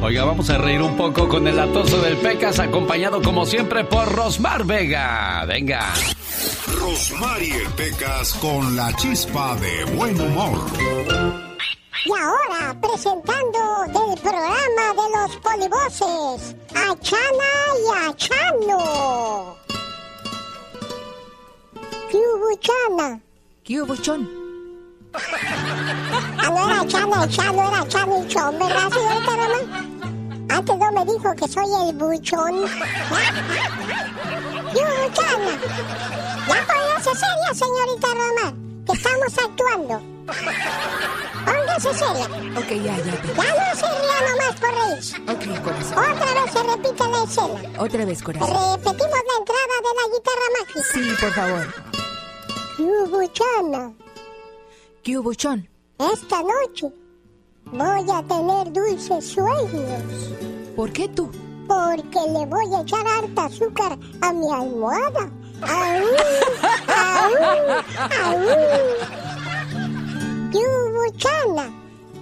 Oiga, vamos a reír un poco con el atoso del Pecas, acompañado como siempre por Rosmar Vega. Venga. Rosmar y el Pecas con la chispa de buen humor. Y ahora, presentando del programa de los polivoces, a Chana y a Chano. ¿Qué hubo, Chana? ¿Qué hubo, Chon? Ah, no era Chana y Chano, era Chano y Chon, ¿verdad, señorita Roma? Antes no me dijo que soy el buchón. ¿Qué hubo, Chana? Ya póngase seria, señorita Roma, que estamos actuando. Póngase seria. Ok, ya, ya. Ya no se ría nomás por reírse. Ok, corazón. Otra vez se repite la escena. Otra vez, corazón. Repetimos la entrada de la guitarra mágica. Sí, por favor. Yubuchana, ¿Qué hubo, Chon? esta noche voy a tener dulces sueños. ¿Por qué tú? Porque le voy a echar harta azúcar a mi almohada. ¡Aú! ¡Aú! ¡Aú! Yubuchana,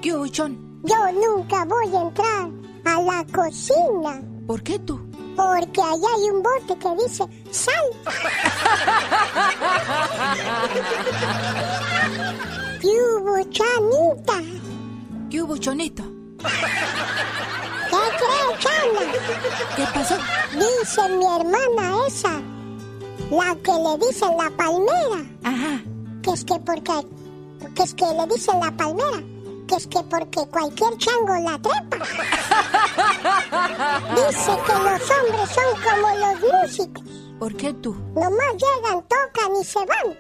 ¿Qué hubo, Chon? yo nunca voy a entrar a la cocina. ¿Por qué tú? Porque allá hay un bote que dice sal. Yubuchanita, ¿Qué hubo, Chonito? ¿qué crees, Chana? ¿Qué pasó? Dice mi hermana esa, la que le dicen la palmera, Ajá. que es que porque, que es que le dicen la palmera, que es que porque cualquier chango la trepa. Dice que los hombres son como los músicos, ¿Por qué tú? nomás llegan, tocan y se van.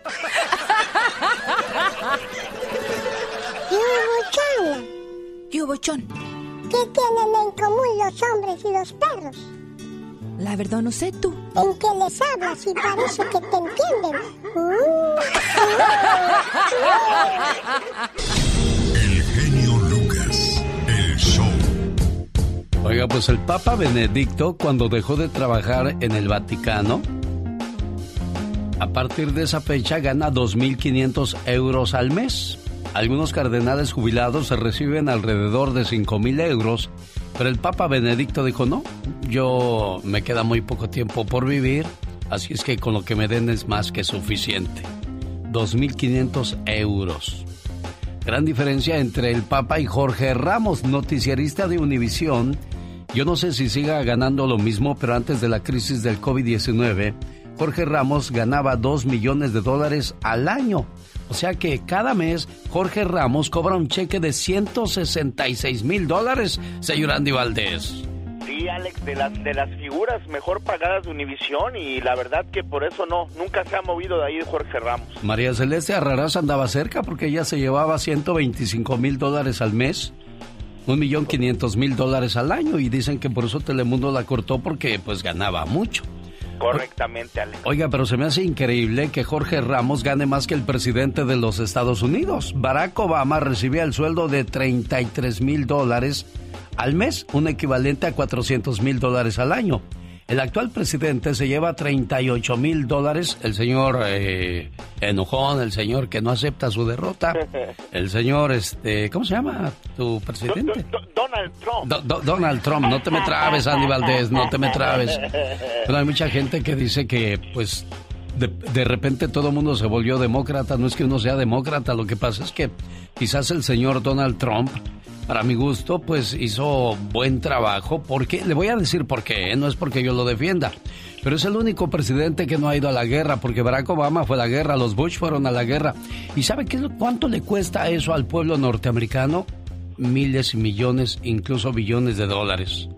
Yubuchana, ¿Qué hubo, Chon? ¿qué tienen en común los hombres y los perros? La verdad no sé tú. En que les hablas y parece que te entienden. Uh, El Oiga, pues el Papa Benedicto, cuando dejó de trabajar en el Vaticano, a partir de esa fecha gana 2.500 euros al mes. Algunos cardenales jubilados se reciben alrededor de 5.000 euros, pero el Papa Benedicto dijo, no, yo me queda muy poco tiempo por vivir, así es que con lo que me den es más que suficiente. 2.500 euros. Gran diferencia entre el Papa y Jorge Ramos, noticiarista de Univisión. Yo no sé si siga ganando lo mismo, pero antes de la crisis del COVID-19, Jorge Ramos ganaba 2 millones de dólares al año. O sea que cada mes Jorge Ramos cobra un cheque de 166 mil dólares, señor Andy Valdés. Sí, Alex, de las, de las figuras mejor pagadas de Univisión y la verdad que por eso no, nunca se ha movido de ahí Jorge Ramos. María Celeste Arraraz andaba cerca porque ella se llevaba 125 mil dólares al mes, un millón quinientos mil dólares al año y dicen que por eso Telemundo la cortó porque pues ganaba mucho. Correctamente, Alex. Oiga, pero se me hace increíble que Jorge Ramos gane más que el presidente de los Estados Unidos. Barack Obama recibía el sueldo de 33 mil dólares al mes, un equivalente a 400 mil dólares al año. El actual presidente se lleva 38 mil dólares. El señor eh, enojón, el señor que no acepta su derrota. El señor, este, ¿cómo se llama tu presidente? Do- do- Donald Trump. Do- Do- Donald Trump, no te me trabes, Andy Valdés, no te me trabes. Pero hay mucha gente que dice que, pues, de, de repente todo el mundo se volvió demócrata. No es que uno sea demócrata, lo que pasa es que quizás el señor Donald Trump, para mi gusto, pues hizo buen trabajo. Porque, le voy a decir por qué, ¿eh? no es porque yo lo defienda. Pero es el único presidente que no ha ido a la guerra, porque Barack Obama fue a la guerra, los Bush fueron a la guerra. ¿Y sabe qué, cuánto le cuesta eso al pueblo norteamericano? miles y millones, incluso billones de dólares.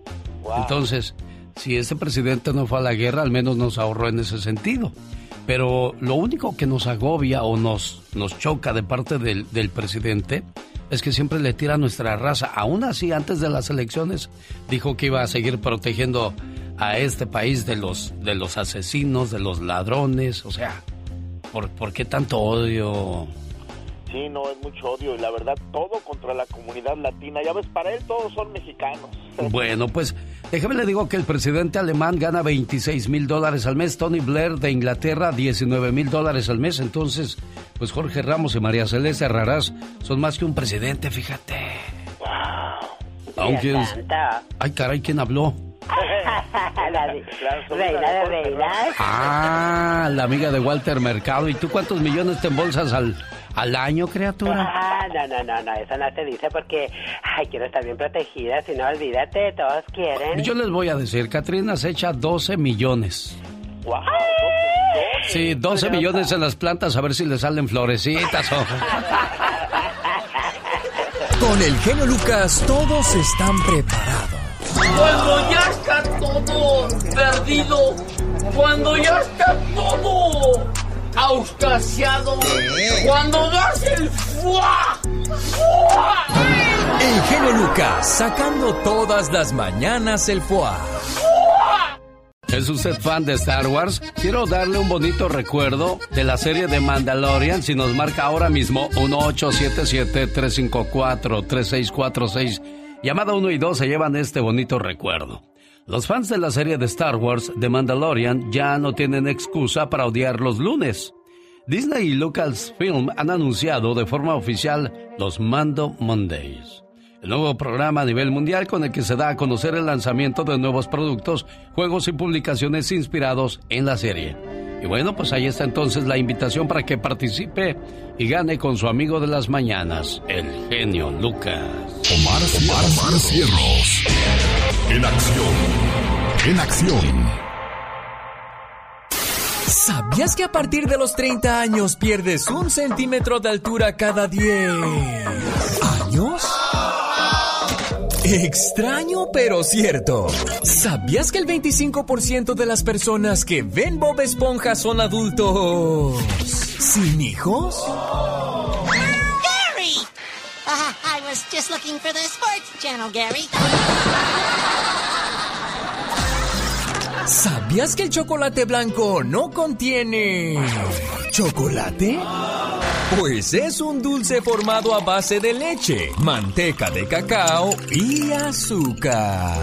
Entonces, si este presidente no fue a la guerra, al menos nos ahorró en ese sentido. Pero lo único que nos agobia o nos, nos choca de parte del, del presidente es que siempre le tira nuestra raza. Aún así, antes de las elecciones, dijo que iba a seguir protegiendo a este país de los, de los asesinos, de los ladrones. O sea, ¿por, ¿por qué tanto odio? Sí, no, es mucho odio y la verdad todo contra la comunidad latina. Ya ves, para él todos son mexicanos. Bueno, pues déjeme le digo que el presidente alemán gana 26 mil dólares al mes, Tony Blair de Inglaterra 19 mil dólares al mes. Entonces, pues Jorge Ramos y María Celeste Arrarás son más que un presidente, fíjate. Wow. Aunque es... Ay, caray, ¿quién habló? la reina de reinas. Ah, la amiga de Walter Mercado. ¿Y tú cuántos millones te embolsas al, al año, criatura? Ah, no, no, no, no, eso no te dice porque, ay, quiero estar bien protegida, si no, olvídate, todos quieren. Yo les voy a decir, Catrina se echa 12 millones. Wow. Sí, 12 millones en las plantas a ver si le salen florecitas o... Con el genio Lucas todos están preparados. Cuando ya está todo perdido, cuando ya está todo auscasiado, cuando das el fuá, fuá. El genio Lucas sacando todas las mañanas el fuá. ¿Es usted fan de Star Wars? Quiero darle un bonito recuerdo de la serie de Mandalorian. Si nos marca ahora mismo 1877-354-3646. Llamada 1 y 2 se llevan este bonito recuerdo. Los fans de la serie de Star Wars de Mandalorian ya no tienen excusa para odiar los lunes. Disney y Lucasfilm han anunciado de forma oficial los Mando Mondays el nuevo programa a nivel mundial con el que se da a conocer el lanzamiento de nuevos productos, juegos y publicaciones inspirados en la serie. Y bueno, pues ahí está entonces la invitación para que participe y gane con su amigo de las mañanas, el genio Lucas. Omar, Omar, Omar Cierros. En acción. En acción. ¿Sabías que a partir de los 30 años pierdes un centímetro de altura cada 10 años? Extraño pero cierto. ¿Sabías que el 25% de las personas que ven Bob Esponja son adultos sin hijos? Gary! Uh, I was just looking for the sports channel, Gary. ¿Sabías que el chocolate blanco no contiene chocolate? Pues es un dulce formado a base de leche, manteca de cacao y azúcar.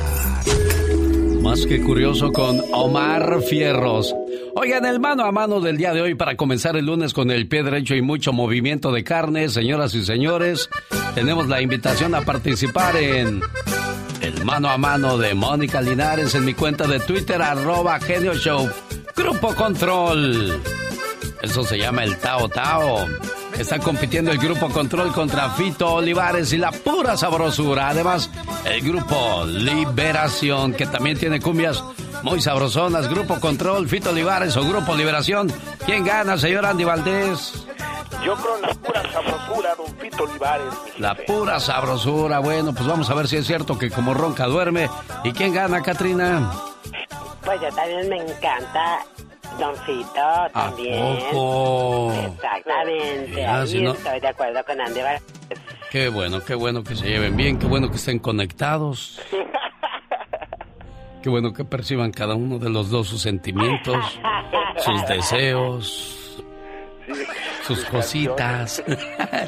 Más que curioso con Omar Fierros. Oigan, el mano a mano del día de hoy para comenzar el lunes con el pie derecho y mucho movimiento de carne, señoras y señores, tenemos la invitación a participar en el mano a mano de Mónica Linares en mi cuenta de Twitter, arroba Genio Show, Grupo Control. Eso se llama el Tao Tao. Está compitiendo el Grupo Control contra Fito Olivares y la pura sabrosura. Además, el Grupo Liberación, que también tiene cumbias muy sabrosonas. Grupo Control, Fito Olivares o Grupo Liberación. ¿Quién gana, señor Andy Valdés? Yo creo en la pura sabrosura, don Fito Olivares. La pura sabrosura. Bueno, pues vamos a ver si es cierto que como ronca duerme. ¿Y quién gana, Katrina? Pues yo también me encanta Don Fito también. ¿A poco? Exactamente. Ahí si no- estoy de acuerdo con Andy Valdés. Qué bueno, qué bueno que se lleven bien, qué bueno que estén conectados. Qué bueno que perciban cada uno de los dos sus sentimientos, sus deseos, sus cositas,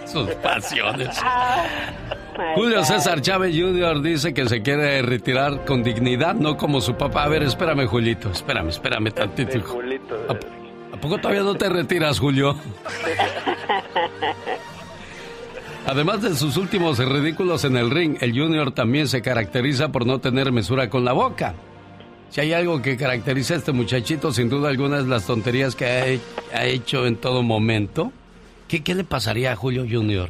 sus pasiones. Julio César Chávez Jr. dice que se quiere retirar con dignidad, no como su papá. A ver, espérame, Julito, espérame, espérame tantito. hijo. ¿A, a poco todavía no te retiras, Julio? Además de sus últimos ridículos en el ring, el Junior también se caracteriza por no tener mesura con la boca. Si hay algo que caracteriza a este muchachito, sin duda alguna, es las tonterías que ha, he- ha hecho en todo momento. ¿Qué, qué le pasaría a Julio Junior?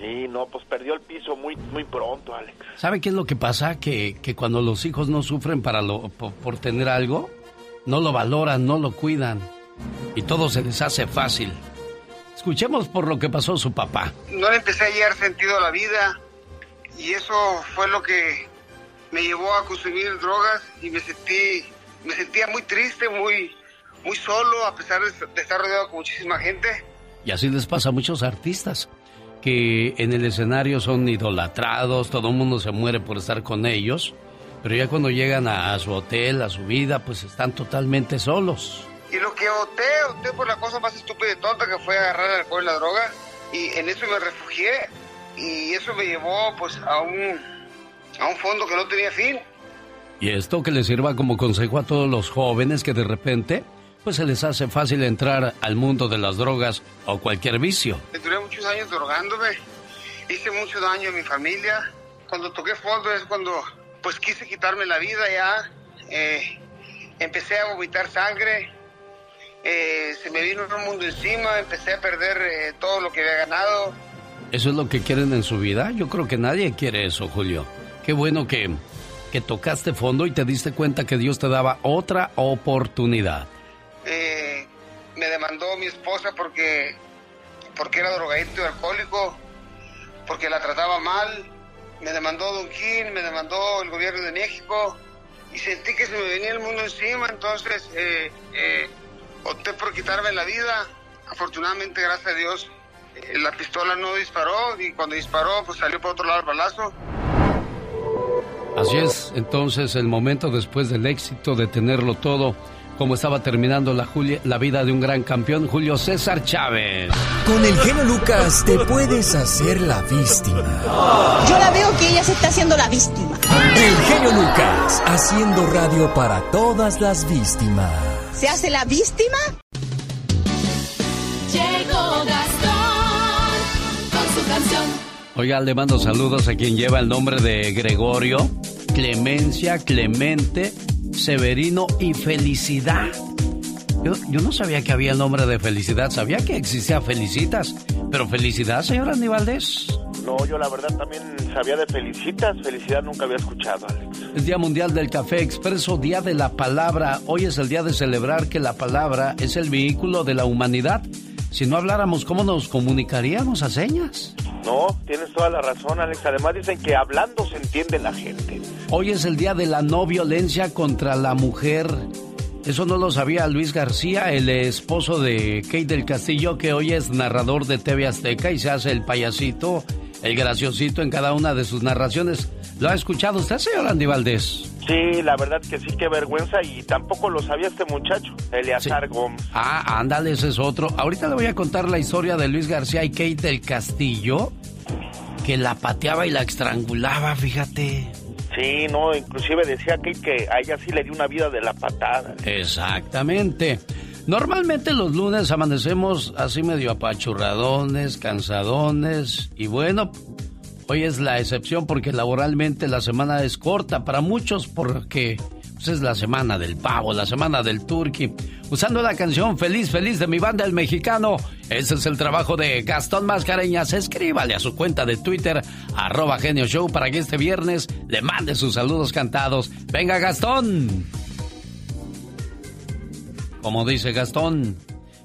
Sí, no, pues perdió el piso muy, muy pronto, Alex. ¿Sabe qué es lo que pasa? Que, que cuando los hijos no sufren para lo, por, por tener algo, no lo valoran, no lo cuidan. Y todo se les hace fácil. Escuchemos por lo que pasó su papá. no le empecé a hallar sentido a la vida. y eso fue lo que me llevó a consumir drogas y me sentí, me sentía muy triste, muy, muy solo, a pesar de, estar rodeado con muchísima gente. Y así les pasa a muchos artistas que en el escenario son idolatrados, todo el mundo se muere por estar con ellos, pero ya cuando llegan a, su hotel, a su vida, pues están totalmente solos. Y lo que opté, opté por la cosa más estúpida y tonta que fue agarrar el alcohol y la droga, y en eso me refugié, y eso me llevó pues a un, a un fondo que no tenía fin. Y esto que le sirva como consejo a todos los jóvenes que de repente pues se les hace fácil entrar al mundo de las drogas o cualquier vicio. Duré muchos años drogándome, hice mucho daño a mi familia. Cuando toqué fondo es cuando pues quise quitarme la vida ya. Eh, empecé a vomitar sangre, eh, se me vino un mundo encima, empecé a perder eh, todo lo que había ganado. ¿Eso es lo que quieren en su vida? Yo creo que nadie quiere eso, Julio. Qué bueno que, que tocaste fondo y te diste cuenta que Dios te daba otra oportunidad. Eh, me demandó mi esposa porque, porque era drogadicto y alcohólico, porque la trataba mal. Me demandó Don King, me demandó el gobierno de México y sentí que se me venía el mundo encima, entonces eh, eh, opté por quitarme la vida. Afortunadamente, gracias a Dios, la pistola no disparó y cuando disparó, pues salió por otro lado el balazo. Así es, entonces el momento después del éxito de tenerlo todo como estaba terminando la, la vida de un gran campeón, Julio César Chávez. Con el genio Lucas te puedes hacer la víctima. Yo la veo que ella se está haciendo la víctima. El genio Lucas, haciendo radio para todas las víctimas. ¿Se hace la víctima? Llegó Gastón con su canción. Oiga, le mando saludos a quien lleva el nombre de Gregorio, Clemencia, Clemente Severino y Felicidad. Yo, yo, no sabía que había el nombre de Felicidad, sabía que existía Felicitas, pero Felicidad, señor Aníbaldez. No, yo la verdad también sabía de Felicitas, Felicidad nunca había escuchado, Alex. Es Día Mundial del Café Expreso, Día de la Palabra. Hoy es el día de celebrar que la palabra es el vehículo de la humanidad. Si no habláramos, ¿cómo nos comunicaríamos a señas? No, tienes toda la razón, Alex. Además dicen que hablando se entiende la gente. Hoy es el día de la no violencia contra la mujer. Eso no lo sabía Luis García, el esposo de Kate del Castillo, que hoy es narrador de TV Azteca y se hace el payasito, el graciosito en cada una de sus narraciones. ¿Lo ha escuchado usted, señor Andy Valdés? Sí, la verdad que sí, qué vergüenza y tampoco lo sabía este muchacho, Eleazar Gómez. Ah, ándale, ese es otro. Ahorita le voy a contar la historia de Luis García y Kate del Castillo, que la pateaba y la estrangulaba, fíjate. Sí, no, inclusive decía Kate que a ella sí le dio una vida de la patada. Exactamente. Normalmente los lunes amanecemos así medio apachurradones, cansadones y bueno, Hoy es la excepción porque laboralmente la semana es corta para muchos porque pues, es la semana del pavo, la semana del turkey. Usando la canción Feliz, Feliz de mi banda El Mexicano, ese es el trabajo de Gastón Mascareñas. Escríbale a su cuenta de Twitter, arroba Genio Show, para que este viernes le mande sus saludos cantados. Venga, Gastón. Como dice Gastón,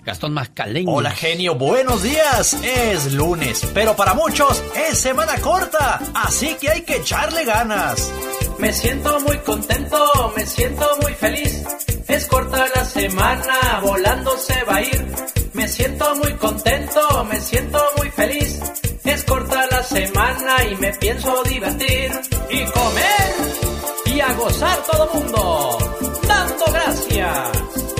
Gastón Mascaleño. Hola genio, buenos días. Es lunes, pero para muchos es semana corta, así que hay que echarle ganas. Me siento muy contento, me siento muy feliz. Es corta la semana, volando se va a ir. Me siento muy contento, me siento muy feliz. Es corta la semana y me pienso divertir. Y comer y a gozar todo mundo, dando gracias.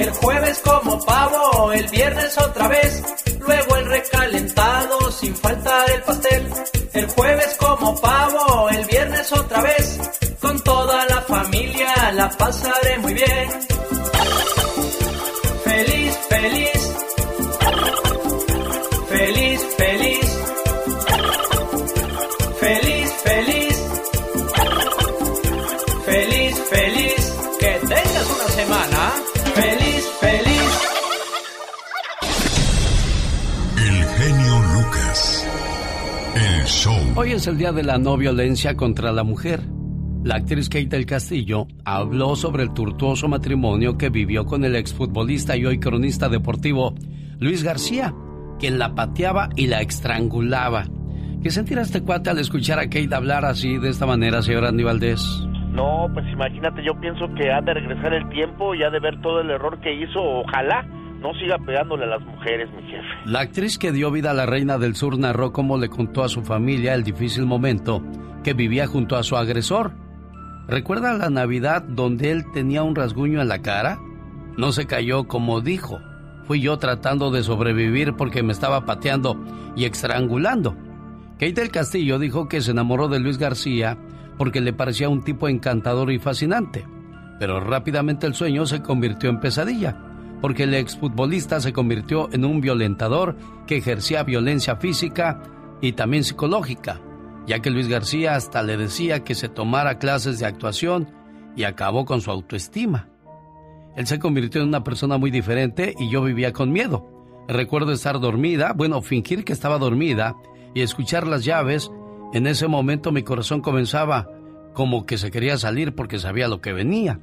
El jueves como pavo, el viernes otra vez, luego el recalentado sin faltar el pastel. El jueves como pavo, el viernes otra vez, con toda la familia la pasaré muy bien. Feliz, feliz. Feliz, Hoy es el día de la no violencia contra la mujer. La actriz Kate del Castillo habló sobre el tortuoso matrimonio que vivió con el exfutbolista y hoy cronista deportivo Luis García, quien la pateaba y la estrangulaba. ¿Qué sentirá este cuate al escuchar a Kate hablar así, de esta manera, señor Andy Valdés? No, pues imagínate, yo pienso que ha de regresar el tiempo y ha de ver todo el error que hizo. Ojalá no siga pegándole a las mujeres, mi jefe. La actriz que dio vida a la reina del sur narró cómo le contó a su familia el difícil momento que vivía junto a su agresor. ¿Recuerda la Navidad donde él tenía un rasguño en la cara? No se cayó como dijo. Fui yo tratando de sobrevivir porque me estaba pateando y estrangulando. Kate del Castillo dijo que se enamoró de Luis García porque le parecía un tipo encantador y fascinante. Pero rápidamente el sueño se convirtió en pesadilla, porque el exfutbolista se convirtió en un violentador que ejercía violencia física y también psicológica, ya que Luis García hasta le decía que se tomara clases de actuación y acabó con su autoestima. Él se convirtió en una persona muy diferente y yo vivía con miedo. Recuerdo estar dormida, bueno, fingir que estaba dormida y escuchar las llaves. En ese momento mi corazón comenzaba como que se quería salir porque sabía lo que venía.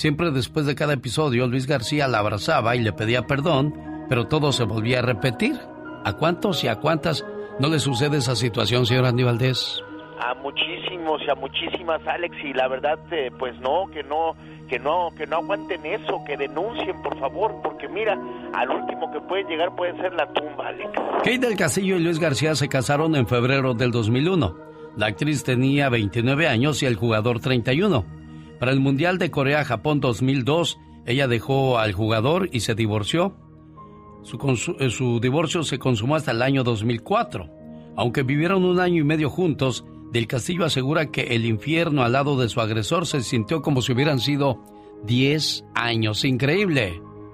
Siempre después de cada episodio, Luis García la abrazaba y le pedía perdón, pero todo se volvía a repetir. ¿A cuántos y a cuántas no le sucede esa situación, señor Andy Valdés? A muchísimos y a muchísimas, Alex, y la verdad, eh, pues no, que no, que no, que no aguanten eso, que denuncien, por favor, porque mira, al último que pueden llegar puede ser la tumba, Alex. Kate del Castillo y Luis García se casaron en febrero del 2001. La actriz tenía 29 años y el jugador 31. Para el Mundial de Corea-Japón 2002, ella dejó al jugador y se divorció. Su, eh, divorcio se consumó hasta el año 2004. Aunque vivieron un año y medio juntos, del Castillo asegura que el infierno al lado de su agresor se sintió como si hubieran sido 10 años. Increíble,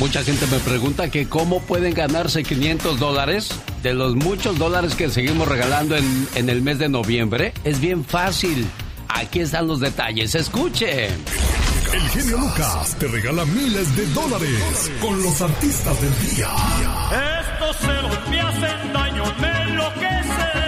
Mucha gente me pregunta que cómo pueden ganarse 500 dólares de los muchos dólares que seguimos regalando en, en el mes de noviembre. Es bien fácil. Aquí están los detalles. Escuche. El genio Lucas te regala miles de dólares con los artistas del día. Estos celos me hacen daño, me enloquecen.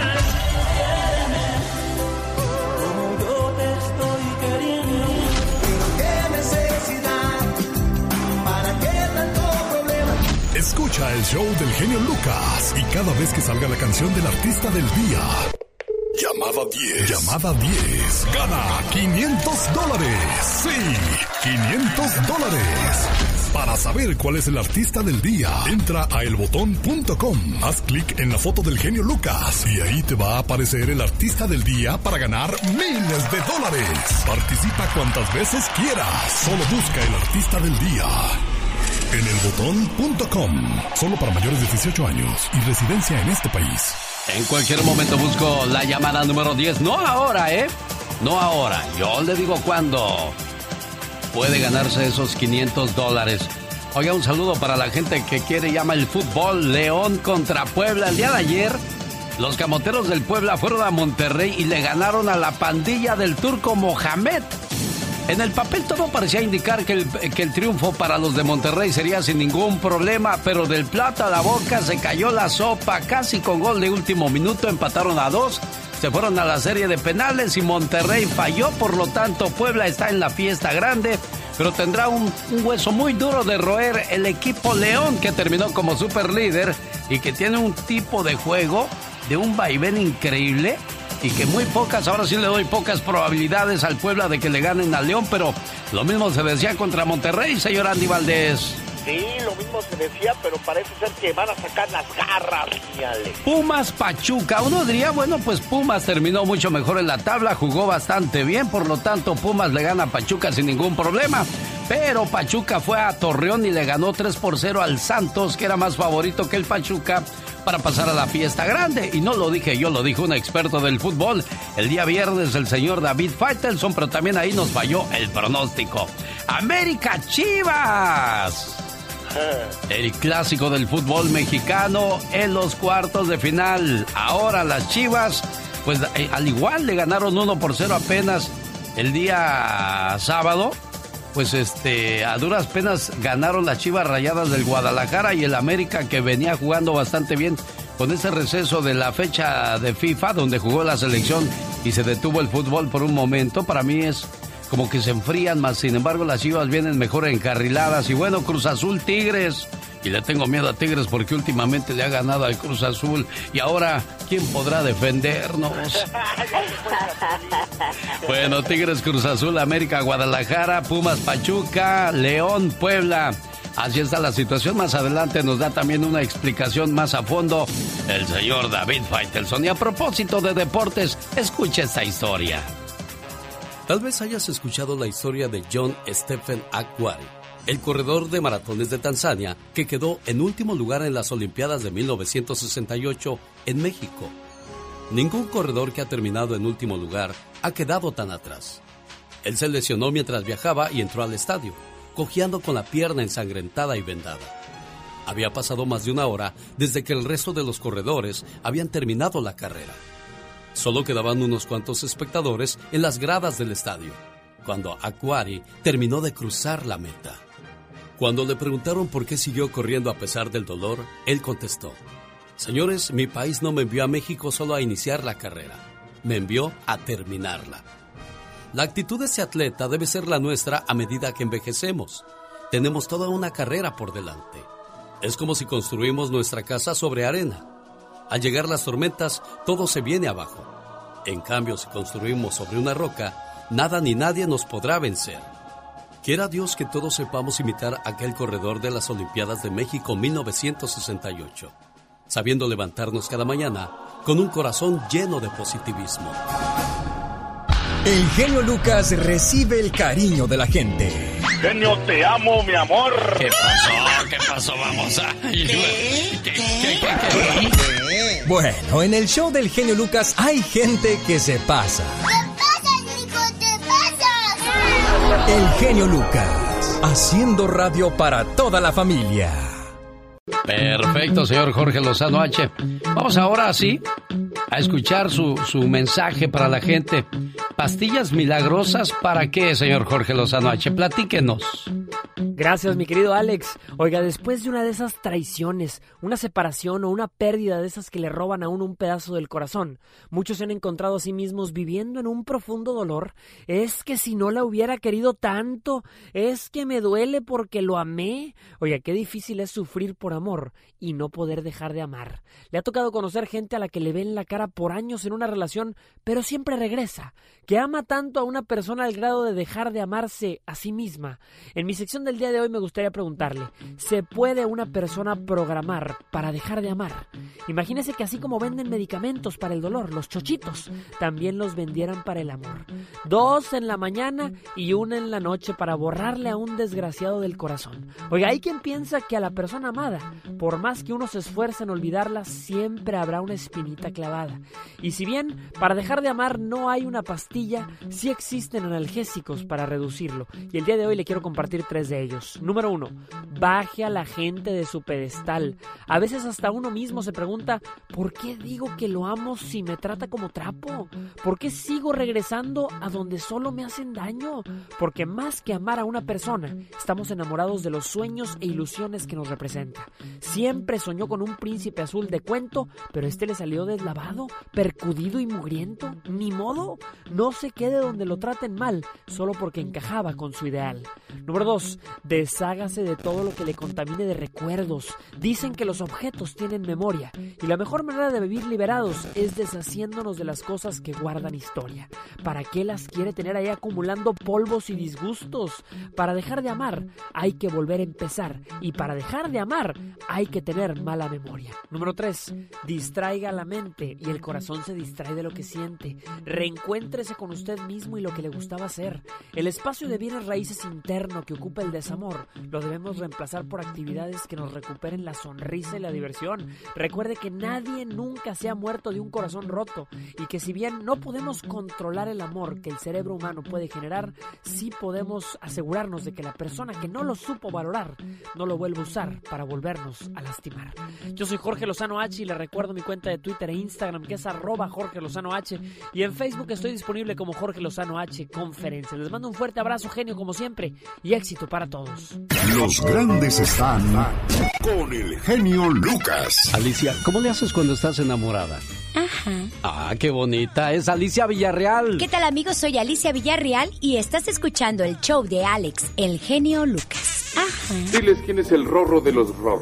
Escucha el show del genio Lucas y cada vez que salga la canción del artista del día. Llamada 10. Llamada 10. Gana 500 dólares. Sí, 500 dólares. Para saber cuál es el artista del día, entra a elbotón.com. Haz clic en la foto del genio Lucas y ahí te va a aparecer el artista del día para ganar miles de dólares. Participa cuantas veces quieras. Solo busca el artista del día. En elbotón.com. Solo para mayores de 18 años y residencia en este país. En cualquier momento busco la llamada número 10. No ahora, ¿eh? No ahora. Yo le digo cuándo. Puede ganarse esos 500 dólares. Oiga, un saludo para la gente que quiere llama el fútbol León contra Puebla. El día de ayer, los camoteros del Puebla fueron a Monterrey y le ganaron a la pandilla del turco Mohamed. En el papel todo parecía indicar que el, que el, triunfo para los de Monterrey sería sin ningún problema, pero del plato a la boca se cayó la sopa, casi con gol de último minuto, empataron a dos, se fueron a la serie de penales y Monterrey falló, por lo tanto Puebla está en la fiesta grande, pero tendrá un, un hueso muy duro de roer el equipo León que terminó como super líder y que tiene un tipo de juego de un vaivén increíble y que muy pocas, ahora sí le doy pocas probabilidades al Puebla de que le ganen al León, pero lo mismo se decía contra Monterrey, señor Andy Valdés. Sí, lo mismo se decía, pero parece ser que van a sacar las garras, Ale. Pumas Pachuca. Uno diría, bueno, pues Pumas terminó mucho mejor en la tabla, jugó bastante bien, por lo tanto Pumas le gana a Pachuca sin ningún problema. Pero Pachuca fue a Torreón y le ganó 3 por 0 al Santos, que era más favorito que el Pachuca para pasar a la fiesta grande. Y no lo dije yo, lo dijo un experto del fútbol. El día viernes el señor David Faitelson, pero también ahí nos falló el pronóstico. América Chivas. El clásico del fútbol mexicano en los cuartos de final. Ahora las Chivas, pues al igual le ganaron 1 por 0 apenas el día sábado. Pues este, a duras penas ganaron las Chivas Rayadas del Guadalajara y el América que venía jugando bastante bien con ese receso de la fecha de FIFA donde jugó la selección y se detuvo el fútbol por un momento. Para mí es como que se enfrían más, sin embargo las Chivas vienen mejor encarriladas. Y bueno, Cruz Azul Tigres y le tengo miedo a Tigres porque últimamente le ha ganado al Cruz Azul. Y ahora, ¿quién podrá defendernos? bueno, Tigres, Cruz Azul, América, Guadalajara, Pumas, Pachuca, León, Puebla. Así está la situación. Más adelante nos da también una explicación más a fondo el señor David Faitelson. Y a propósito de deportes, escuche esta historia. Tal vez hayas escuchado la historia de John Stephen Aquari el corredor de maratones de Tanzania, que quedó en último lugar en las Olimpiadas de 1968 en México. Ningún corredor que ha terminado en último lugar ha quedado tan atrás. Él se lesionó mientras viajaba y entró al estadio, cojeando con la pierna ensangrentada y vendada. Había pasado más de una hora desde que el resto de los corredores habían terminado la carrera. Solo quedaban unos cuantos espectadores en las gradas del estadio, cuando Aquari terminó de cruzar la meta. Cuando le preguntaron por qué siguió corriendo a pesar del dolor, él contestó, Señores, mi país no me envió a México solo a iniciar la carrera, me envió a terminarla. La actitud de ese atleta debe ser la nuestra a medida que envejecemos. Tenemos toda una carrera por delante. Es como si construimos nuestra casa sobre arena. Al llegar las tormentas, todo se viene abajo. En cambio, si construimos sobre una roca, nada ni nadie nos podrá vencer. Quiera Dios que todos sepamos imitar aquel corredor de las Olimpiadas de México 1968, sabiendo levantarnos cada mañana con un corazón lleno de positivismo. El genio Lucas recibe el cariño de la gente. Genio, te amo, mi amor. ¿Qué pasó? ¿Qué pasó? Vamos a... Bueno, en el show del genio Lucas hay gente que se pasa. El genio Lucas, haciendo radio para toda la familia. Perfecto, señor Jorge Lozano H. Vamos ahora sí a escuchar su, su mensaje para la gente. ¿Pastillas milagrosas para qué, señor Jorge Lozano H? Platíquenos. Gracias, mi querido Alex. Oiga, después de una de esas traiciones, una separación o una pérdida de esas que le roban a uno un pedazo del corazón, muchos se han encontrado a sí mismos viviendo en un profundo dolor. Es que si no la hubiera querido tanto, es que me duele porque lo amé. Oiga, qué difícil es sufrir por amor y no poder dejar de amar. Le ha tocado conocer gente a la que le ven la cara por años en una relación, pero siempre regresa, que ama tanto a una persona al grado de dejar de amarse a sí misma. En mi sección del día de hoy me gustaría preguntarle, ¿se puede una persona programar para dejar de amar? Imagínese que así como venden medicamentos para el dolor, los chochitos, también los vendieran para el amor. Dos en la mañana y una en la noche para borrarle a un desgraciado del corazón. Oiga, hay quien piensa que a la persona amada, por más que uno se esfuerce en olvidarla, siempre habrá una espinita clavada. Y si bien para dejar de amar no hay una pastilla, sí existen analgésicos para reducirlo. Y el día de hoy le quiero compartir tres de ellos. Número uno, baje a la gente de su pedestal. A veces hasta uno mismo se pregunta, ¿por qué digo que lo amo si me trata como trapo? ¿Por qué sigo regresando a donde solo me hacen daño? Porque más que amar a una persona, estamos enamorados de los sueños e ilusiones que nos representa. Siempre soñó con un príncipe azul de cuento, pero este le salió deslavado, percudido y mugriento. Ni modo, no se quede donde lo traten mal, solo porque encajaba con su ideal. Número 2. Deshágase de todo lo que le contamine de recuerdos. Dicen que los objetos tienen memoria, y la mejor manera de vivir liberados es deshaciéndonos de las cosas que guardan historia. ¿Para qué las quiere tener ahí acumulando polvos y disgustos? Para dejar de amar hay que volver a empezar, y para dejar de amar hay que tener mala memoria. Número 3. Distraiga la mente y el corazón se distrae de lo que siente. Reencuéntrese con usted mismo y lo que le gustaba hacer. El espacio de bienes raíces interno que ocupa el desarrollo amor, lo debemos reemplazar por actividades que nos recuperen la sonrisa y la diversión. Recuerde que nadie nunca se ha muerto de un corazón roto y que si bien no podemos controlar el amor que el cerebro humano puede generar, sí podemos asegurarnos de que la persona que no lo supo valorar no lo vuelva a usar para volvernos a lastimar. Yo soy Jorge Lozano H y le recuerdo mi cuenta de Twitter e Instagram que es arroba Jorge Lozano H y en Facebook estoy disponible como Jorge Lozano H Conferencia. Les mando un fuerte abrazo, genio, como siempre, y éxito para todos. Los grandes están con el genio Lucas. Alicia, ¿cómo le haces cuando estás enamorada? Ajá. Ah, qué bonita. Es Alicia Villarreal. ¿Qué tal amigos? Soy Alicia Villarreal y estás escuchando el show de Alex, el genio Lucas. Ajá. Diles quién es el rorro de los rorros.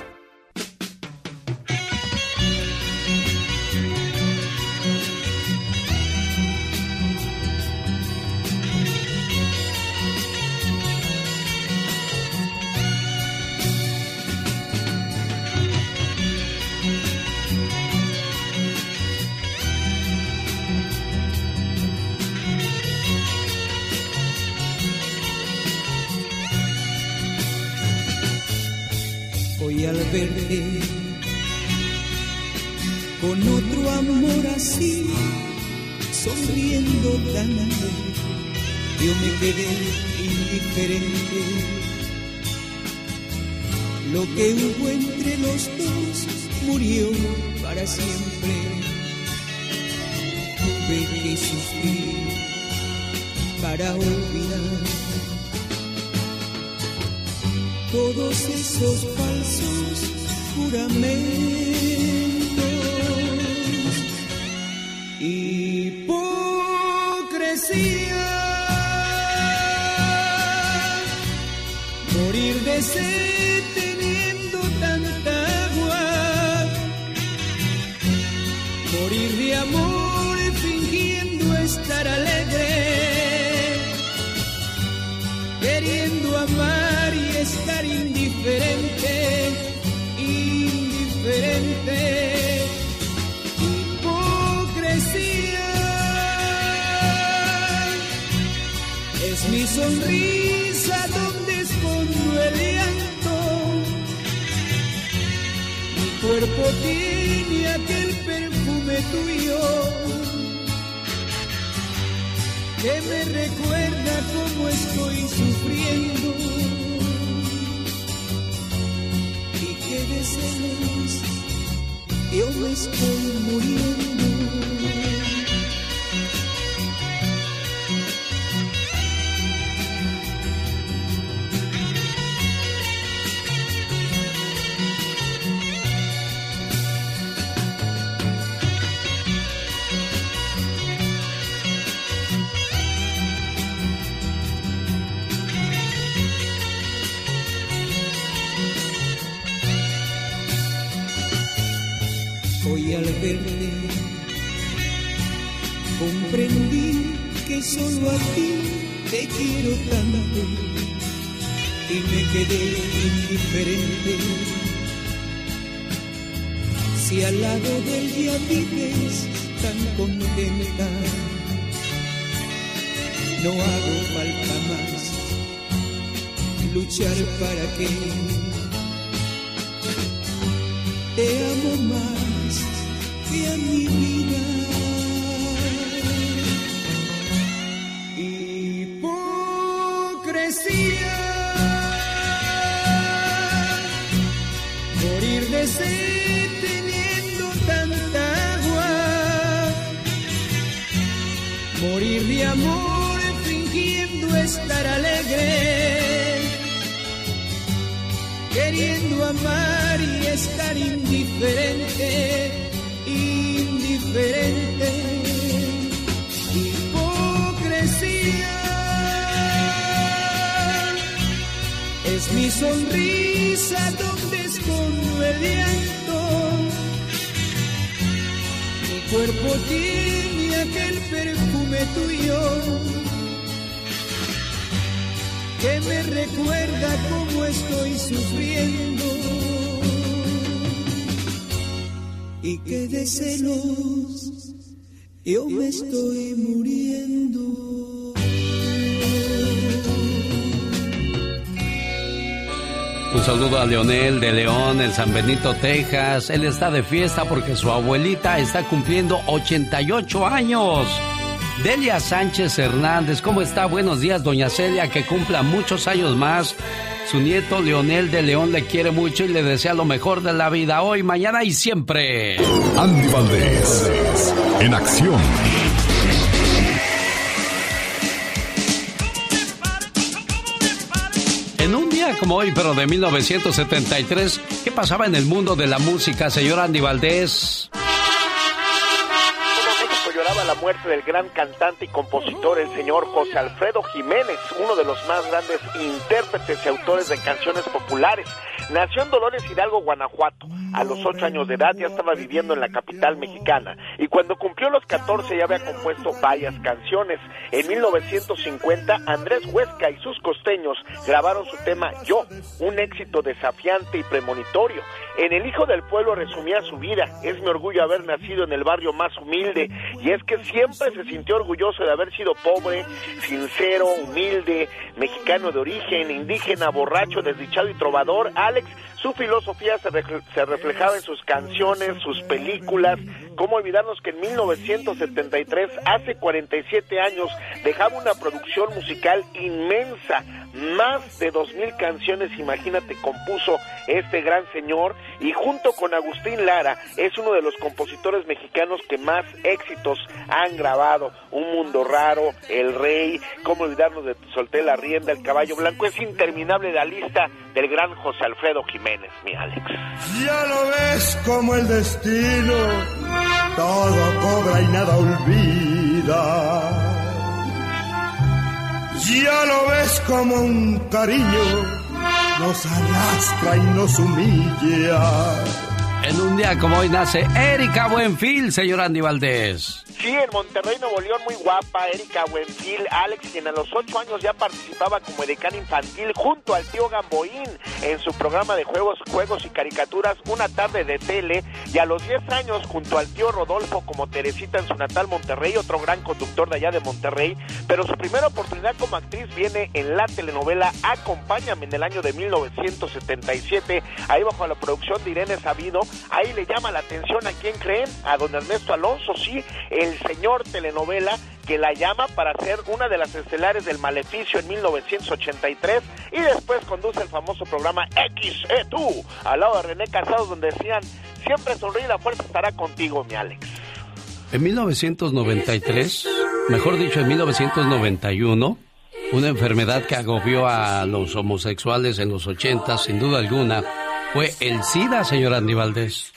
Hoy al verte con otro amor así, sonriendo tanto, yo me quedé indiferente. Lo que hubo entre los dos murió para siempre. Tuve que sufrir para olvidar todos esos falsos juramentos. Hipocresía. Morir de sed indiferente, indiferente. Hipocresía es mi sonrisa donde escondo el llanto. Mi cuerpo tiene aquel perfume tuyo que me recuerda cómo estoy sufriendo que de celos yo me estoy muriendo. Verte comprendí que solo a ti te quiero tanto y me quedé indiferente. Si al lado del día vives tan contenta, no hago falta más luchar para que te amo más que a mi vida. Hipocresía, morir de sed teniendo tanta agua, morir de amor fingiendo estar alegre queriendo amar y estar indiferente, indiferente. Hipocresía es mi sonrisa donde escondo el llanto. cuerpo tiene aquel perfume tuyo que me recuerda cómo estoy sufriendo y que yo me estoy muriendo. Un saludo a Leonel de León en San Benito, Texas. Él está de fiesta porque su abuelita está cumpliendo 88 años. Delia Sánchez Hernández, ¿cómo está? Buenos días, doña Celia, que cumpla muchos años más. Su nieto Leonel de León le quiere mucho y le desea lo mejor de la vida hoy, mañana y siempre. Andy Valdés, en acción. En un día como hoy, pero de 1973, ¿qué pasaba en el mundo de la música, señor Andy Valdés? Muerte del gran cantante y compositor, el señor José Alfredo Jiménez, uno de los más grandes intérpretes y autores de canciones populares. Nació en Dolores Hidalgo, Guanajuato. A los ocho años de edad ya estaba viviendo en la capital mexicana y cuando cumplió los 14 ya había compuesto varias canciones. En 1950, Andrés Huesca y sus costeños grabaron su tema Yo, un éxito desafiante y premonitorio. En El Hijo del Pueblo resumía su vida. Es mi orgullo haber nacido en el barrio más humilde y es que siempre se sintió orgulloso de haber sido pobre, sincero, humilde, mexicano de origen, indígena, borracho, desdichado y trovador. Alex, su filosofía se, refle- se reflejaba en sus canciones, sus películas. ¿Cómo olvidarnos que en 1973, hace 47 años, dejaba una producción musical inmensa? Más de 2.000 canciones, imagínate, compuso este gran señor y junto con Agustín Lara es uno de los compositores mexicanos que más éxitos han grabado. Un mundo raro, El Rey, cómo olvidarnos de Solté la rienda, El Caballo Blanco. Es interminable la lista del gran José Alfredo Jiménez, mi Alex. Ya lo ves como el destino todo cobra y nada olvida. Ya lo ves como un cariño nos arrastra y nos humilla. En un día como hoy nace Erika Buenfil, señor Andy Valdés. Sí, en Monterrey, Nuevo León, muy guapa, Erika Buenfil, Alex, quien a los ocho años ya participaba como edecán infantil junto al tío Gamboín en su programa de juegos, juegos y caricaturas Una tarde de tele, y a los 10 años junto al tío Rodolfo como Teresita en su natal Monterrey, otro gran conductor de allá de Monterrey, pero su primera oportunidad como actriz viene en la telenovela Acompáñame en el año de 1977, ahí bajo la producción de Irene Sabido, ahí le llama la atención a quién creen, a don Ernesto Alonso, sí, el señor telenovela que la llama para ser una de las estelares del Maleficio en 1983 y después conduce el famoso programa XE tú al lado de René Casado donde decían siempre sonríe la fuerza estará contigo mi Alex. En 1993, mejor dicho, en 1991, una enfermedad que agobió a los homosexuales en los 80, sin duda alguna, fue el SIDA, señor Andy Valdés.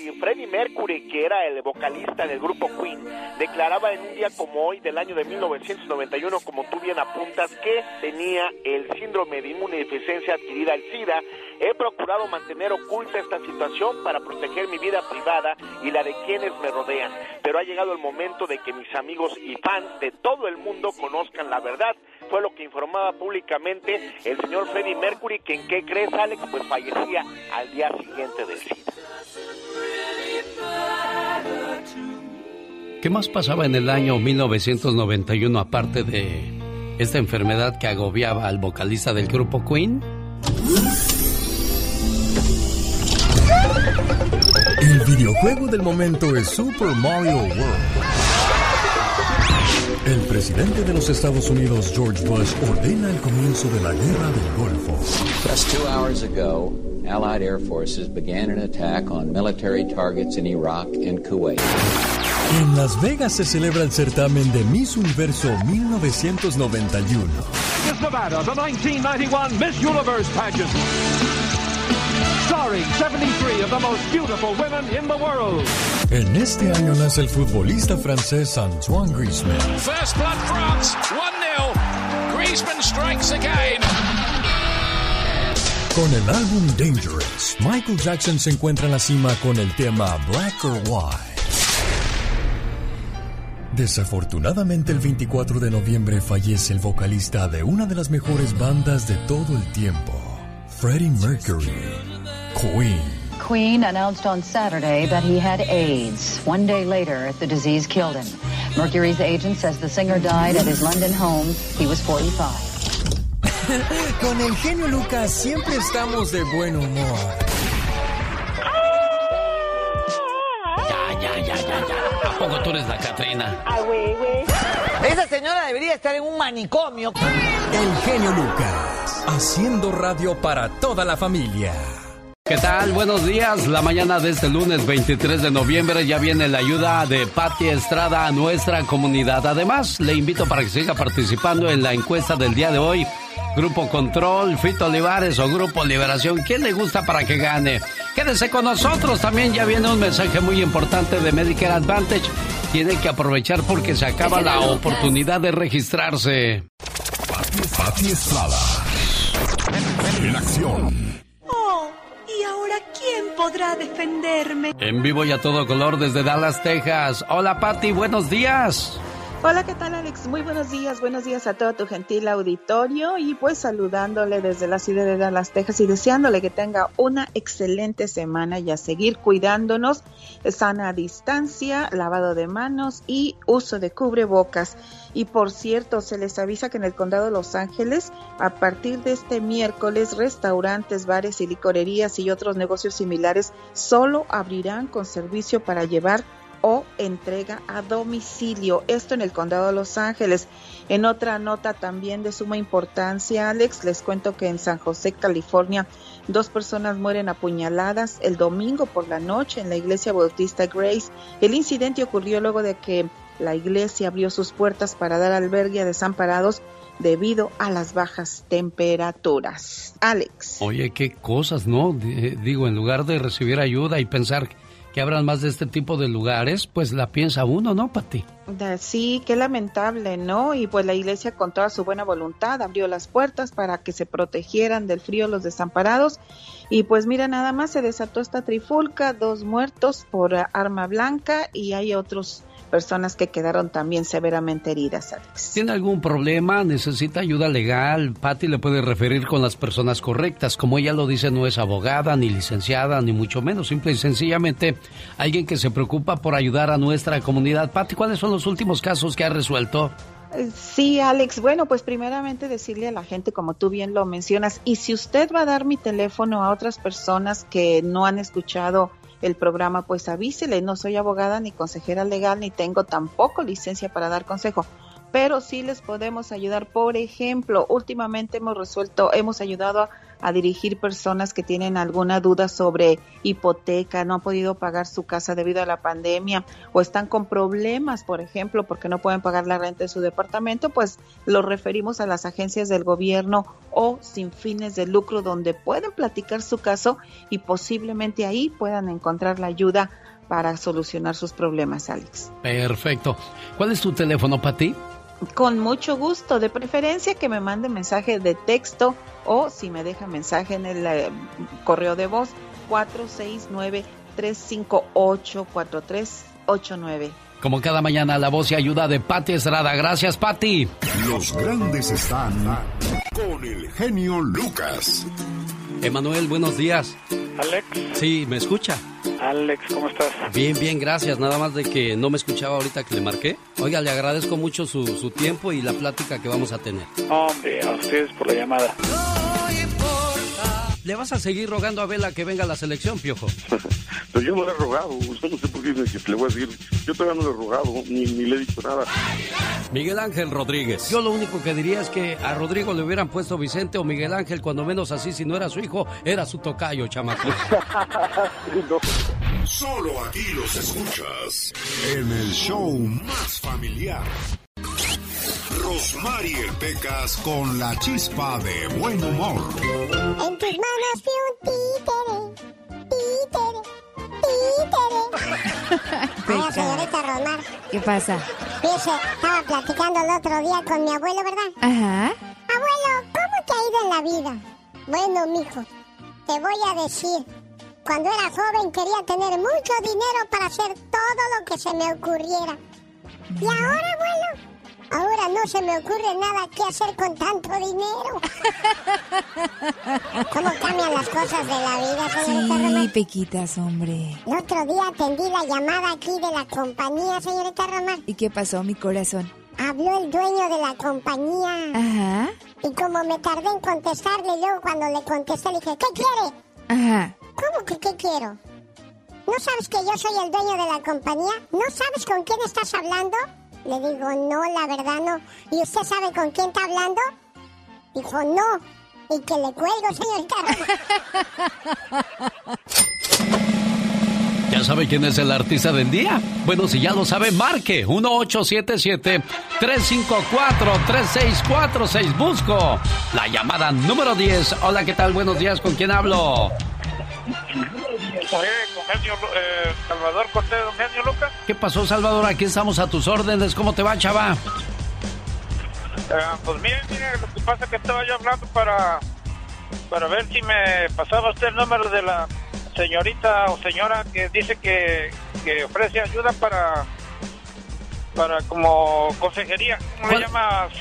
Y Freddie Mercury, que era el vocalista del grupo Queen, declaraba en un día como hoy del año de 1991, como tú bien apuntas, que tenía el síndrome de inmunodeficiencia adquirida, el SIDA. He procurado mantener oculta esta situación para proteger mi vida privada y la de quienes me rodean. Pero ha llegado el momento de que mis amigos y fans de todo el mundo conozcan la verdad. Fue lo que informaba públicamente el señor Freddie Mercury, que en qué crees, Alex, pues fallecía al día siguiente del SIDA. ¿Qué más pasaba en el año 1991 aparte de esta enfermedad que agobiaba al vocalista del grupo Queen? El videojuego del momento es Super Mario World. El presidente de los Estados Unidos, George Bush, ordena el comienzo de la Guerra del Golfo. Just two hours ago, Allied air forces began an attack on military targets in Iraq and Kuwait. En Las Vegas se celebra el certamen de Miss Universo 1991. Miss Nevada, the 1991 Miss Universe pageant. Starring 73 of the most beautiful women in the world. En este año nace el futbolista francés Antoine Griezmann. First blood France, 1-0. Griezmann strikes again. Con el álbum Dangerous, Michael Jackson se encuentra en la cima con el tema Black or White. Desafortunadamente el 24 de noviembre fallece el vocalista de una de las mejores bandas de todo el tiempo, Freddie Mercury, Queen. Queen announced on Saturday that he had AIDS. One day later, the disease killed him. Mercury's agent says the singer died at his London home. He was 45. Con el genio Lucas siempre estamos de buen humor. Ya, ya, ya, ya, ya. ¿A poco tú eres la Catrina? Ah, güey, güey. Esa señora debería estar en un manicomio. El genio Lucas, haciendo radio para toda la familia. ¿Qué tal? Buenos días. La mañana de este lunes 23 de noviembre ya viene la ayuda de Patti Estrada a nuestra comunidad. Además, le invito para que siga participando en la encuesta del día de hoy. Grupo Control, Fito Olivares o Grupo Liberación. ¿Quién le gusta para que gane? Quédese con nosotros. También ya viene un mensaje muy importante de Medicare Advantage. Tiene que aprovechar porque se acaba la oportunidad de registrarse. Pati Estrada. En acción. Oh, ¿y ahora quién podrá defenderme? En vivo y a todo color desde Dallas, Texas. Hola Patti, buenos días. Hola, ¿qué tal Alex? Muy buenos días, buenos días a todo tu gentil auditorio y pues saludándole desde la ciudad de Dallas, Texas y deseándole que tenga una excelente semana y a seguir cuidándonos, sana distancia, lavado de manos y uso de cubrebocas. Y por cierto, se les avisa que en el condado de Los Ángeles, a partir de este miércoles, restaurantes, bares y licorerías y otros negocios similares solo abrirán con servicio para llevar o entrega a domicilio. Esto en el condado de Los Ángeles. En otra nota también de suma importancia, Alex, les cuento que en San José, California, dos personas mueren apuñaladas el domingo por la noche en la iglesia bautista Grace. El incidente ocurrió luego de que la iglesia abrió sus puertas para dar albergue a desamparados debido a las bajas temperaturas. Alex. Oye, qué cosas, ¿no? Digo, en lugar de recibir ayuda y pensar que abran más de este tipo de lugares, pues la piensa uno, ¿no, Pati? Sí, qué lamentable, ¿no? Y pues la iglesia con toda su buena voluntad abrió las puertas para que se protegieran del frío los desamparados. Y pues mira, nada más se desató esta trifulca, dos muertos por arma blanca y hay otros personas que quedaron también severamente heridas, Alex. ¿Tiene algún problema? ¿Necesita ayuda legal? Patty le puede referir con las personas correctas. Como ella lo dice, no es abogada, ni licenciada, ni mucho menos. Simple y sencillamente alguien que se preocupa por ayudar a nuestra comunidad. Patty, ¿cuáles son los últimos casos que ha resuelto? Sí, Alex. Bueno, pues primeramente decirle a la gente, como tú bien lo mencionas, y si usted va a dar mi teléfono a otras personas que no han escuchado el programa, pues avísele, no soy abogada ni consejera legal, ni tengo tampoco licencia para dar consejo, pero sí les podemos ayudar. Por ejemplo, últimamente hemos resuelto, hemos ayudado a, a, dirigir personas que tienen alguna duda sobre hipoteca, no han podido pagar su casa debido a la pandemia o están con problemas, por ejemplo, porque no pueden pagar la renta de su departamento, pues los referimos a las agencias del gobierno o sin fines de lucro donde pueden platicar su caso y posiblemente ahí puedan encontrar la ayuda para solucionar sus problemas, Alex. Perfecto. ¿Cuál es tu teléfono, Pati? Con mucho gusto, de preferencia que me mande mensaje de texto o si me deja mensaje en el eh, correo de voz 469-358-4389. Como cada mañana, la voz y ayuda de Pati Estrada. Gracias, Pati. Los grandes están con el genio Lucas. Emanuel, buenos días. Alex. Sí, ¿me escucha? Alex, ¿cómo estás? Bien, bien, gracias. Nada más de que no me escuchaba ahorita que le marqué. Oiga, le agradezco mucho su, su tiempo y la plática que vamos a tener. Hombre, a ustedes por la llamada. ¿Le vas a seguir rogando a Vela que venga a la selección, Piojo? Pero yo no le he rogado. Usted no sé por qué dice que le voy a decir. Yo todavía no le he rogado, ni, ni le he dicho nada. Miguel Ángel Rodríguez. Yo lo único que diría es que a Rodrigo le hubieran puesto Vicente o Miguel Ángel, cuando menos así, si no era su hijo, era su tocayo, chamaco. Solo aquí los escuchas en el show más familiar. Rosmarie Pecas con la chispa de buen humor. En tus manos vi un títere, títere, títere. Hola, señorita Rosmar. ¿Qué pasa? Fíjese, estaba platicando el otro día con mi abuelo, ¿verdad? Ajá. Abuelo, ¿cómo te ha ido en la vida? Bueno, mijo, te voy a decir. Cuando era joven quería tener mucho dinero para hacer todo lo que se me ocurriera. Y ahora, bueno, ahora no se me ocurre nada que hacer con tanto dinero. ¿Cómo cambian las cosas de la vida, señorita Sí, Román? Pequitas, hombre. El otro día atendí la llamada aquí de la compañía, señorita Román. ¿Y qué pasó, mi corazón? Habló el dueño de la compañía. Ajá, Y como me tardé en contestarle, luego cuando le contesté le dije, ¿qué quiere? ajá. ¿Cómo que qué quiero? ¿No sabes que yo soy el dueño de la compañía? ¿No sabes con quién estás hablando? Le digo, no, la verdad no. ¿Y usted sabe con quién está hablando? Dijo, no. Y que le cuelgo, señorita. ¿Ya sabe quién es el artista del día? Bueno, si ya lo sabe, marque 1877-354-3646. Busco la llamada número 10. Hola, ¿qué tal? Buenos días, ¿con quién hablo? Con genio, eh, Salvador Cortés, don genio Lucas. ¿Qué pasó, Salvador? Aquí estamos a tus órdenes. ¿Cómo te va, chava? Eh, pues mire, mire, lo que pasa es que estaba yo hablando para, para ver si me pasaba usted el número de la señorita o señora que dice que, que ofrece ayuda para, para como consejería. ¿Cómo le llamas?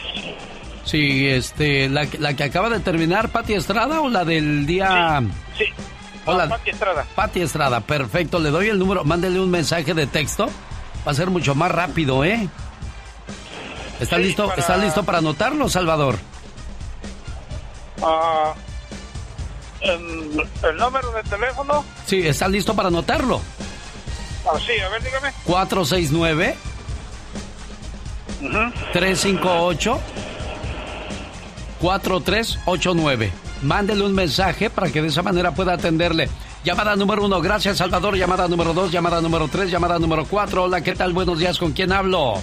Sí, este, la, la que acaba de terminar, Pati Estrada o la del día... Sí. Hola. Pati Estrada. Pati Estrada, perfecto. Le doy el número, mándele un mensaje de texto. Va a ser mucho más rápido, ¿eh? ¿Está Sí, listo? para- ¿Está listo para anotarlo, Salvador? Ah, el, el número de teléfono. Sí, ¿está listo para anotarlo? Ah, sí, a ver, dígame. 469 358 4389. Mándele un mensaje para que de esa manera pueda atenderle. Llamada número uno, gracias Salvador. Llamada número dos, llamada número tres, llamada número cuatro. Hola, ¿qué tal? Buenos días, ¿con quién hablo?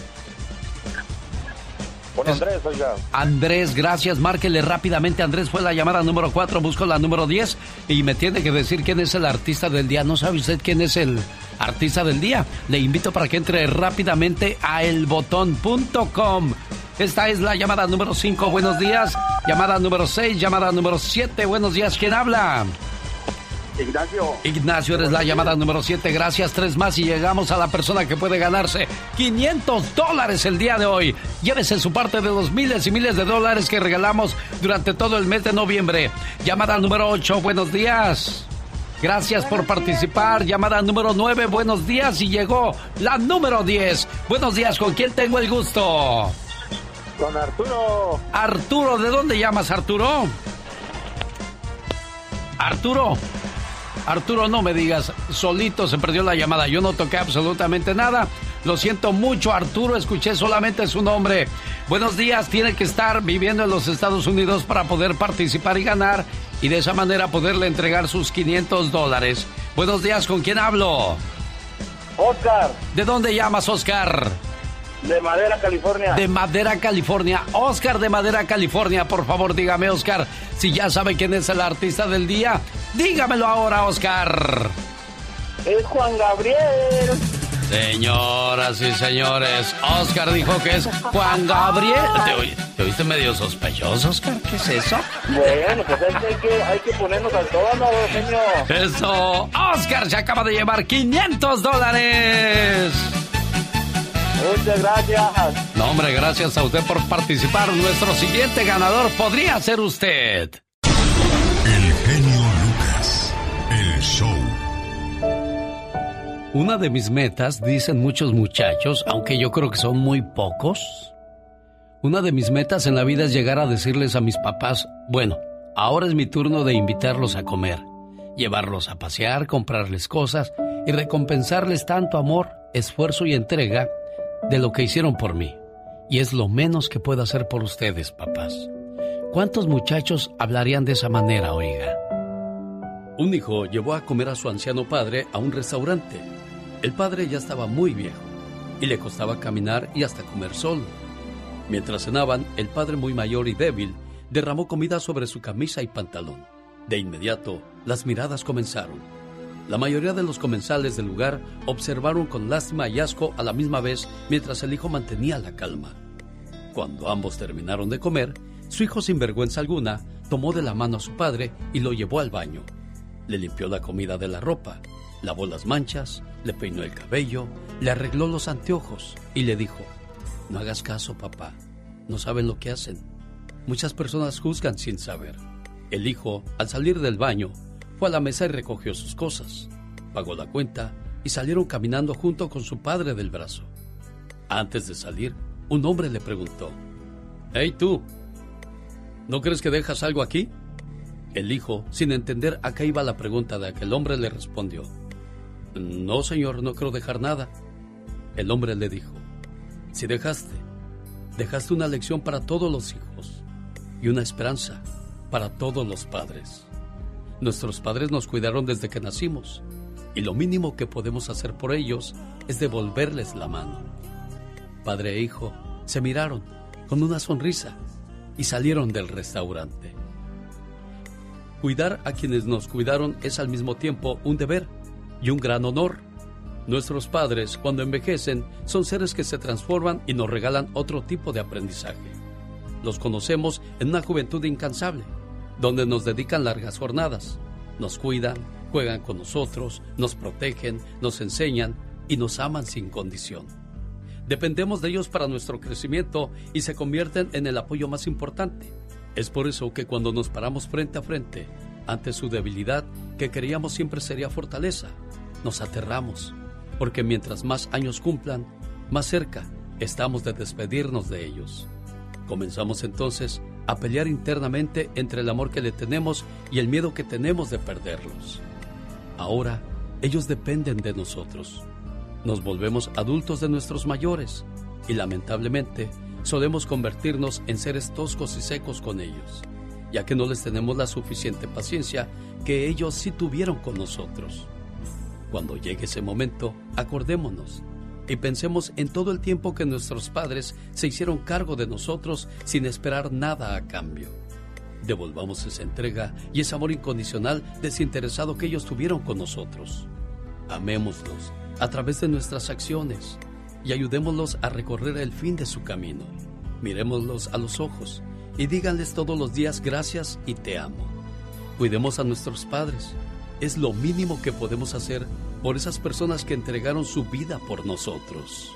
Con Andrés, oiga. Andrés, gracias. Márquele rápidamente. Andrés fue la llamada número 4, busco la número 10 y me tiene que decir quién es el artista del día. ¿No sabe usted quién es el artista del día? Le invito para que entre rápidamente a elbotón.com. Esta es la llamada número 5, buenos días. Llamada número 6, llamada número 7, buenos días. ¿Quién habla? Ignacio. Ignacio, eres la llamada número 7. Gracias, tres más y llegamos a la persona que puede ganarse 500 dólares el día de hoy. Llévese su parte de los miles y miles de dólares que regalamos durante todo el mes de noviembre. Llamada número 8, buenos días. Gracias por participar. Llamada número 9, buenos días. Y llegó la número 10. Buenos días, ¿con quién tengo el gusto? Con Arturo. Arturo, ¿de dónde llamas, Arturo? Arturo. Arturo, no me digas, solito se perdió la llamada. Yo no toqué absolutamente nada. Lo siento mucho, Arturo, escuché solamente su nombre. Buenos días, tiene que estar viviendo en los Estados Unidos para poder participar y ganar y de esa manera poderle entregar sus 500 dólares. Buenos días, ¿con quién hablo? Oscar, ¿De dónde llamas, Oscar? De Madera, California. De Madera, California. Oscar de Madera, California. Por favor, dígame, Oscar, si ya sabe quién es el artista del día. Dígamelo ahora, Oscar. Es Juan Gabriel. Señoras y señores, Oscar dijo que es Juan Gabriel. ¿Te, oí- te oíste medio sospechoso, Oscar? ¿Qué es eso? Bueno, pues es que hay que, hay que ponernos al tono, señor. Eso. Oscar se acaba de llevar 500 dólares. Muchas gracias. No, hombre, gracias a usted por participar. Nuestro siguiente ganador podría ser usted. El genio Lucas. El show. Una de mis metas, dicen muchos muchachos, aunque yo creo que son muy pocos, una de mis metas en la vida es llegar a decirles a mis papás, bueno, ahora es mi turno de invitarlos a comer, llevarlos a pasear, comprarles cosas y recompensarles tanto amor, esfuerzo y entrega de lo que hicieron por mí. Y es lo menos que puedo hacer por ustedes, papás. ¿Cuántos muchachos hablarían de esa manera, oiga? Un hijo llevó a comer a su anciano padre a un restaurante. El padre ya estaba muy viejo y le costaba caminar y hasta comer solo. Mientras cenaban, el padre muy mayor y débil derramó comida sobre su camisa y pantalón. De inmediato, las miradas comenzaron. La mayoría de los comensales del lugar observaron con lástima y asco a la misma vez mientras el hijo mantenía la calma. Cuando ambos terminaron de comer, su hijo sin vergüenza alguna tomó de la mano a su padre y lo llevó al baño. Le limpió la comida de la ropa, lavó las manchas, le peinó el cabello, le arregló los anteojos y le dijo, no hagas caso, papá, no saben lo que hacen. Muchas personas juzgan sin saber. El hijo, al salir del baño, fue a la mesa y recogió sus cosas, pagó la cuenta y salieron caminando junto con su padre del brazo. Antes de salir, un hombre le preguntó, Hey tú, ¿no crees que dejas algo aquí? El hijo, sin entender a qué iba la pregunta de aquel hombre, le respondió, No, señor, no creo dejar nada. El hombre le dijo, Si dejaste, dejaste una lección para todos los hijos y una esperanza para todos los padres. Nuestros padres nos cuidaron desde que nacimos y lo mínimo que podemos hacer por ellos es devolverles la mano. Padre e hijo se miraron con una sonrisa y salieron del restaurante. Cuidar a quienes nos cuidaron es al mismo tiempo un deber y un gran honor. Nuestros padres, cuando envejecen, son seres que se transforman y nos regalan otro tipo de aprendizaje. Los conocemos en una juventud incansable, donde nos dedican largas jornadas, nos cuidan, juegan con nosotros, nos protegen, nos enseñan y nos aman sin condición. Dependemos de ellos para nuestro crecimiento y se convierten en el apoyo más importante. Es por eso que cuando nos paramos frente a frente ante su debilidad, que creíamos siempre sería fortaleza, nos aterramos, porque mientras más años cumplan, más cerca estamos de despedirnos de ellos. Comenzamos entonces a pelear internamente entre el amor que le tenemos y el miedo que tenemos de perderlos. Ahora ellos dependen de nosotros. Nos volvemos adultos de nuestros mayores y lamentablemente solemos convertirnos en seres toscos y secos con ellos, ya que no les tenemos la suficiente paciencia que ellos sí tuvieron con nosotros. Cuando llegue ese momento, acordémonos y pensemos en todo el tiempo que nuestros padres se hicieron cargo de nosotros sin esperar nada a cambio. Devolvamos esa entrega y ese amor incondicional desinteresado que ellos tuvieron con nosotros. Amémoslos a través de nuestras acciones y ayudémoslos a recorrer el fin de su camino. Miremoslos a los ojos y díganles todos los días gracias y te amo. Cuidemos a nuestros padres. Es lo mínimo que podemos hacer por esas personas que entregaron su vida por nosotros.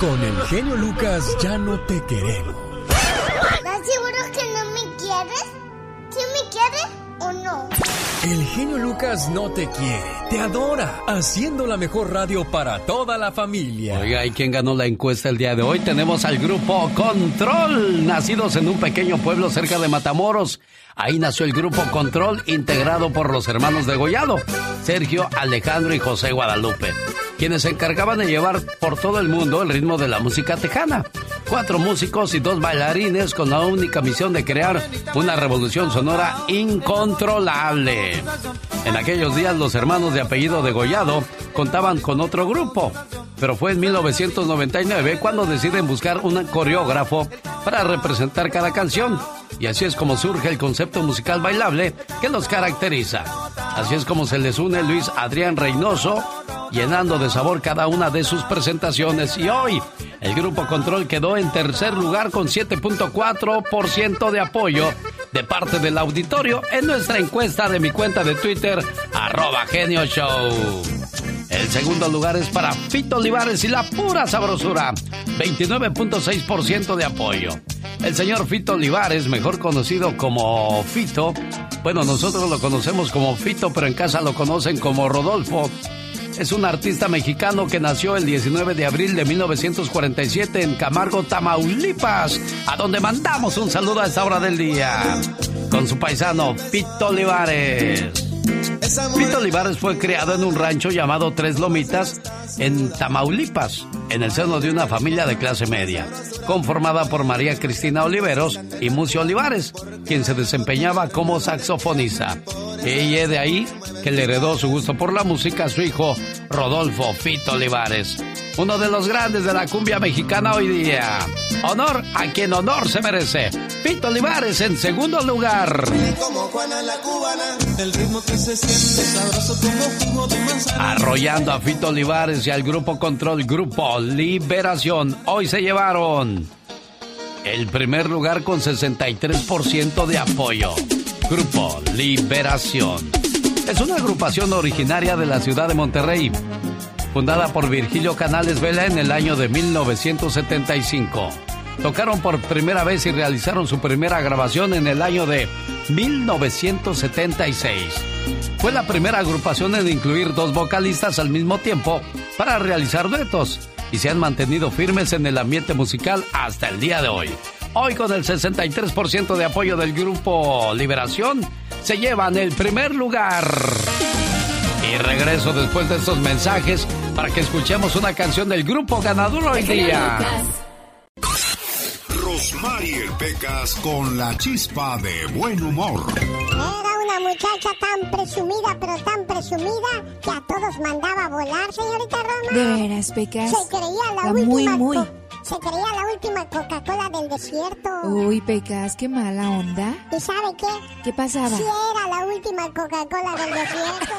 Con el genio Lucas ya no te queremos. ¿Estás seguro que no me quieres? ¿Sí me quieres o no? El genio Lucas no te quiere, te adora, haciendo la mejor radio para toda la familia. Oiga, ¿y quién ganó la encuesta el día de hoy? Tenemos al grupo Control, nacidos en un pequeño pueblo cerca de Matamoros. Ahí nació el grupo Control, integrado por los hermanos de Gollado, Sergio, Alejandro y José Guadalupe, quienes se encargaban de llevar por todo el mundo el ritmo de la música tejana. Cuatro músicos y dos bailarines con la única misión de crear una revolución sonora incontrolable. En aquellos días los hermanos de apellido de Gollado contaban con otro grupo, pero fue en 1999 cuando deciden buscar un coreógrafo para representar cada canción. Y así es como surge el concepto musical bailable que los caracteriza. Así es como se les une Luis Adrián Reynoso, llenando de sabor cada una de sus presentaciones. Y hoy, el Grupo Control quedó en tercer lugar con 7.4% de apoyo de parte del auditorio en nuestra encuesta de mi cuenta de Twitter, arroba genio. El segundo lugar es para Fito Olivares y la pura sabrosura, 29.6% de apoyo. El señor Fito Olivares, mejor conocido como Fito, bueno, nosotros lo conocemos como Fito, pero en casa lo conocen como Rodolfo. Es un artista mexicano que nació el 19 de abril de 1947 en Camargo, Tamaulipas, a donde mandamos un saludo a esta hora del día con su paisano Fito Olivares. Fito Olivares fue criado en un rancho llamado Tres Lomitas en Tamaulipas, en el seno de una familia de clase media, conformada por María Cristina Oliveros y Mucio Olivares, quien se desempeñaba como saxofonista. Es de ahí que le heredó su gusto por la música a su hijo Rodolfo Fito Olivares, uno de los grandes de la cumbia mexicana hoy día. Honor a quien honor se merece. Fito Olivares en segundo lugar. Arrollando a Fito Olivares y al grupo Control Grupo Liberación, hoy se llevaron el primer lugar con 63% de apoyo. Grupo Liberación. Es una agrupación originaria de la ciudad de Monterrey, fundada por Virgilio Canales Vela en el año de 1975. Tocaron por primera vez y realizaron su primera grabación en el año de 1976. Fue la primera agrupación en incluir dos vocalistas al mismo tiempo para realizar duetos y se han mantenido firmes en el ambiente musical hasta el día de hoy. Hoy con el 63% de apoyo del grupo Liberación, se llevan el primer lugar. Y regreso después de estos mensajes para que escuchemos una canción del grupo ganador hoy día. Rosmarie Pecas con la chispa de buen humor. Una muchacha tan presumida, pero tan presumida, que a todos mandaba volar, señorita Roma. De veras, Pecas. Se creía la Está última. muy, muy. co- Se creía la última Coca-Cola del desierto. Uy, Pecas, qué mala onda. ¿Y sabe qué? ¿Qué pasaba? Sí era la última Coca-Cola del desierto.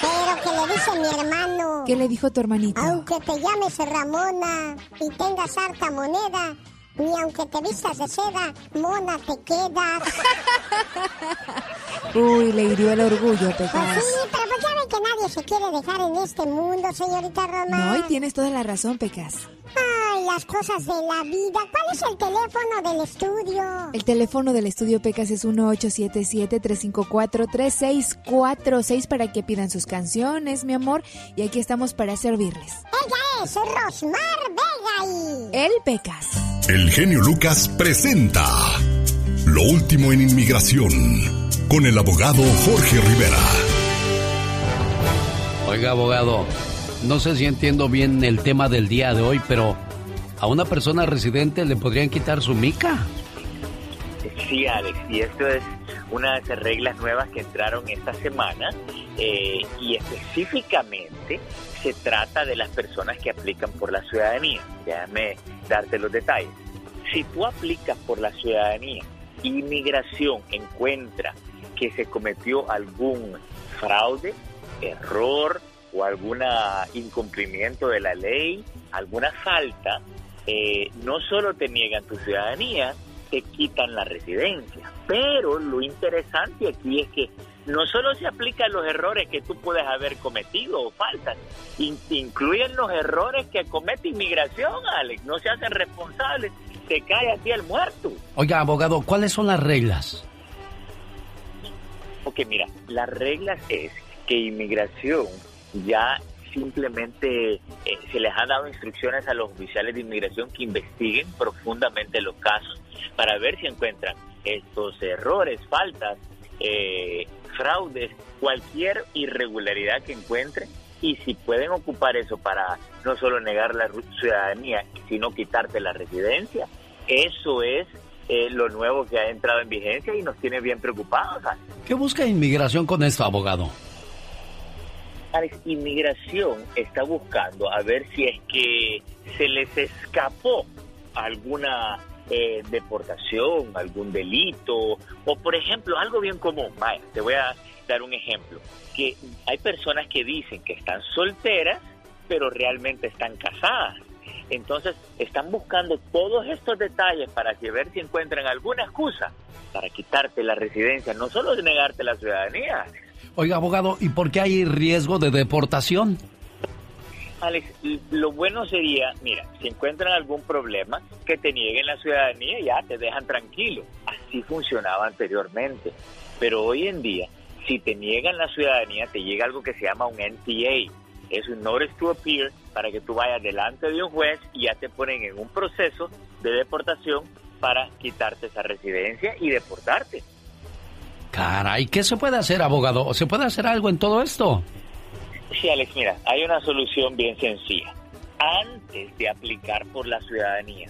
Pero que le dice mi hermano. ¿Qué le dijo tu hermanito? Aunque te llames Ramona y tengas harta moneda, ni aunque te vistas de seda, mona te quedas. Uy, le hirió el orgullo, Pues Pecas. sí, pero pues ya que nadie se quiere dejar en este mundo, señorita Roma. No, y tienes toda la razón, Pecas. Ay, las cosas de la vida. ¿Cuál es el teléfono del estudio? El teléfono del estudio Pecas es 1877-354-3646 para que pidan sus canciones, mi amor. Y aquí estamos para servirles. Ella es Rosmar Vega y... El Pecas. El genio Lucas presenta Lo último en inmigración con el abogado Jorge Rivera. Oiga, abogado, no sé si entiendo bien el tema del día de hoy, pero a una persona residente le podrían quitar su mica. Sí, Alex, y esto es una de esas reglas nuevas que entraron esta semana eh, y específicamente se trata de las personas que aplican por la ciudadanía. Déjame darte los detalles. Si tú aplicas por la ciudadanía, inmigración encuentra que se cometió algún fraude, error o algún incumplimiento de la ley, alguna falta, eh, no solo te niegan tu ciudadanía, te quitan la residencia. Pero lo interesante aquí es que no solo se aplican los errores que tú puedes haber cometido o faltas, in- incluyen los errores que comete inmigración, Alex. No se hacen responsables, te cae a ti el muerto. Oiga, abogado, ¿cuáles son las reglas? Porque mira, las reglas es que inmigración ya simplemente eh, se les ha dado instrucciones a los oficiales de inmigración que investiguen profundamente los casos para ver si encuentran estos errores, faltas, eh, fraudes, cualquier irregularidad que encuentren y si pueden ocupar eso para no solo negar la ciudadanía, sino quitarte la residencia, eso es eh, lo nuevo que ha entrado en vigencia y nos tiene bien preocupados. ¿Qué busca inmigración con esto, abogado? Inmigración está buscando a ver si es que se les escapó alguna eh, deportación, algún delito, o por ejemplo, algo bien común. Vaya, te voy a dar un ejemplo. Que hay personas que dicen que están solteras, pero realmente están casadas. Entonces, están buscando todos estos detalles para que ver si encuentran alguna excusa para quitarte la residencia, no solo negarte la ciudadanía, Oiga, abogado, ¿y por qué hay riesgo de deportación? Alex, lo bueno sería, mira, si encuentran algún problema, que te nieguen la ciudadanía y ya te dejan tranquilo. Así funcionaba anteriormente. Pero hoy en día, si te niegan la ciudadanía, te llega algo que se llama un NTA. Es un Notice to Appear para que tú vayas delante de un juez y ya te ponen en un proceso de deportación para quitarte esa residencia y deportarte. Caray, ¿qué se puede hacer, abogado? ¿Se puede hacer algo en todo esto? Sí, Alex, mira, hay una solución bien sencilla. Antes de aplicar por la ciudadanía,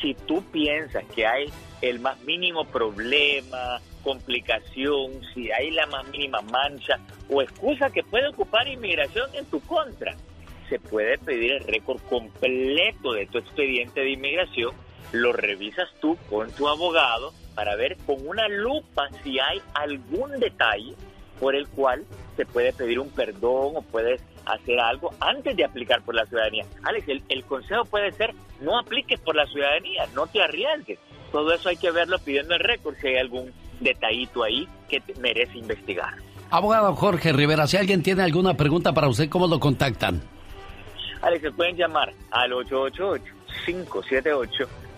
si tú piensas que hay el más mínimo problema, complicación, si hay la más mínima mancha o excusa que puede ocupar inmigración en tu contra, se puede pedir el récord completo de tu expediente de inmigración, lo revisas tú con tu abogado para ver con una lupa si hay algún detalle por el cual se puede pedir un perdón o puedes hacer algo antes de aplicar por la ciudadanía. Alex, el, el consejo puede ser no apliques por la ciudadanía, no te arriesgues. todo eso hay que verlo pidiendo el récord si hay algún detallito ahí que te- merece investigar. Abogado Jorge Rivera, si alguien tiene alguna pregunta para usted, ¿cómo lo contactan? Alex, se pueden llamar al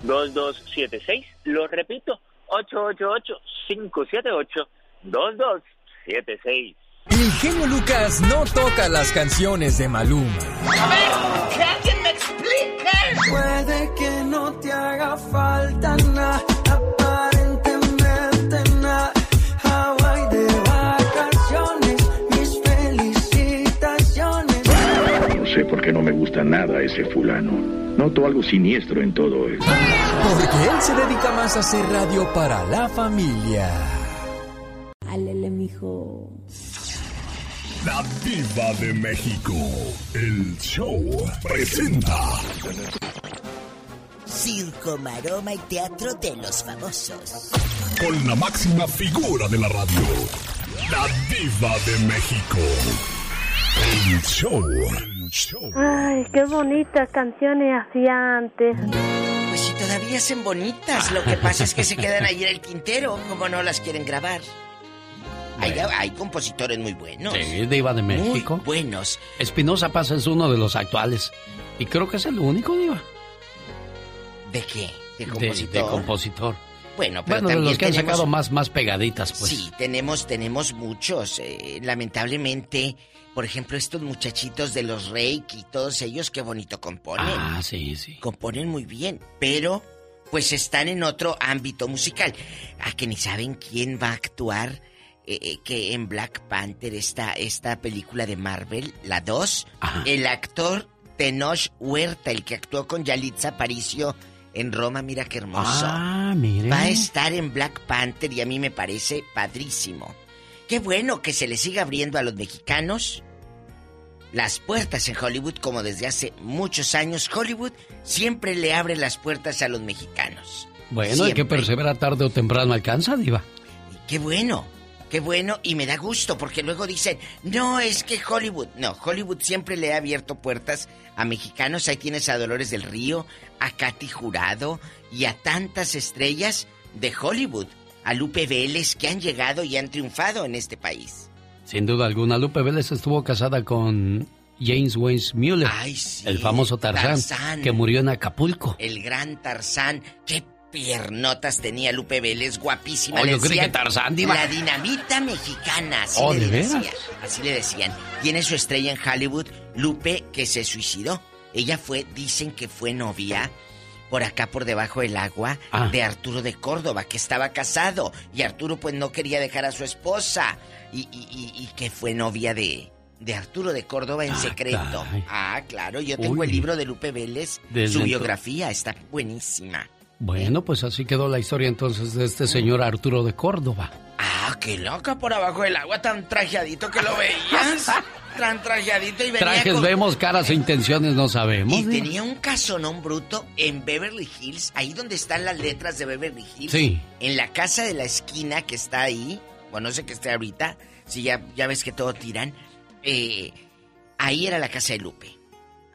888-578-2276. Lo repito, 888-578-2276. El genio Lucas no toca las canciones de Maluma. A ver, que alguien me explique. Puede que no te haga falta nada, aparentemente nada. Hawaii de vacaciones, mis felicitaciones. No sé por qué no me gusta nada ese fulano. Noto algo siniestro en todo esto. Porque él se dedica más a hacer radio para la familia. Alele, mijo. La Diva de México. El show presenta. Circo, maroma y teatro de los famosos. Con la máxima figura de la radio. La Diva de México. El show. Ay, qué bonitas canciones hacía antes. Pues si todavía hacen bonitas, lo que pasa es que se quedan ahí en el quintero, como no las quieren grabar. Hay, hay compositores muy buenos. Sí, Diva de México. Muy buenos. Espinosa Paz es uno de los actuales. Y creo que es el único, Diva. ¿De qué? ¿De compositor? De, compositor. Bueno, pero Bueno, de los que han sacado más, más pegaditas, pues. Sí, tenemos, tenemos muchos. eh, lamentablemente, por ejemplo, estos muchachitos de los Reiki y todos ellos, qué bonito componen. Ah, sí, sí. Componen muy bien, pero pues están en otro ámbito musical. A que ni saben quién va a actuar. eh, eh, que en Black Panther, esta, esta película de Marvel, la 2, el actor Tenoch Huerta, el que actuó con Yalitza Aparicio en Roma, mira qué hermoso. Ah, mire. Va a estar en Black Panther y a mí me parece padrísimo. Qué bueno que se le siga abriendo a los mexicanos las puertas en Hollywood como desde hace muchos años. Hollywood siempre le abre las puertas a los mexicanos. Bueno, el que Siempre. persevera tarde o temprano alcanza, Diva. Qué bueno, qué bueno y me da gusto porque luego dicen, no, es que Hollywood, no, Hollywood siempre le ha abierto puertas a mexicanos. Ahí tienes a Dolores del Río, a Katy Jurado y a tantas estrellas de Hollywood, a Lupe Vélez que han llegado y han triunfado en este país. Sin duda alguna, Lupe Vélez estuvo casada con James Wayne Mueller, el famoso Tarzán, Tarzán. que murió en Acapulco. El gran Tarzán, qué piernotas tenía Lupe Vélez, guapísima. Oh, yo creí que Tarzán, diva. La dinamita mexicana, así Oh, le ¿de decían. veras? Así le decían. Tiene su estrella en Hollywood, Lupe, que se suicidó. Ella fue, dicen que fue novia por acá por debajo del agua Ah. de Arturo de Córdoba, que estaba casado. Y Arturo pues no quería dejar a su esposa. Y, y- y- y que fue novia de, de Arturo de Córdoba en secreto. caray. Ah, claro, yo tengo Uy. el libro de Lupe Vélez, Desde su biografía, está buenísima. Bueno, pues así quedó la historia entonces de este señor Arturo de Córdoba. Ah, qué loca por abajo del agua, tan trajeadito que lo veías. tan trajeadito y venía Trajes con- vemos, caras e intenciones no sabemos. Y tenía un casonón bruto en Beverly Hills, ahí donde están las letras de Beverly Hills. Sí. En la casa de la esquina que está ahí, bueno, no sé qué esté ahorita, si ya, ya ves que todo tiran, eh, ahí era la casa de Lupe.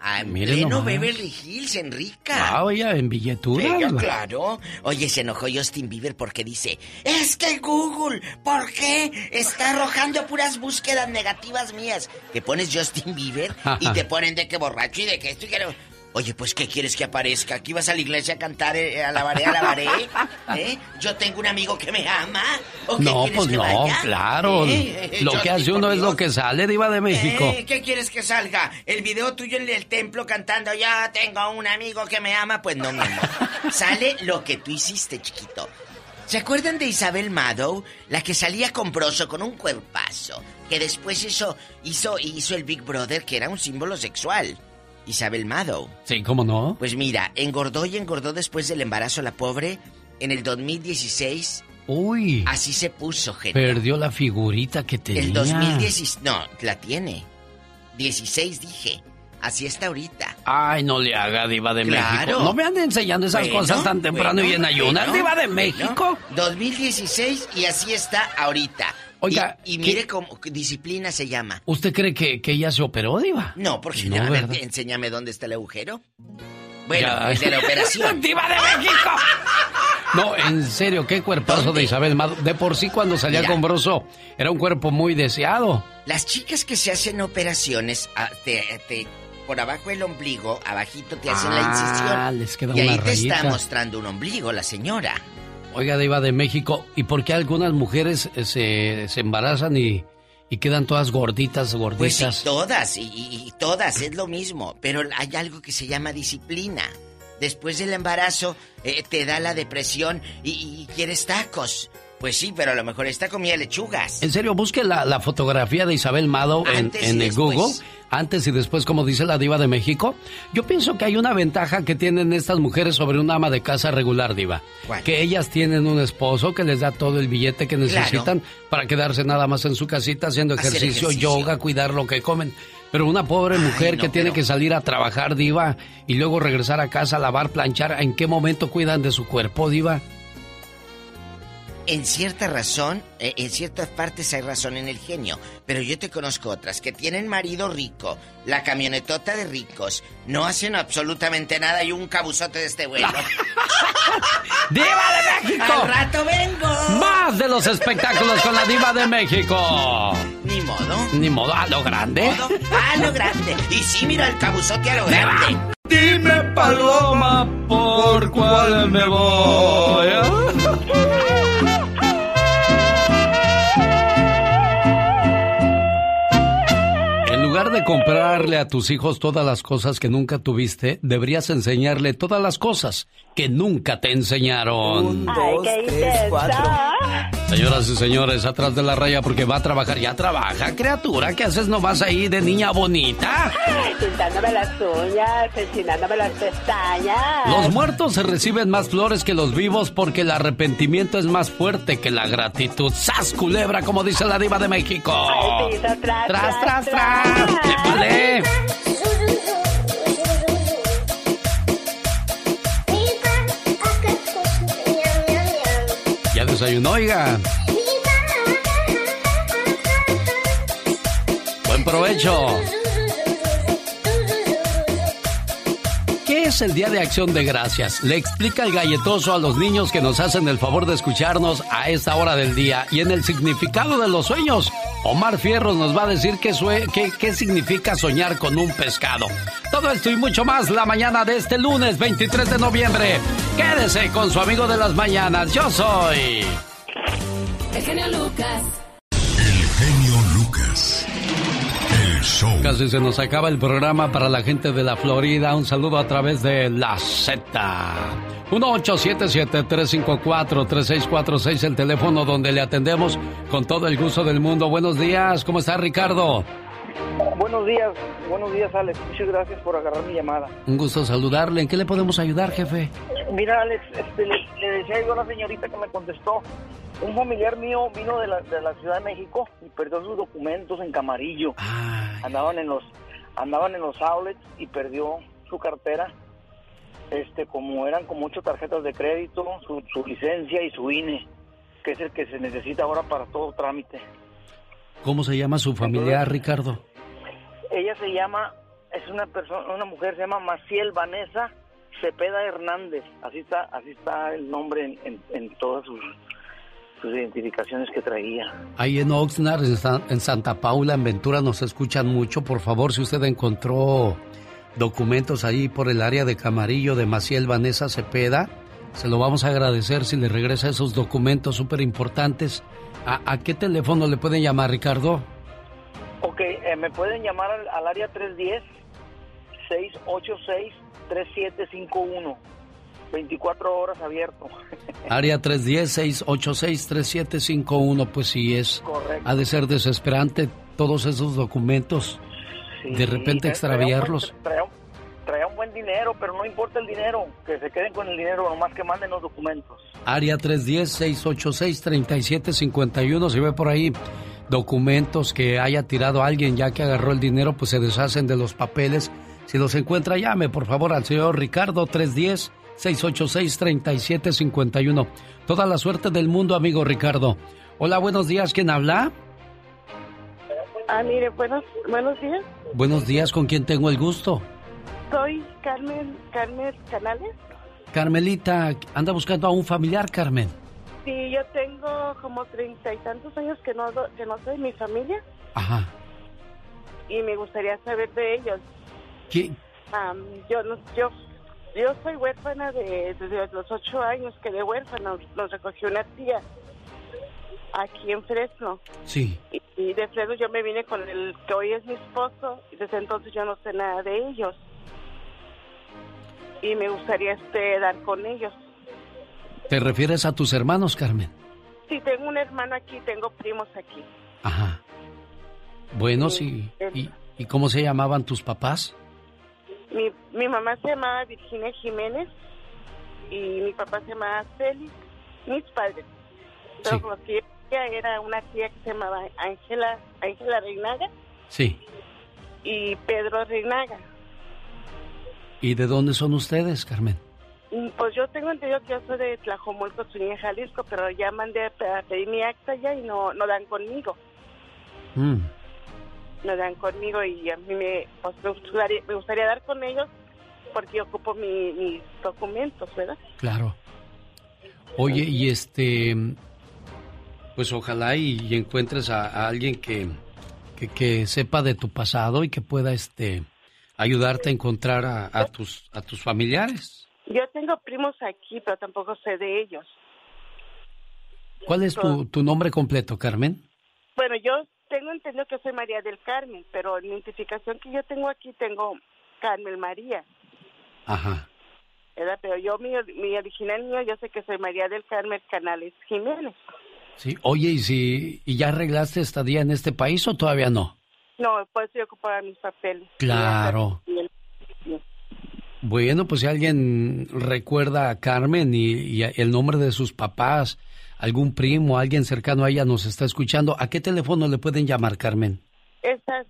Ah, pleno. Beverly Hills, Enrica. Ah, oye, en billetura. Diva. claro. Oye, se enojó Justin Bieber porque dice, es que Google, ¿por qué está arrojando puras búsquedas negativas mías? Te pones Justin Bieber y te ponen de que borracho y de que esto y que. Oye, pues, ¿qué quieres que aparezca? ¿Aquí vas a la iglesia a cantar, eh, alabaré, alabaré? ¿Eh? ¿Yo tengo un amigo que me ama? ¿O qué No, pues que no, vaya? claro. ¿Eh? Lo que hace uno es lo que sale, Diva de México. Eh, ¿Qué quieres que salga? ¿El video tuyo en el templo cantando Yo tengo un amigo que me ama? Pues no, mi amor. Sale lo que tú hiciste, chiquito. ¿Se acuerdan de Isabel Madow? La que salía con broso, con un cuerpazo. Que después hizo, hizo, hizo el Big Brother, que era un símbolo sexual. Isabel Madow. Sí, ¿cómo no? Pues mira, engordó y engordó después del embarazo la pobre. En el 2016, Uy, así se puso, gente. perdió la figurita que tenía. El 2016. No, la tiene. 16 dije. Así está ahorita. Ay, no le haga, Diva de Claro. México. No me anden enseñando esas Bueno, cosas tan temprano y en ayunas, bueno, Diva de. México. 2016 y así está ahorita. Oiga, Y, y ¿qué- mire cómo disciplina se llama. ¿Usted cree que, que ella se operó, Diva? No, porque No, a ver, enséñame dónde está el agujero. Bueno, Ya. el de la operación. ¡Diva de México! No, en serio, qué cuerpazo de Isabel Mado. De por sí cuando salía con Broso era un cuerpo muy deseado. Las chicas que se hacen operaciones ah, por abajo del ombligo, abajito te hacen la ah, incisión. Les queda y ahí te está mostrando un ombligo la señora. Oiga, Diva de México, ¿y por qué algunas mujeres eh, se, se embarazan y, y, quedan todas gorditas, gorditas? Pues sí, todas, y, todas, es lo mismo. Pero hay algo que se llama disciplina. Después del embarazo eh, te da la depresión y, quieres tacos. Pues sí, pero a lo mejor está comida lechugas. En serio, busque la, fotografía de Isabel Mado en, en Google antes y después, como dice la diva de México, yo pienso que hay una ventaja que tienen estas mujeres sobre una ama de casa regular, diva. Que ellas tienen un esposo que les da todo el billete que necesitan para quedarse nada más en su casita haciendo ejercicio, yoga, cuidar lo que comen. Pero una pobre mujer que tiene que salir a trabajar, diva, y luego regresar a casa a lavar, planchar, ¿en qué momento cuidan de su cuerpo, diva? En cierta razón, eh, en ciertas partes hay razón en el genio, pero yo te conozco otras que tienen marido rico, la camionetota de ricos, no hacen absolutamente nada y un cabuzote de este vuelo. ¡Diva de México! ¡Al rato vengo! Más de los espectáculos con la Diva de México. Ni modo. Ni modo, a lo grande. a lo grande. Y sí, mira el cabuzote a lo grande. Dime, paloma, por cuál me voy. De comprarle a tus hijos todas las cosas que nunca tuviste, deberías enseñarle todas las cosas que nunca te enseñaron. Un, dos, tres, cuatro. Señoras y señores, atrás de la raya porque va a trabajar. Ya trabaja, criatura. ¿Qué haces nomás ahí de niña bonita? Pintándome las uñas, ensinándome las pestañas. Los muertos se reciben más flores que los vivos porque el arrepentimiento es más fuerte que la gratitud. ¡Sas, culebra! Como dice la diva de México. tras, tras, tras. tras, tras. ¡Vale! Ya desayunó, oiga. Buen provecho. ¿Qué es el Día de Acción de Gracias? Le explica el galletoso a los niños que nos hacen el favor de escucharnos a esta hora del día y en el significado de los sueños. Omar Fierros nos va a decir qué, qué, qué significa soñar con un pescado. Todo esto y mucho más la mañana de este lunes 23 de noviembre. Quédese con su amigo de las mañanas. Yo soy... El genio Lucas. El genio Lucas. Casi se nos acaba el programa para la gente de la Florida. Un saludo a través de la Z. 1-877-354-3646, el teléfono donde le atendemos con todo el gusto del mundo. Buenos días, ¿cómo está Ricardo? Buenos días, buenos días Alex, muchas gracias por agarrar mi llamada. Un gusto saludarle, ¿en qué le podemos ayudar, jefe? Mira Alex, este, le, decía yo a la señorita que me contestó, un familiar mío vino de la, de la Ciudad de México y perdió sus documentos en Camarillo. Andaban en los andaban en los outlets y perdió su cartera. Este, como eran con muchas tarjetas de crédito, su, su licencia y su INE, que es el que se necesita ahora para todo trámite. ¿Cómo se llama su familiar, Ricardo? Ella se llama, es una persona, una mujer, se llama Maciel Vanessa Cepeda Hernández. Así está, así está el nombre en, en todas sus, sus identificaciones que traía. Ahí en Oxnard, en Santa Paula, en Ventura, nos escuchan mucho. Por favor, si usted encontró documentos ahí por el área de Camarillo de Maciel Vanessa Cepeda, se lo vamos a agradecer si le regresa esos documentos súper importantes. ¿A, qué teléfono le pueden llamar, Ricardo? Ok, eh, me pueden llamar al, al área 310-686-3751. 24 horas abierto. Área 310-686-3751, pues sí es. Correcto. Ha de ser desesperante todos esos documentos. De repente extraviarlos. Traía un, buen dinero, pero no importa el dinero, que se queden con el dinero, nomás que manden los documentos. Área 310-686-3751, si ve por ahí documentos que haya tirado alguien ya que agarró el dinero, pues se deshacen de los papeles. Si los encuentra, llame por favor al señor Ricardo 310 686-3751. Toda la suerte del mundo, amigo Ricardo. Hola, buenos días. ¿Quién habla? Ah, mire, buenos, buenos días. Buenos días, ¿con quién tengo el gusto? Soy Carmen, Carmen Canales. Carmelita, anda buscando a un familiar, Carmen. Sí, yo tengo como treinta y tantos años que no, que no soy mi familia. Ajá. Y me gustaría saber de ellos. ¿Qué? yo, yo, yo soy huérfana de, desde los ocho años, quedé huérfana, nos recogió una tía aquí en Fresno. Sí. Y, de Fresno yo me vine con el que hoy es mi esposo y desde entonces yo no sé nada de ellos. Y me gustaría este dar con ellos. ¿Te refieres a tus hermanos, Carmen? Sí, tengo un hermano aquí, tengo primos aquí. Ajá. Bueno, sí. ¿Y, cómo se llamaban tus papás? Mi, mi mamá se llamaba Virginia Jiménez y mi papá se llamaba Félix, mis padres. Pero como que era una tía que se llamaba Ángela Ángela Reinaga. Sí. Y Pedro Reinaga. ¿Y de dónde son ustedes, Carmen? Mm, pues yo tengo entendido que yo soy de Tlajomulco, Zúñiga, Jalisco, pero ya mandé a pedir mi acta ya y no, no dan conmigo. Mm. No dan conmigo y a mí me, pues, me, gustaría, dar con ellos porque yo ocupo mis documentos, ¿verdad? Claro. Oye, y este, pues ojalá y, encuentres a, alguien que, que, sepa de tu pasado y que pueda, este, ayudarte a encontrar a, tus, a tus familiares. Yo tengo primos aquí, pero tampoco sé de ellos. ¿Cuál es tu, tu nombre completo, Carmen? Bueno, yo tengo entendido que soy María del Carmen, pero en la identificación que yo tengo aquí tengo Carmen María. Ajá. Pero yo, mi, mi original mío, yo sé que soy María del Carmen Canales Jiménez. Sí, oye, ¿y si y ya arreglaste estadía en este país o todavía no? No, pues yo ocupaba mis papeles. Claro. Bueno, pues si alguien recuerda a Carmen y, el nombre de sus papás, algún primo, alguien cercano a ella nos está escuchando, ¿a qué teléfono le pueden llamar, Carmen? Está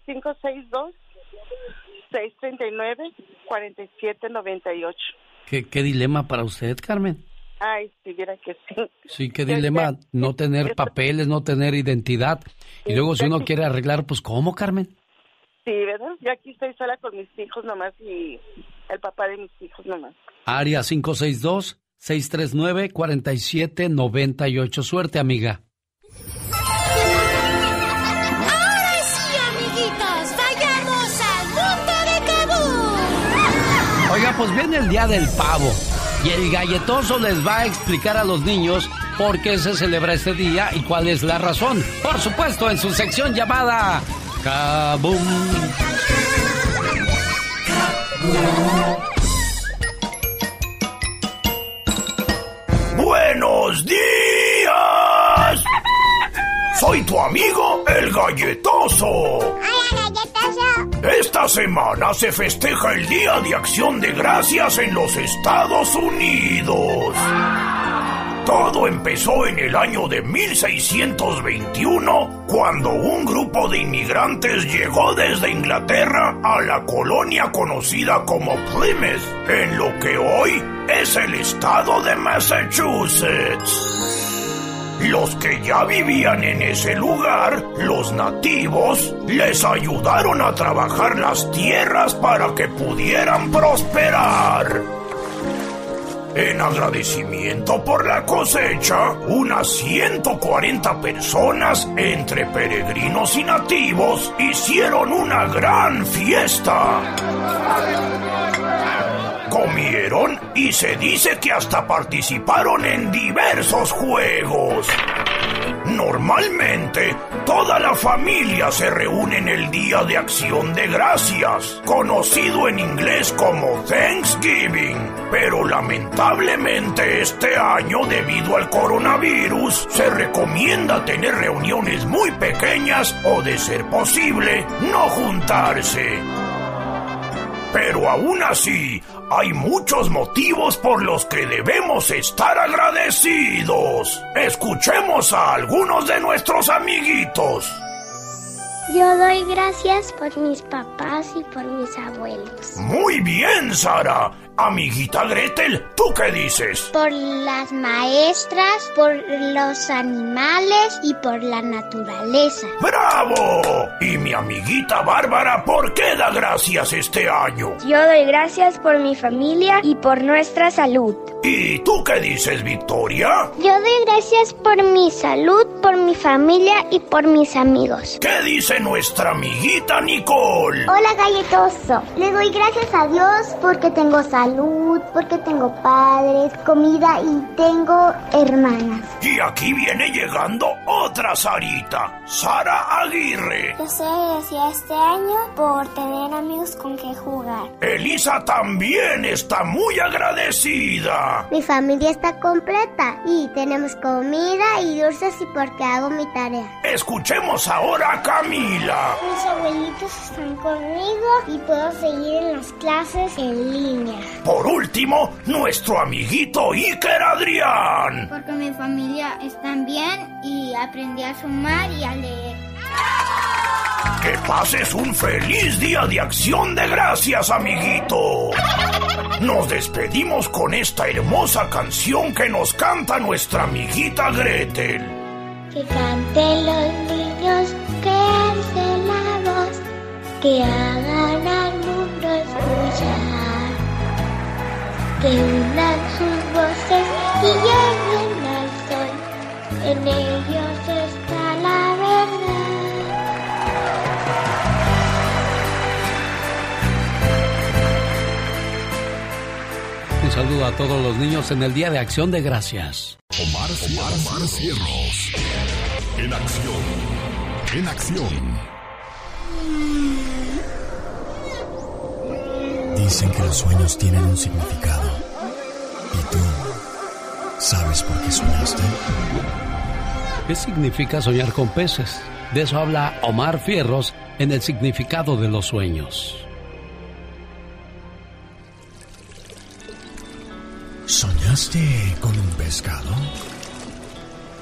562-639-4798. ¿Qué, ¿Qué dilema para usted, Carmen? Ay, si viera que sí. Sí, qué dilema no tener papeles, no tener identidad. Y luego si uno quiere arreglar, pues ¿cómo, Carmen? Sí, ¿verdad? Yo aquí estoy sola con mis hijos nomás y el papá de mis hijos nomás. Área 562-639-4798. Suerte, amiga. Ahora sí, amiguitos, vayamos al mundo de Kabul. Oiga, pues viene el día del pavo. Y el galletoso les va a explicar a los niños por qué se celebra este día y cuál es la razón. Por supuesto, en su sección llamada Kabum. Buenos días. Soy tu amigo el galletoso. Hola, galletoso. Esta semana se festeja el Día de Acción de Gracias en los Estados Unidos. Todo empezó en el año de 1621, cuando un grupo de inmigrantes llegó desde Inglaterra a la colonia conocida como Plymouth, en lo que hoy es el estado de Massachusetts. Los que ya vivían en ese lugar, los nativos, les ayudaron a trabajar las tierras para que pudieran prosperar. En agradecimiento por la cosecha, unas 140 personas, entre peregrinos y nativos, hicieron una gran fiesta comieron y se dice que hasta participaron en diversos juegos. Normalmente, toda la familia se reúne en el Día de Acción de Gracias, conocido en inglés como Thanksgiving, pero lamentablemente este año, debido al coronavirus, se recomienda tener reuniones muy pequeñas o, de ser posible, no juntarse. Pero aún así, hay muchos motivos por los que debemos estar agradecidos. Escuchemos a algunos de nuestros amiguitos. Yo doy gracias por mis papás y por mis abuelos. Muy bien, Sara. Amiguita Gretel, ¿tú qué dices? Por las maestras, por los animales y por la naturaleza. ¡Bravo! Y mi amiguita Bárbara, ¿por qué da gracias este año? Yo doy gracias por mi familia y por nuestra salud. ¿Y tú qué dices, Victoria? Yo doy gracias por mi salud, por mi familia y por mis amigos. ¿Qué dice nuestra amiguita Nicole? Hola, galletoso. Le doy gracias a Dios porque tengo salud porque tengo padres, comida y tengo hermanas. Y aquí viene llegando otra Sarita, Sara Aguirre. Yo soy agradecida este año por tener amigos con que jugar. Elisa también está muy agradecida. Mi familia está completa y tenemos comida y dulces y porque hago mi tarea. Escuchemos ahora a Camila. Mis abuelitos están conmigo y puedo seguir en las clases en línea. Por último, nuestro amiguito Iker Adrián. Porque mi familia están bien y aprendí a sumar y a leer. Que pases un feliz día de acción de gracias, amiguito. Nos despedimos con esta hermosa canción que nos canta nuestra amiguita Gretel. Que canten los niños, que alcen la voz, que hagan al mundo escuchar que unan sus voces y lleguen al sol. En ellos está la verdad. Un saludo a todos los niños en el Día de Acción de Gracias. Omar, Omar, Omar Cierros. En acción. En acción. Dicen que los sueños tienen un significado. ¿Y tú sabes por qué soñaste? ¿Qué significa soñar con peces? De eso habla Omar Fierros en el significado de los sueños. ¿Soñaste con un pescado?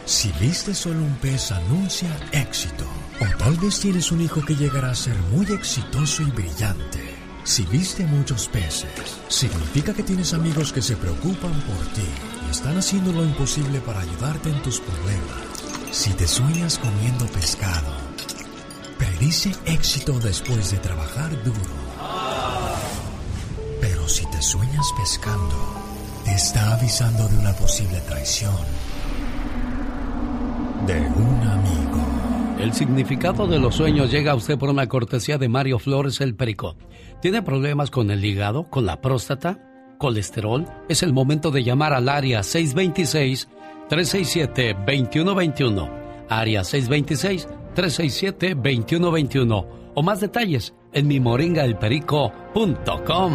Si viste solo un pez anuncia éxito. O tal vez tienes un hijo que llegará a ser muy exitoso y brillante. Si viste muchos peces, significa que tienes amigos que se preocupan por ti y están haciendo lo imposible para ayudarte en tus problemas. Si te sueñas comiendo pescado, predice éxito después de trabajar duro. Pero si te sueñas pescando, te está avisando de una posible traición de un amigo. El significado de los sueños llega a usted por una cortesía de Mario Flores el Perico. ¿Tiene problemas con el hígado, con la próstata, colesterol? Es el momento de llamar al área 626-367-2121. Área 626-367-2121. O más detalles en mimoringaelperico.com.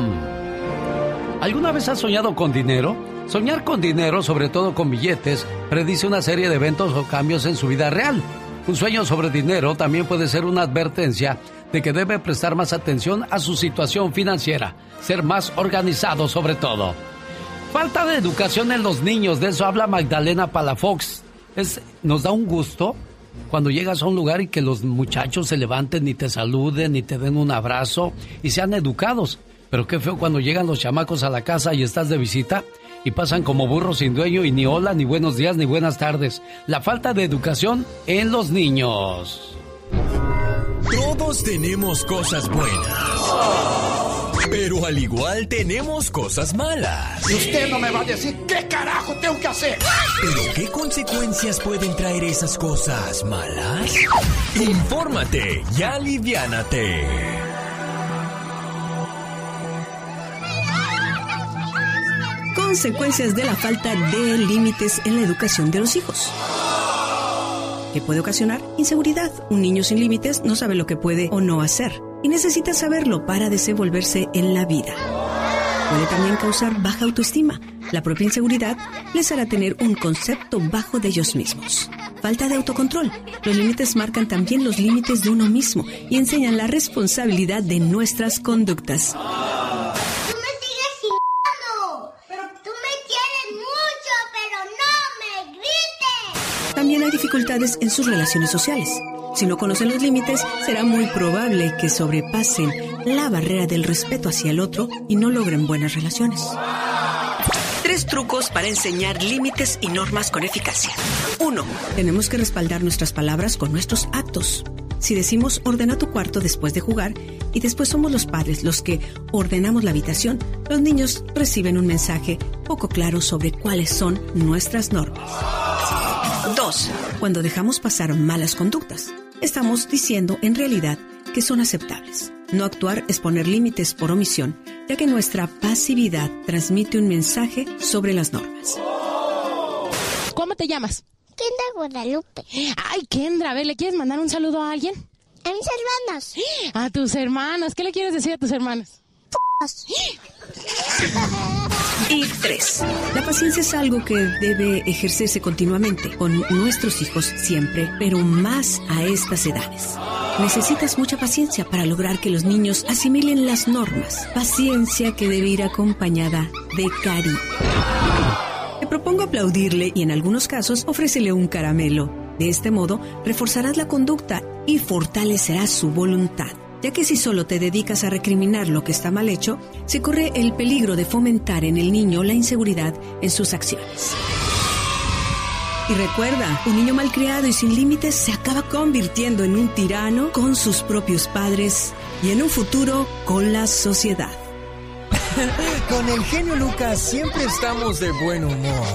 ¿Alguna vez has soñado con dinero? Soñar con dinero, sobre todo con billetes, predice una serie de eventos o cambios en su vida real. Un sueño sobre dinero también puede ser una advertencia de que debe prestar más atención a su situación financiera, ser más organizado sobre todo. Falta de educación en los niños, de eso habla Magdalena Palafox. Es, nos da un gusto cuando llegas a un lugar y que los muchachos se levanten y te saluden y te den un abrazo y sean educados. Pero qué feo cuando llegan los chamacos a la casa y estás de visita y pasan como burros sin dueño y ni hola, ni buenos días, ni buenas tardes. La falta de educación en los niños. Todos tenemos cosas buenas. Pero al igual tenemos cosas malas. Y usted no me va a decir qué carajo tengo que hacer. ¿Pero qué consecuencias pueden traer esas cosas malas? Infórmate y aliviánate. Consecuencias de la falta de límites en la educación de los hijos. ¿Qué puede ocasionar? Inseguridad. Un niño sin límites no sabe lo que puede o no hacer y necesita saberlo para desenvolverse en la vida. Puede también causar baja autoestima. La propia inseguridad les hará tener un concepto bajo de ellos mismos. Falta de autocontrol. Los límites marcan también los límites de uno mismo y enseñan la responsabilidad de nuestras conductas. Tú me sigues chingando. Pero tú me quieres mucho, pero no me grites. También hay dificultades en sus relaciones sociales. Si no conocen los límites, será muy probable que sobrepasen la barrera del respeto hacia el otro y no logren buenas relaciones. Tres trucos para enseñar límites y normas con eficacia. Uno, tenemos que respaldar nuestras palabras con nuestros actos. Si decimos ordena tu cuarto después de jugar y después somos los padres los que ordenamos la habitación, los niños reciben un mensaje poco claro sobre cuáles son nuestras normas. Dos, cuando dejamos pasar malas conductas, estamos diciendo en realidad que son aceptables. No actuar es poner límites por omisión, ya que nuestra pasividad transmite un mensaje sobre las normas. ¿Cómo te llamas? Kendra Guadalupe. Ay, Kendra, a ver, ¿le quieres mandar un saludo a alguien? A mis hermanos. A tus hermanos. ¿Qué le quieres decir a tus hermanos? Y tres, la paciencia es algo que debe ejercerse continuamente con nuestros hijos siempre, pero más a estas edades. Necesitas mucha paciencia para lograr que los niños asimilen las normas. Paciencia que debe ir acompañada de cariño. Te propongo aplaudirle y en algunos casos ofrécele un caramelo. De este modo, reforzarás la conducta y fortalecerás su voluntad ya que si solo te dedicas a recriminar lo que está mal hecho, se corre el peligro de fomentar en el niño la inseguridad en sus acciones. Y recuerda, un niño malcriado y sin límites se acaba convirtiendo en un tirano con sus propios padres y en un futuro con la sociedad. con el genio Lucas siempre estamos de buen humor.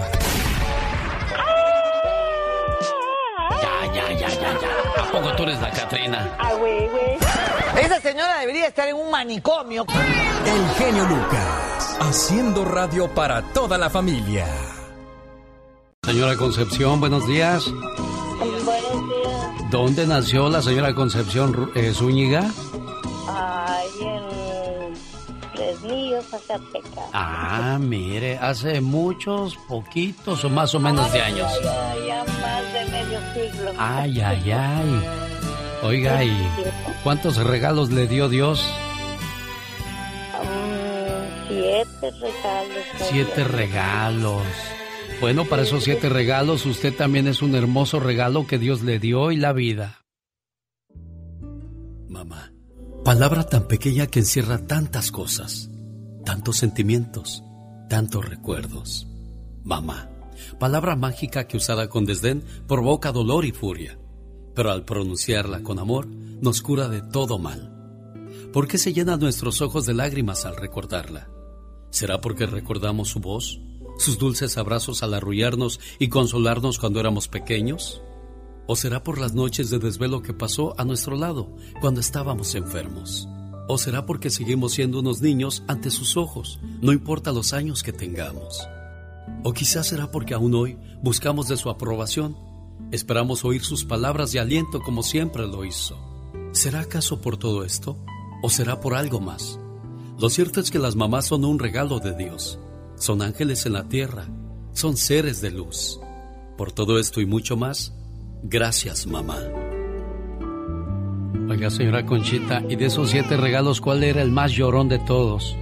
Ya, ya, ya, ya, ya. ¿A poco tú eres la Catrina? Ah, güey, güey. Esa señora debería estar en un manicomio. El genio Lucas, haciendo radio para toda la familia. Señora Concepción, buenos días. Buenos días. ¿Dónde nació la señora Concepción eh, Zúñiga? Ahí en Fresnillo, Zacatecas. Ah, mire, hace muchos, poquitos o más o menos de años. Ya, ya más de medio siglo. Ay, ay, ay. Oiga, ¿y cuántos regalos le dio Dios? Mm, siete regalos. Siete regalos. Bueno, para esos siete regalos, usted también es un hermoso regalo que Dios le dio y la vida. Mamá, palabra tan pequeña que encierra tantas cosas, tantos sentimientos, tantos recuerdos. Mamá, palabra mágica que usada con desdén provoca dolor y furia pero al pronunciarla con amor nos cura de todo mal. ¿Por qué se llenan nuestros ojos de lágrimas al recordarla? ¿Será porque recordamos su voz, sus dulces abrazos al arrullarnos y consolarnos cuando éramos pequeños? ¿O será por las noches de desvelo que pasó a nuestro lado cuando estábamos enfermos? ¿O será porque seguimos siendo unos niños ante sus ojos, no importa los años que tengamos? ¿O quizás será porque aún hoy buscamos de su aprobación Esperamos oír sus palabras de aliento como siempre lo hizo. ¿Será acaso por todo esto? ¿O será por algo más? Lo cierto es que las mamás son un regalo de Dios. Son ángeles en la tierra. Son seres de luz. Por todo esto y mucho más, gracias mamá. Oiga, señora Conchita, ¿y de esos siete regalos cuál era el más llorón de todos?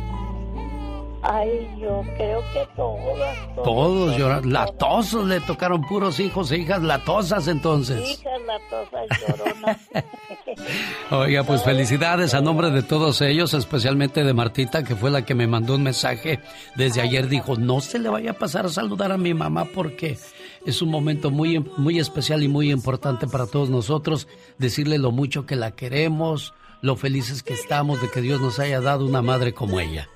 Ay, yo creo que todas. Todos, lloraron. Latosos le tocaron puros hijos e hijas latosas entonces. Hijas latosas lloronas. Oiga, pues felicidades a nombre de todos ellos, especialmente de Martita, que fue la que me mandó un mensaje desde ayer. Dijo, no se le vaya a pasar a saludar a mi mamá porque es un momento muy, muy especial y muy importante para todos nosotros. Decirle lo mucho que la queremos, lo felices que estamos de que Dios nos haya dado una madre como ella.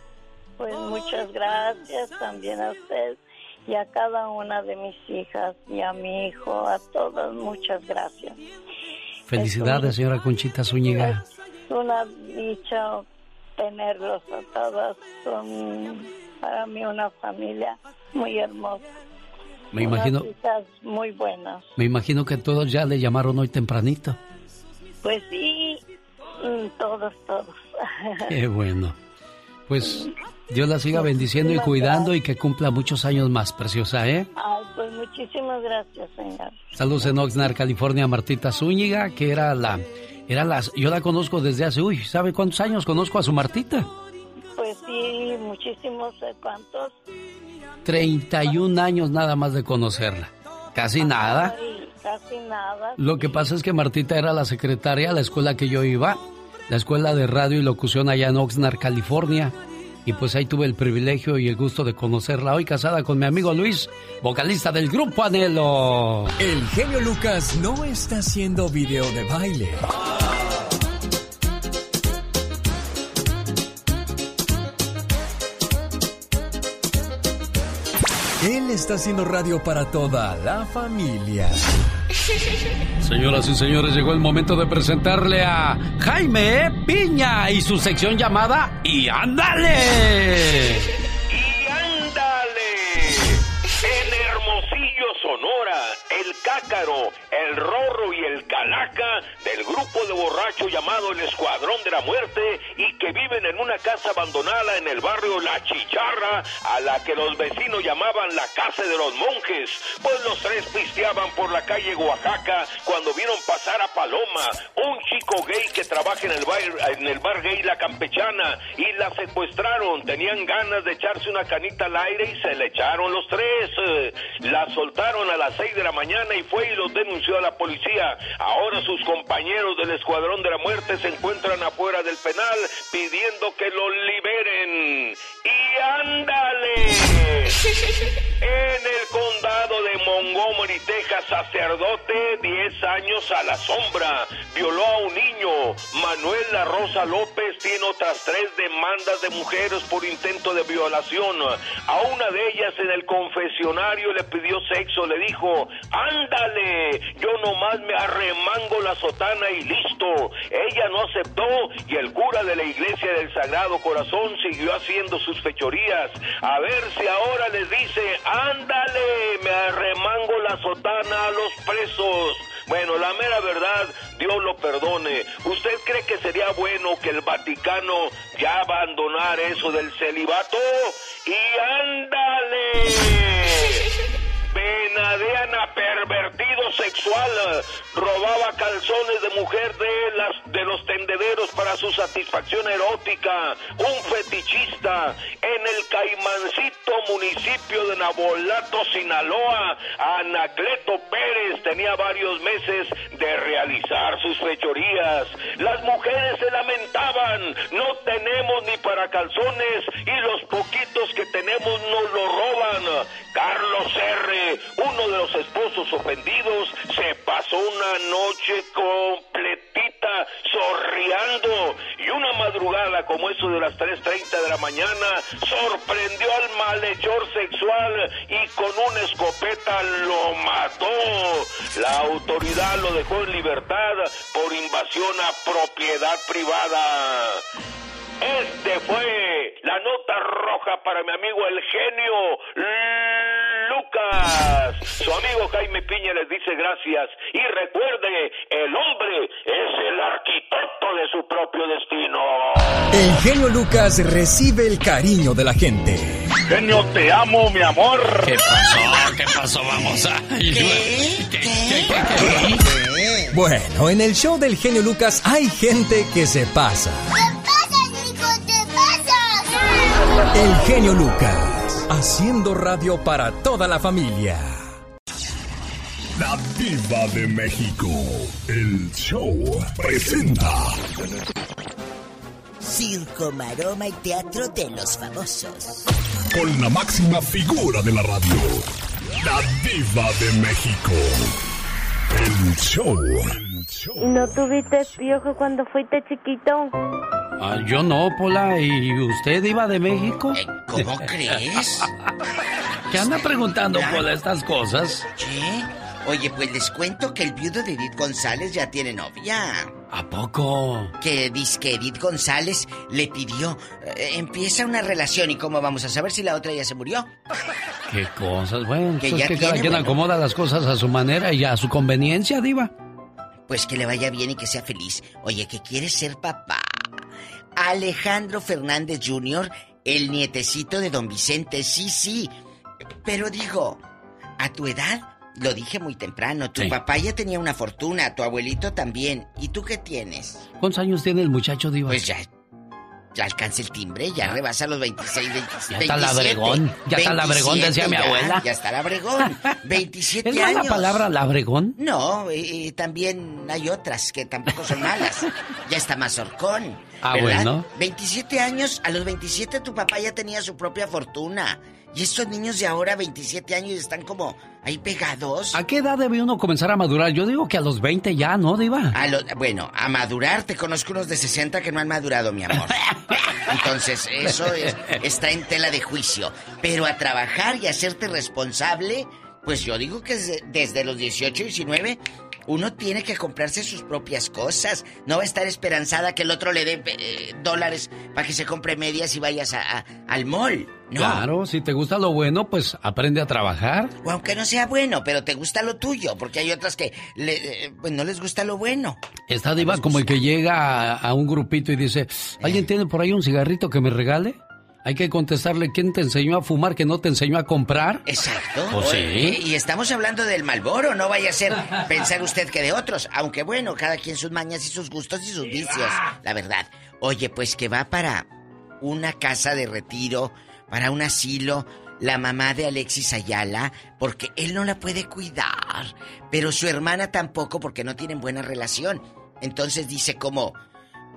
Pues muchas gracias también a usted y a cada una de mis hijas y a mi hijo, a todas, muchas gracias. Felicidades, señora Conchita Zúñiga. Es una dicha tenerlos a todas. Son para mí una familia muy hermosa. Me imagino. Hijas muy buenas. Me imagino que todos ya le llamaron hoy tempranito. Pues sí, mm, todos, todos. Qué bueno. Pues Dios la siga bendiciendo y cuidando y que cumpla muchos años más, preciosa, ¿eh? Ay, pues muchísimas gracias, señor. Saludos en Oxnard, California, Martita Zúñiga, que era la, era la, yo la conozco desde hace, uy, ¿sabe cuántos años conozco a su Martita? Pues sí, muchísimos, ¿eh? ¿cuántos? 31 años nada más de conocerla, casi nada. casi nada. Lo que pasa es que Martita era la secretaria a la escuela que yo iba, la escuela de radio y locución allá en Oxnard, California. Y pues ahí tuve el privilegio y el gusto de conocerla hoy casada con mi amigo Luis, vocalista del grupo Anhelo. El genio Lucas no está haciendo video de baile. Él está haciendo radio para toda la familia. Señoras y señores, llegó el momento de presentarle a Jaime Piña y su sección llamada Y ándale. El cácaro, el rorro y el calaca del grupo de borrachos llamado el Escuadrón de la Muerte y que viven en una casa abandonada en el barrio La Chicharra, a la que los vecinos llamaban la Casa de los Monjes, pues los tres pisteaban por la calle Oaxaca cuando vieron pasar a Paloma, un chico gay que trabaja en el bar, en el bar gay La Campechana, y la secuestraron. Tenían ganas de echarse una canita al aire y se le echaron los tres. La soltaron a las seis de la mañana y fue y los denunció a la policía. Ahora sus compañeros del Escuadrón de la Muerte se encuentran afuera del penal pidiendo que los liberen. ¡Y ándale! En el condado de Montgomery, Texas, sacerdote, 10 años a la sombra, violó a un niño. Manuel La Rosa López tiene otras tres demandas de mujeres por intento de violación. A una de ellas en el confesionario le pidió sexo, le dijo, ándale, yo nomás me arremango la sotana y listo. Ella no aceptó y el cura de la iglesia del Sagrado Corazón siguió haciendo sus fechorías. A ver si ahora les dice, ándale, me arremango la sotana a los presos. Bueno, la mera verdad, Dios lo perdone. ¿Usted cree que sería bueno que el Vaticano ya abandonara eso del celibato? Y ándale. Benadean a pervertido sexual, robaba calzones de mujer de las de los tendederos para su satisfacción erótica, un fetichista en el Caimancito municipio de Nabolato, Sinaloa, Anacleto Pérez tenía varios meses de realizar sus fechorías. Las mujeres se lamentaban, no tenemos ni para calzones y los poquitos que tenemos nos lo roban. Carlos R., uno de los esposos ofendidos, se pasó una noche completita sorriando y una madrugada como eso de las 3.30 de la mañana sorprendió al malhechor sexual y con una escopeta lo mató. La autoridad lo dejó en libertad por invasión a propiedad privada. Este fue la nota roja para mi amigo el genio Lucas. Su amigo Jaime Piña les dice gracias y recuerde, el hombre es el arquitecto de su propio destino. El genio Lucas recibe el cariño de la gente. Genio, te amo, mi amor. ¿Qué pasó? ¿Qué pasó? Vamos a... Bueno, en el show del genio Lucas hay gente que se pasa. El genio Lucas, haciendo radio para toda la familia. La Diva de México. El show presenta. Circo, maroma y teatro de los famosos. Con la máxima figura de la radio. La Diva de México. El show. ¿No tuviste piojo cuando fuiste chiquito? Ah, yo no, Pola. ¿Y usted iba de México? ¿Cómo crees? ¿Qué anda preguntando, Pola, estas cosas? ¿Qué? Oye, pues les cuento que el viudo de Edith González ya tiene novia. ¿A poco? Que dice que Edith González le pidió. eh, empieza una relación y cómo vamos a saber si la otra ya se murió. ¿Qué cosas? Bueno, Que pues ya es que cada tiene, quien bueno. acomoda las cosas a su manera y a su conveniencia, Diva. Pues que le vaya bien y que sea feliz. Oye, que quiere ser papá. Alejandro Fernández Jr., el nietecito de don Vicente, sí, sí. Pero digo, a tu edad, lo dije muy temprano, tu Sí. papá ya tenía una fortuna, tu abuelito también. ¿Y tú qué tienes? ¿Cuántos años tiene el muchacho, Diva? Pues ya, ya alcanza el timbre, ya rebasa los 26, 27. Ya está labregón, ya está labregón, decía mi abuela. Ya está labregón, 27 ¿Es años. palabra labregón? No, eh, eh, también hay otras que tampoco son malas. ya está mazorcón. Ah, ¿verdad? bueno. 27 años, a los 27 tu papá ya tenía su propia fortuna. Y estos niños de ahora, 27 años, están como ahí pegados. ¿A qué edad debe uno comenzar a madurar? Yo digo que a los 20 ya, ¿no, Diva? A lo- bueno, a madurar, te conozco unos de 60 que no han madurado, mi amor. Entonces, eso es- está en tela de juicio. Pero a trabajar y hacerte responsable, pues yo digo que desde, los 18, 19, uno tiene que comprarse sus propias cosas. No va a estar esperanzada que el otro le dé eh, dólares para que se compre medias y vayas a- a- al mall. No. Claro, si te gusta lo bueno, pues aprende a trabajar. O aunque no sea bueno, pero te gusta lo tuyo, porque hay otras que le- eh, pues no les gusta lo bueno. Está Diva como el que llega a, a un grupito y dice, ¿alguien tiene por ahí un cigarrito que me regale? Hay que contestarle, ¿quién te enseñó a fumar que no te enseñó a comprar? Exacto. Pues sí. Y estamos hablando del Malboro, no vaya a ser pensar usted que de otros. Aunque bueno, cada quien sus mañas y sus gustos y sus vicios, la verdad. Oye, pues que va para una casa de retiro, para un asilo, la mamá de Alexis Ayala, porque él no la puede cuidar, pero su hermana tampoco porque no tienen buena relación. Entonces dice como,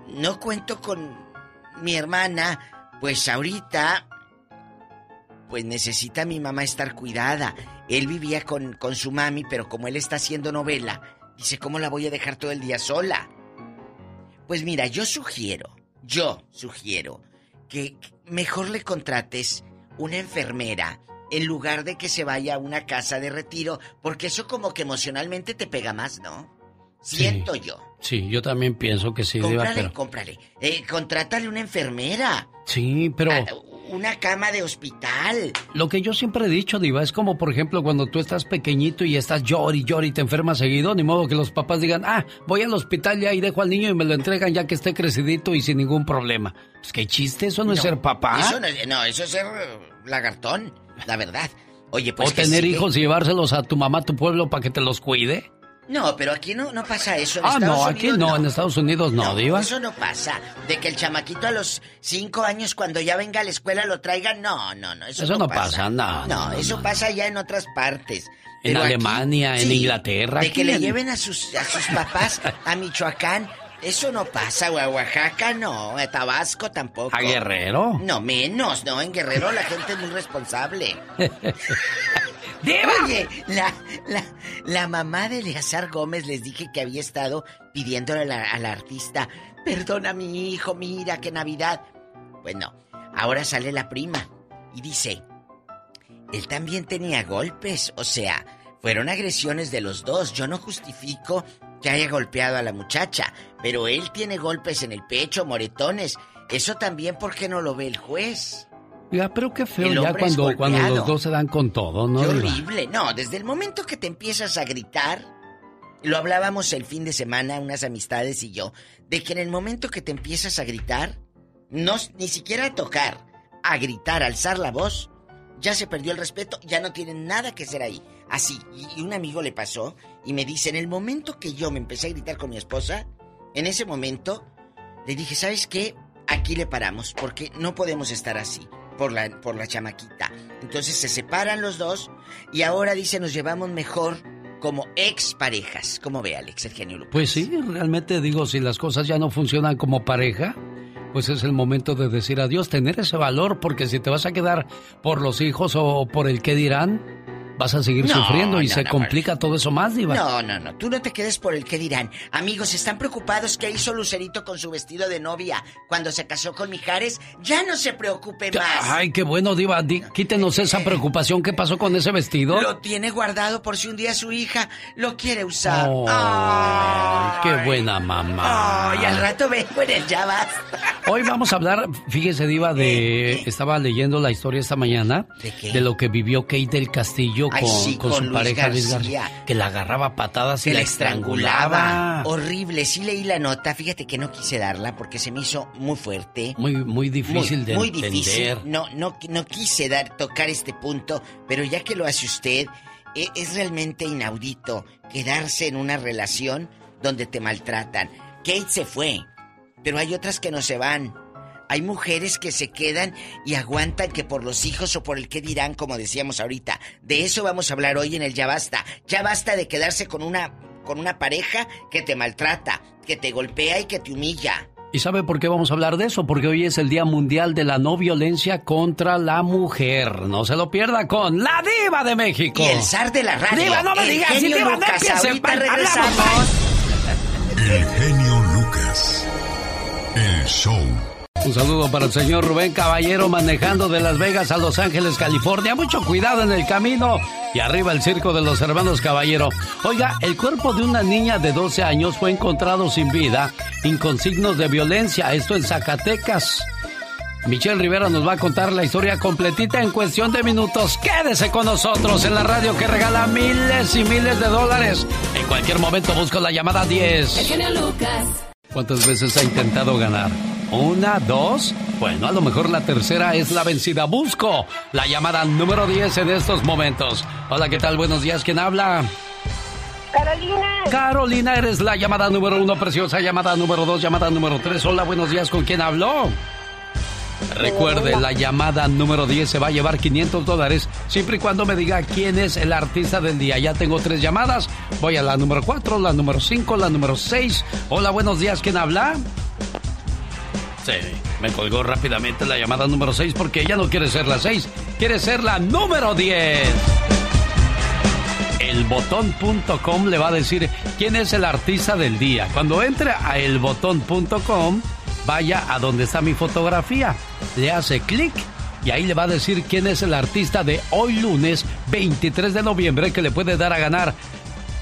no cuento con mi hermana, pues ahorita pues necesita mi mamá estar cuidada. Él vivía con, con su mami, pero como él está haciendo novela, dice, ¿cómo la voy a dejar todo el día sola? Pues mira, yo sugiero, yo sugiero que mejor le contrates una enfermera en lugar de que se vaya a una casa de retiro, porque eso como que emocionalmente te pega más, ¿no? Siento yo. Sí, yo también pienso que sí, Diva, Cómprale, pero... cómprale. Eh, contrátale una enfermera, Sí, pero... una cama de hospital. Lo que yo siempre he dicho, Diva, es como por ejemplo cuando tú estás pequeñito y estás llori y te enfermas seguido, ni modo que los papás digan, ah, voy al hospital ya y dejo al niño y me lo entregan ya que esté crecidito y sin ningún problema. Pues qué chiste, eso no, es ser papá. Eso no, es- no, eso es ser lagartón, la verdad. Oye, pues o tener sí, hijos y llevárselos a tu mamá a tu pueblo para que te los cuide. No, pero aquí no, no pasa eso. En Ah, Estados no, aquí Unidos no, en Estados Unidos no, Diva. Eso no pasa. De que el chamaquito a los cinco años, cuando ya venga a la escuela, lo traiga. No, no, no. Eso, Eso no pasa, no, No, no, eso pasa ya en otras partes. En Pero aquí, Alemania, en sí, Inglaterra. De aquí que le en- lleven a sus, a sus papás a Michoacán. Eso no pasa, o a Oaxaca no, a Tabasco tampoco. ¿A Guerrero? No, menos, no, en Guerrero la gente es muy responsable. Oye, la, la, la mamá de Eleazar Gómez les dije que había estado pidiéndole a la, artista, perdona a mi hijo, mira qué Navidad. Bueno, ahora sale la prima y dice, él también tenía golpes, o sea, fueron agresiones de los dos. Yo no justifico que haya golpeado a la muchacha, pero él tiene golpes en el pecho, moretones. Eso también, ¿por qué no lo ve el juez? Ya, pero qué feo ya cuando, cuando los dos se dan con todo, ¿no? Qué horrible. No, desde el momento que te empiezas a gritar, lo hablábamos el fin de semana, unas amistades y yo, de que en el momento que te empiezas a gritar, no, ni siquiera a tocar, a gritar, a alzar la voz, ya se perdió el respeto, ya no tienen nada que hacer ahí. Así, y un amigo le pasó y me dice, en el momento que yo me empecé a gritar con mi esposa, en ese momento le dije, ¿sabes qué? Aquí le paramos, porque no podemos estar así por la, por la chamaquita. Entonces se separan los dos y ahora dice nos llevamos mejor como ex parejas. ¿Cómo ve Alex, el genio? Pues sí, realmente digo, si las cosas ya no funcionan como pareja, pues es el momento de decir adiós, tener ese valor, porque si te vas a quedar por los hijos o por el qué dirán, vas a seguir No, sufriendo y no, se no, complica todo eso más, Diva. No, no, no, tú no te quedes por el que dirán. Amigos, ¿están preocupados qué hizo Lucerito con su vestido de novia cuando se casó con Mijares? Ya no se preocupe más. Ay, qué bueno, Diva. Di- quítenos esa preocupación. ¿Qué pasó con ese vestido? Lo tiene guardado por si un día su hija lo quiere usar. Oh, qué buena mamá. Ay, al rato vengo en el ya vas. Hoy vamos a hablar, fíjese, Diva, de. Estaba leyendo la historia esta mañana ¿De qué? lo que vivió Kate del Castillo Ay, con, sí, con con su Luis pareja Luis García. García. Que la agarraba patadas y la la estrangulaba. estrangulaba. Horrible, sí leí la nota. Fíjate que no quise darla porque se me hizo muy fuerte. Muy, muy difícil muy, de muy entender. difícil. No, no, no quise dar, tocar este punto, pero ya que lo hace usted, e- es realmente inaudito quedarse en una relación donde te maltratan. Kate se fue, pero hay otras que no se van. Hay mujeres que se quedan y aguantan que por los hijos o por el que dirán, como decíamos ahorita. De eso vamos a hablar hoy en el Ya Basta. Ya basta de quedarse con una, con una pareja que te maltrata, que te golpea y que te humilla. ¿Y sabe por qué vamos a hablar de eso? Porque hoy es el Día Mundial de la No Violencia contra la Mujer. No se lo pierda con la Diva de México. Y el zar de la radio. Diva, no me digas, genio Diva, no Lucas. empiece, Ahorita regresamos. El genio Lucas. El show. Un saludo para el señor Rubén Caballero manejando de Las Vegas a Los Ángeles, California. Mucho cuidado en el camino. Y arriba el circo de los hermanos Caballero. Oiga, el cuerpo de una niña de 12 años fue encontrado sin vida y con signos de violencia. Esto en Zacatecas. Michelle Rivera nos va a contar la historia completita en cuestión de minutos. Quédese con nosotros en la radio que regala miles y miles de dólares. En cualquier momento busco la llamada 10. El genio Lucas. ¿Cuántas veces ha intentado ganar? ¿Una? ¿Dos? Bueno, a lo mejor la tercera es la vencida. Busco la llamada número 10 en estos momentos. Hola, ¿qué tal? Buenos días. ¿Quién habla? Carolina. Carolina, eres la llamada número uno, preciosa. Llamada número dos, llamada número tres. Hola, buenos días. ¿Con quién habló? Recuerde, la llamada número 10 se va a llevar 500 dólares siempre y cuando me diga quién es el artista del día. Ya tengo tres llamadas. Voy a la número 4, la número 5, la número 6. Hola, buenos días. ¿Quién habla? Sí, me colgó rápidamente la llamada número 6 porque ella no quiere ser la 6, quiere ser la número 10. Elbotón.com le va a decir quién es el artista del día. Cuando entre a elbotón.com, vaya a donde está mi fotografía, le hace clic y ahí le va a decir quién es el artista de hoy lunes 23 de noviembre que le puede dar a ganar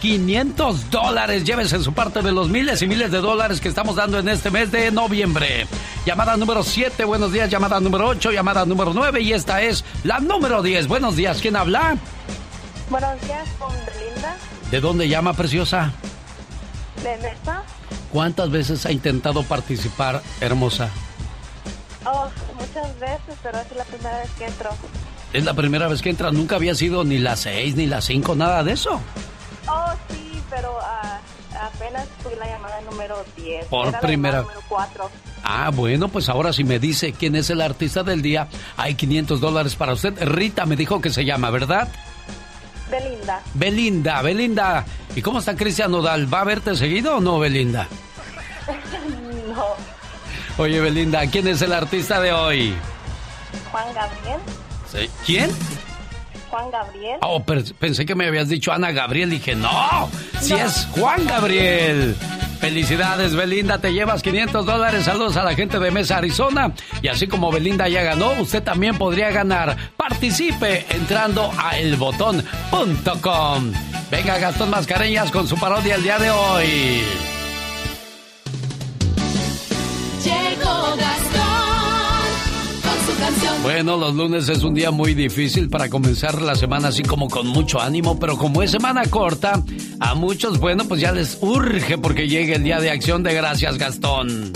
500 dólares. Llévese su parte de los miles y miles de dólares que estamos dando en este mes de noviembre. Llamada número 7, buenos días. Llamada número 8, llamada número 9 y esta es la número 10. Buenos días, ¿quién habla? Buenos días, con Belinda. ¿De dónde llama, preciosa? ¿De Nesa? ¿Cuántas veces ha intentado participar, hermosa? Oh, muchas veces, pero es la primera vez que entro. Es la primera vez que entra, nunca había sido ni la 6 ni la 5, nada de eso. Oh, sí, pero ah, apenas fui la llamada número 10. Por Era primera- número 4. Ah, bueno, pues ahora si me dice quién es el artista del día, hay 500 dólares para usted. Rita me dijo que se llama, ¿verdad? Belinda. Belinda, Belinda. ¿Y cómo está Cristian Nodal? ¿Va a verte seguido o no, Belinda? no. Oye, Belinda, ¿quién es el artista de hoy? Juan Gabriel. Sí. ¿Quién? Juan Gabriel. Oh, pero pensé que me habías dicho Ana Gabriel. Dije, no, si es Juan Gabriel. Felicidades, Belinda, te llevas 500 dólares. Saludos a la gente de Mesa, Arizona. Y así como Belinda ya ganó, usted también podría ganar. Participe entrando a elbotón.com. Venga, Gastón Mascareñas con su parodia el día de hoy. Llegó Gastón. Bueno, los lunes es un día muy difícil para comenzar la semana así como con mucho ánimo, pero como es semana corta, a muchos, bueno, pues ya les urge porque llegue el día de acción de gracias, Gastón.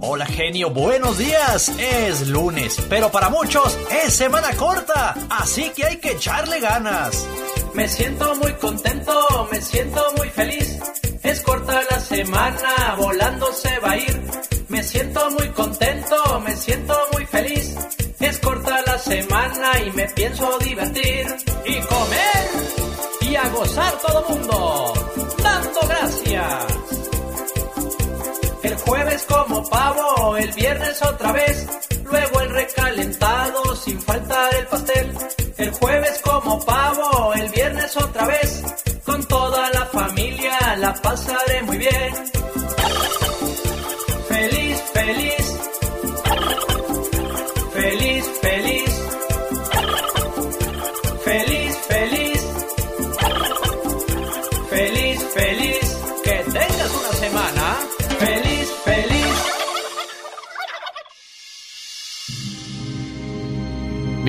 Hola genio, buenos días. Es lunes, pero para muchos es semana corta, así que hay que echarle ganas. Me siento muy contento, me siento muy feliz. Es corta la semana, volando se va a ir. Me siento muy contento, me siento muy feliz. Es corta la semana y me pienso divertir. Y comer y a gozar todo mundo, dando gracias. El jueves como pavo, el viernes otra vez, luego el recalentado sin faltar el pastel. El jueves como pavo, el viernes otra vez, con toda la familia la pasaré muy bien.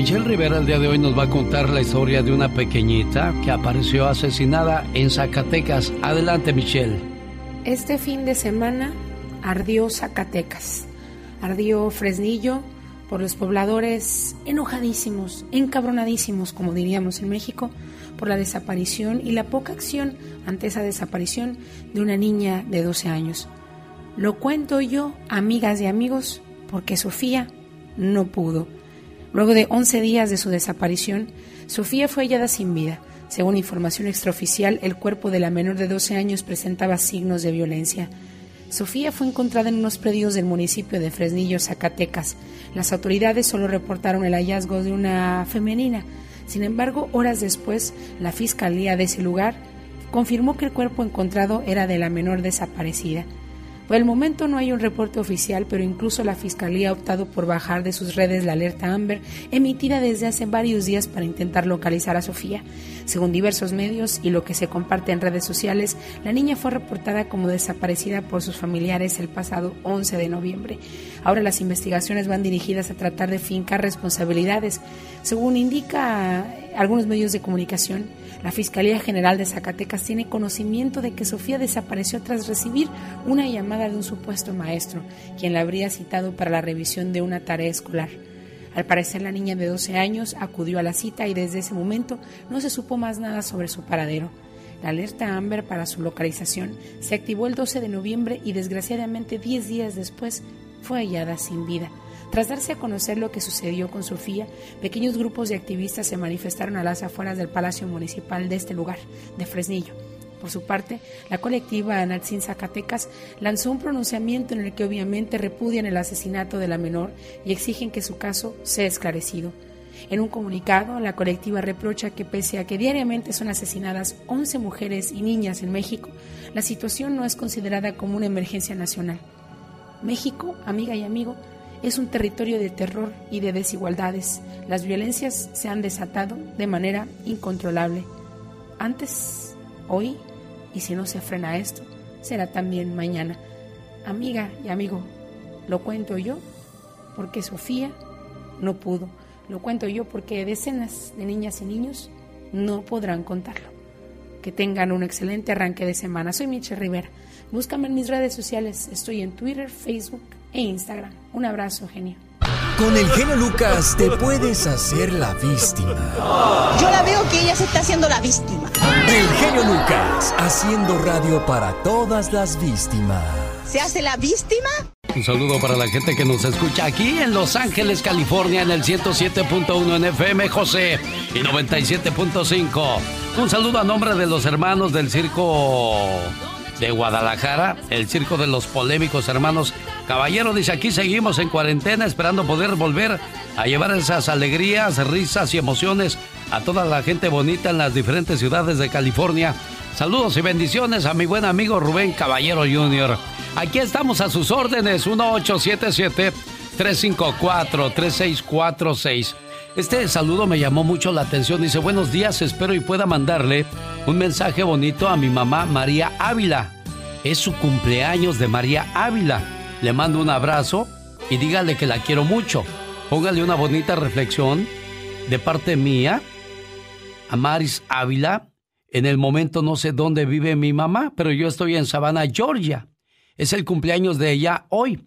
Michelle Rivera el día de hoy nos va a contar la historia de una pequeñita que apareció asesinada en Zacatecas. Adelante, Michelle. Este fin de semana ardió Zacatecas, ardió Fresnillo por los pobladores enojadísimos, encabronadísimos, como diríamos en México, por la desaparición y la poca acción ante esa desaparición de una niña de 12 años. Lo cuento yo, amigas y amigos, porque Sofía no pudo. Luego de 11 días de su desaparición, Sofía fue hallada sin vida. Según información extraoficial, el cuerpo de la menor de 12 años presentaba signos de violencia. Sofía fue encontrada en unos predios del municipio de Fresnillo, Zacatecas. Las autoridades solo reportaron el hallazgo de una femenina. Sin embargo, horas después, la fiscalía de ese lugar confirmó que el cuerpo encontrado era de la menor desaparecida. Por el momento no hay un reporte oficial, pero incluso la Fiscalía ha optado por bajar de sus redes la alerta Amber emitida desde hace varios días para intentar localizar a Sofía. Según diversos medios y lo que se comparte en redes sociales, la niña fue reportada como desaparecida por sus familiares el pasado 11 de noviembre. Ahora las investigaciones van dirigidas a tratar de fincar responsabilidades. Según indica algunos medios de comunicación, la Fiscalía General de Zacatecas tiene conocimiento de que Sofía desapareció tras recibir una llamada de un supuesto maestro, quien la habría citado para la revisión de una tarea escolar. Al parecer la niña de 12 años acudió a la cita y desde ese momento no se supo más nada sobre su paradero. La alerta Amber para su localización se activó el 12 de noviembre y desgraciadamente 10 días después fue hallada sin vida. Tras darse a conocer lo que sucedió con Sofía, pequeños grupos de activistas se manifestaron a las afueras del Palacio Municipal de este lugar, de Fresnillo. Por su parte, la colectiva Anatsin Zacatecas lanzó un pronunciamiento en el que obviamente repudian el asesinato de la menor y exigen que su caso sea esclarecido. En un comunicado, la colectiva reprocha que pese a que diariamente son asesinadas 11 mujeres y niñas en México, la situación no es considerada como una emergencia nacional. México, amiga y amigo, es un territorio de terror y de desigualdades. Las violencias se han desatado de manera incontrolable. Antes, hoy, y si no se frena esto, será también mañana. Amiga y amigo, lo cuento yo porque Sofía no pudo. Lo cuento yo porque decenas de niñas y niños no podrán contarlo. Que tengan un excelente arranque de semana. Soy Michelle Rivera. Búscame en mis redes sociales. Estoy en Twitter, Facebook e Instagram. Un abrazo, genio. Con el genio Lucas te puedes hacer la víctima. Yo la veo que ella se está haciendo la víctima. El genio Lucas, haciendo radio para todas las víctimas. ¿Se hace la víctima? Un saludo para la gente que nos escucha aquí en Los Ángeles, California, en el 107.1 en FM, José, y 97.5. Un saludo a nombre de los hermanos del circo de Guadalajara, el circo de los polémicos hermanos Caballero. Dice, aquí seguimos en cuarentena esperando poder volver a llevar esas alegrías, risas y emociones a toda la gente bonita en las diferentes ciudades de California. Saludos y bendiciones a mi buen amigo Rubén Caballero Jr. Aquí estamos a sus órdenes, 1877-354-3646. Este saludo me llamó mucho la atención. Dice, buenos días, espero y pueda mandarle un mensaje bonito a mi mamá María Ávila. Es su cumpleaños de María Ávila. Le mando un abrazo y dígale que la quiero mucho. Póngale una bonita reflexión de parte mía a Maris Ávila. En el momento no sé dónde vive mi mamá, pero yo estoy en Savannah, Georgia. Es el cumpleaños de ella hoy.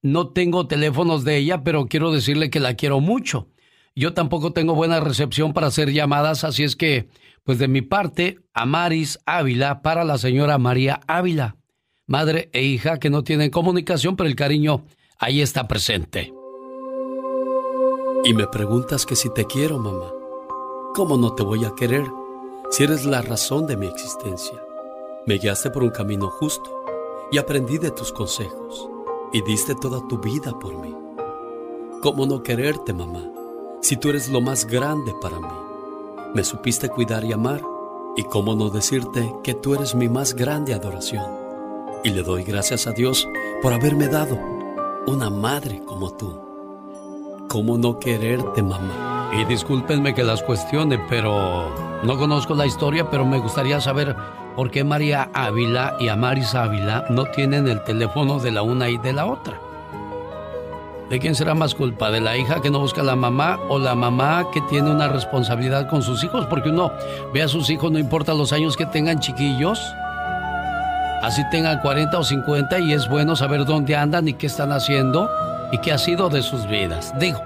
No tengo teléfonos de ella, pero quiero decirle que la quiero mucho. Yo tampoco tengo buena recepción para hacer llamadas, así es que, pues de mi parte, a Maris Ávila para la señora María Ávila, madre e hija que no tienen comunicación, pero el cariño ahí está presente. Y me preguntas que si te quiero, mamá. ¿Cómo no te voy a querer si eres la razón de mi existencia? Me guiaste por un camino justo y aprendí de tus consejos y diste toda tu vida por mí. ¿Cómo no quererte, mamá? Si tú eres lo más grande para mí. Me supiste cuidar y amar, y cómo no decirte que tú eres mi más grande adoración. Y le doy gracias a Dios por haberme dado una madre como tú. ¿Cómo no quererte, mamá? Y discúlpenme que las cuestione, pero no conozco la historia, pero me gustaría saber por qué María Ávila y Amaris Ávila no tienen el teléfono de la una y de la otra. ¿De quién será más culpa? ¿De la hija que no busca a la mamá o la mamá que tiene una responsabilidad con sus hijos? Porque uno ve a sus hijos, no importa los años que tengan chiquillos, así tengan 40 o 50 y es bueno saber dónde andan y qué están haciendo y qué ha sido de sus vidas. Digo,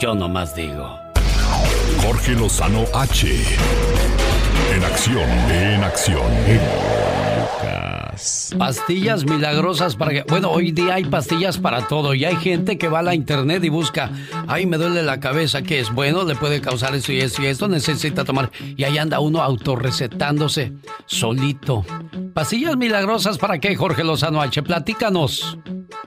yo nomás digo. Jorge Lozano H. En acción, en acción. Pastillas milagrosas para que... Bueno, hoy día hay pastillas para todo y hay gente que va a la internet y busca, ay, me duele la cabeza, que es bueno, le puede causar esto y esto y esto, necesita tomar. Y ahí anda uno autorrecetándose solito. Pastillas milagrosas para qué, Jorge Lozano H, platícanos.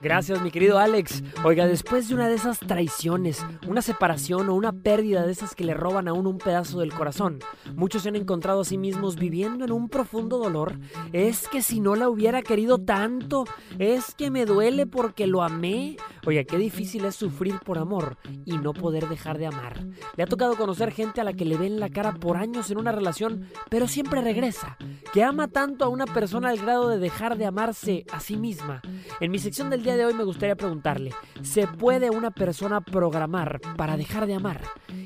Gracias, mi querido Alex. Oiga, después de una de esas traiciones, una separación o una pérdida de esas que le roban a uno un pedazo del corazón, muchos se han encontrado a sí mismos viviendo en un profundo dolor. Es que si no la hubiera querido tanto, es que me duele porque lo amé. Oiga, qué difícil es sufrir por amor y no poder dejar de amar. Le ha tocado conocer gente a la que le ven la cara por años en una relación, pero siempre regresa, que ama tanto a una persona al grado de dejar de amarse a sí misma. En mi sección del día de hoy me gustaría preguntarle, ¿se puede una persona programar para dejar de amar?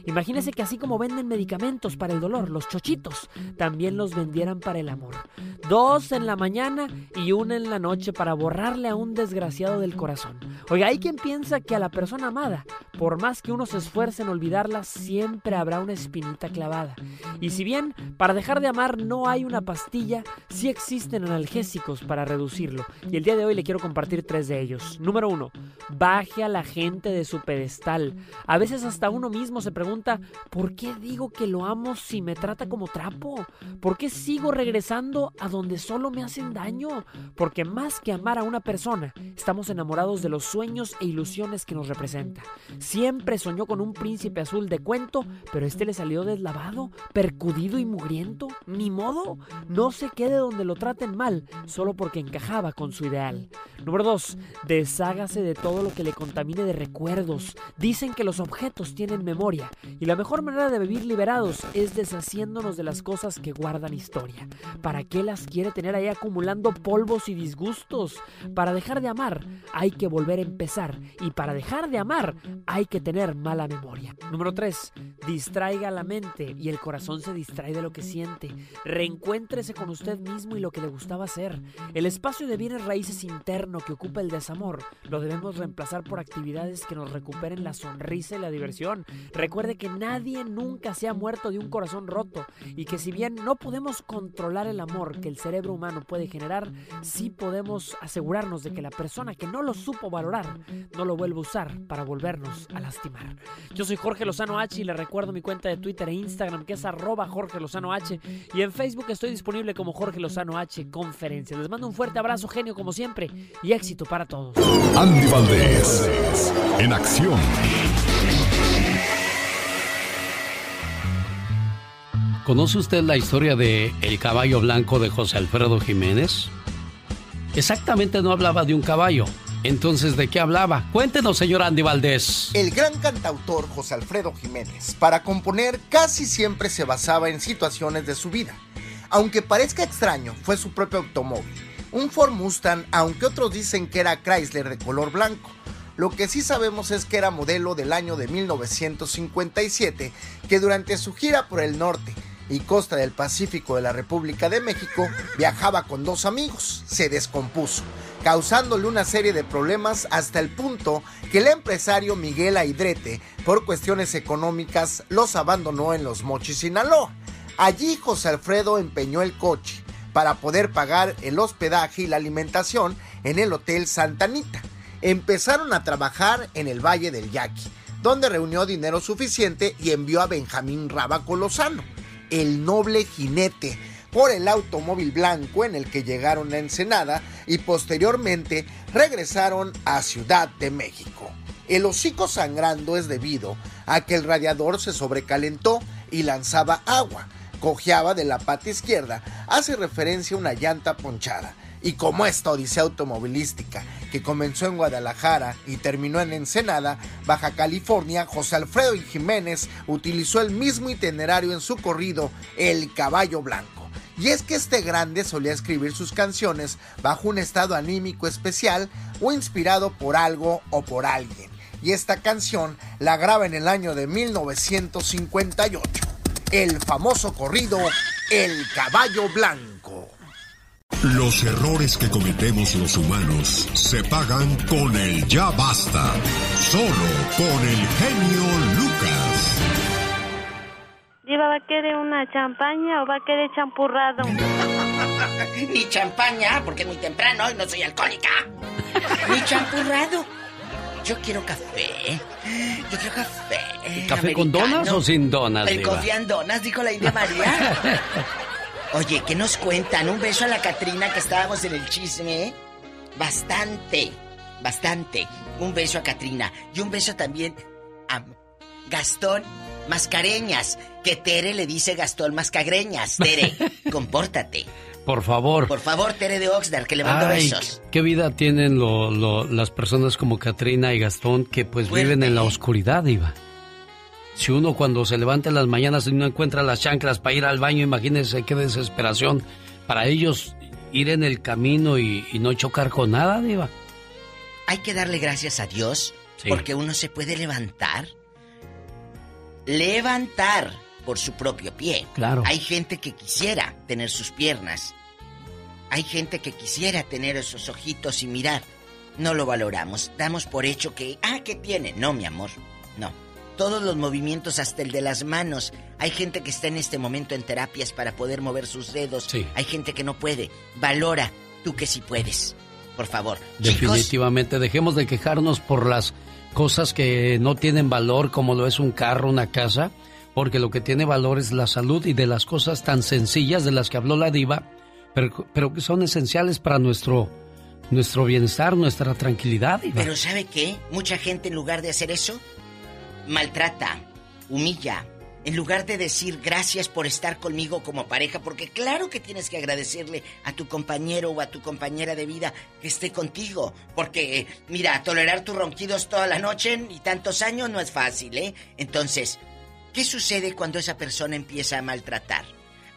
Imagínese que así como venden medicamentos para el dolor, los chochitos, también los vendieran para el amor. Dos en la mañana y una en la noche para borrarle a un desgraciado del corazón. Oiga, hay quien piensa que a la persona amada, por más que uno se esfuerce en olvidarla, siempre habrá una espinita clavada. Y si bien para dejar de amar no hay una pastilla, sí existen analgésicos para reducirlo. Y el día de hoy le quiero compartir tres de ellos. Número uno, baje a la gente de su pedestal. A veces hasta uno mismo se pregunta, ¿por qué digo que lo amo si me trata como trapo? ¿Por qué sigo regresando a donde solo me hacen daño? Porque más que amar a una persona, estamos enamorados de los sueños e ilusiones que nos representa. Siempre soñó con un príncipe azul de cuento, pero este le salió deslavado, percudido y mugriento. Ni modo, no se quede donde lo traten mal, solo porque encajaba con su ideal. Número 2. Deshágase de todo lo que le contamine de recuerdos. Dicen que los objetos tienen memoria y la mejor manera de vivir liberados es deshaciéndonos de las cosas que guardan historia. ¿Para qué las quiere tener ahí acumulando polvos y disgustos? Para dejar de amar hay que volver a empezar y para dejar de amar hay que tener mala memoria. Número 3. Distraiga la mente y el corazón se distrae de lo que siente. Reencuéntrese con usted mismo y lo que le gustaba hacer. El espacio de bienes raíces interno que ocupa el desamor lo debemos reemplazar por actividades que nos recuperen la sonrisa y la diversión. Recuerde que nadie nunca se ha muerto de un corazón roto y que si bien no podemos controlar el amor que el cerebro humano puede generar, sí podemos asegurarnos de que la persona que no lo supo valorar no lo vuelva a usar para volvernos a lastimar. Yo soy Jorge Lozano H y le recuerdo mi cuenta de Twitter e Instagram que es arroba Jorge Lozano H y en Facebook estoy disponible como Jorge Lozano H Conferencias. Les mando un fuerte abrazo genio como siempre y éxito para todos. Andy Valdés, en acción. ¿Conoce usted la historia de El caballo blanco de José Alfredo Jiménez? Exactamente no hablaba de un caballo. Entonces, ¿de qué hablaba? Cuéntenos, señor Andy Valdés. El gran cantautor José Alfredo Jiménez, para componer, casi siempre se basaba en situaciones de su vida. Aunque parezca extraño, fue su propio automóvil. Un Ford Mustang, aunque otros dicen que era Chrysler de color blanco. Lo que sí sabemos es que era modelo del año de 1957, que durante su gira por el norte y costa del Pacífico de la República de México viajaba con dos amigos. Se descompuso, causándole una serie de problemas hasta el punto que el empresario Miguel Aidrete, por cuestiones económicas, los abandonó en Los Mochis, Sinaloa. Allí José Alfredo empeñó el coche para poder pagar el hospedaje y la alimentación en el Hotel Santa Anita. Empezaron a trabajar en el Valle del Yaqui, donde reunió dinero suficiente y envió a Benjamín Rábaco Lozano, el noble jinete, por el automóvil blanco en el que llegaron a Ensenada y posteriormente regresaron a Ciudad de México. El hocico sangrando es debido a que el radiador se sobrecalentó y lanzaba agua. Cojeaba de la pata izquierda, hace referencia a una llanta ponchada. Y como esta odisea automovilística, que comenzó en Guadalajara y terminó en Ensenada, Baja California, José Alfredo Jiménez utilizó el mismo itinerario en su corrido El Caballo Blanco. Y es que este grande solía escribir sus canciones bajo un estado anímico especial o inspirado por algo o por alguien. Y esta canción la graba en el año de 1958. El famoso corrido El Caballo Blanco. Los errores que cometemos los humanos se pagan con el ya basta. Solo con el genio Lucas. Diva, ¿va a querer una champaña o va a querer champurrado? Ni champaña, porque es muy temprano y no soy alcohólica. Ni champurrado. Yo quiero café. Yo quiero café. ¿Café con donas o sin donas, El and donas, dijo la India María. Oye, ¿qué nos cuentan? Un beso a la Catrina que estábamos en el chisme. Bastante, bastante. Un beso a Catrina. Y un beso también a Gastón Mascareñas. Que Tere le dice Gastón Mascagreñas. Tere, compórtate. Por favor. Por favor, Tere de Oxnard, que le mando Ay, besos. ¿qué vida tienen lo- lo- las personas como Katrina y Gastón que pues viven en la oscuridad, Diva? Si uno cuando se levanta en las mañanas y no encuentra las chanclas para ir al baño, imagínense qué desesperación para ellos ir en el camino y, y no chocar con nada, Diva. Hay que darle gracias a Dios Sí. porque uno se puede levantar. Levantar por su propio pie. Claro. Hay gente que quisiera tener sus piernas. Hay gente que quisiera tener esos ojitos y mirar. No lo valoramos. Damos por hecho que, ah, ¿qué tiene? No, mi amor. No. Todos los movimientos, hasta el de las manos. Hay gente que está en este momento en terapias para poder mover sus dedos. Sí. Hay gente que no puede. Valora tú que sí puedes. Por favor. Chicos, Definitivamente, dejemos de quejarnos por las cosas que no tienen valor, como lo es un carro, una casa, porque lo que tiene valor es la salud y de las cosas tan sencillas de las que habló la diva, pero, pero que son esenciales para nuestro, nuestro bienestar, nuestra tranquilidad. Pero ¿sabe qué? Mucha gente en lugar de hacer eso, maltrata, humilla. En lugar de decir gracias por estar conmigo como pareja, porque claro que tienes que agradecerle a tu compañero o a tu compañera de vida que esté contigo. Porque, mira, tolerar tus ronquidos toda la noche y tantos años no es fácil, ¿eh? Entonces, ¿qué sucede cuando esa persona empieza a maltratar?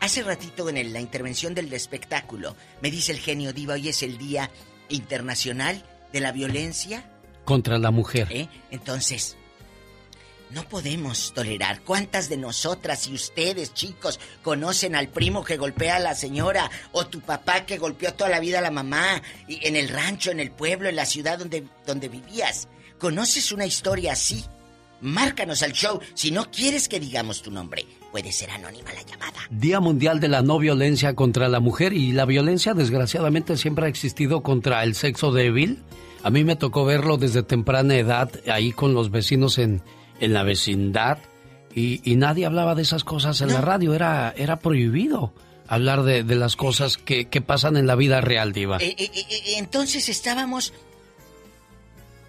Hace ratito en el- la intervención del espectáculo, me dice el genio Diva, hoy es el Día Internacional de la Violencia Contra la mujer. ¿Eh? Entonces, no podemos tolerar. ¿Cuántas de nosotras y ustedes, chicos, conocen al primo que golpea a la señora o tu papá que golpeó toda la vida a la mamá y en el rancho, en el pueblo, en la ciudad donde, donde vivías? ¿Conoces una historia así? Márcanos al show si no quieres que digamos tu nombre. Puede ser anónima la llamada. Día Mundial de la No Violencia contra la Mujer y la violencia desgraciadamente siempre ha existido contra el sexo débil. A mí me tocó verlo desde temprana edad ahí con los vecinos en, en la vecindad y, y nadie hablaba de esas cosas en la radio, era, era prohibido hablar de, de las cosas que, que pasan en la vida real, Diva. Eh, eh, eh, eh, entonces estábamos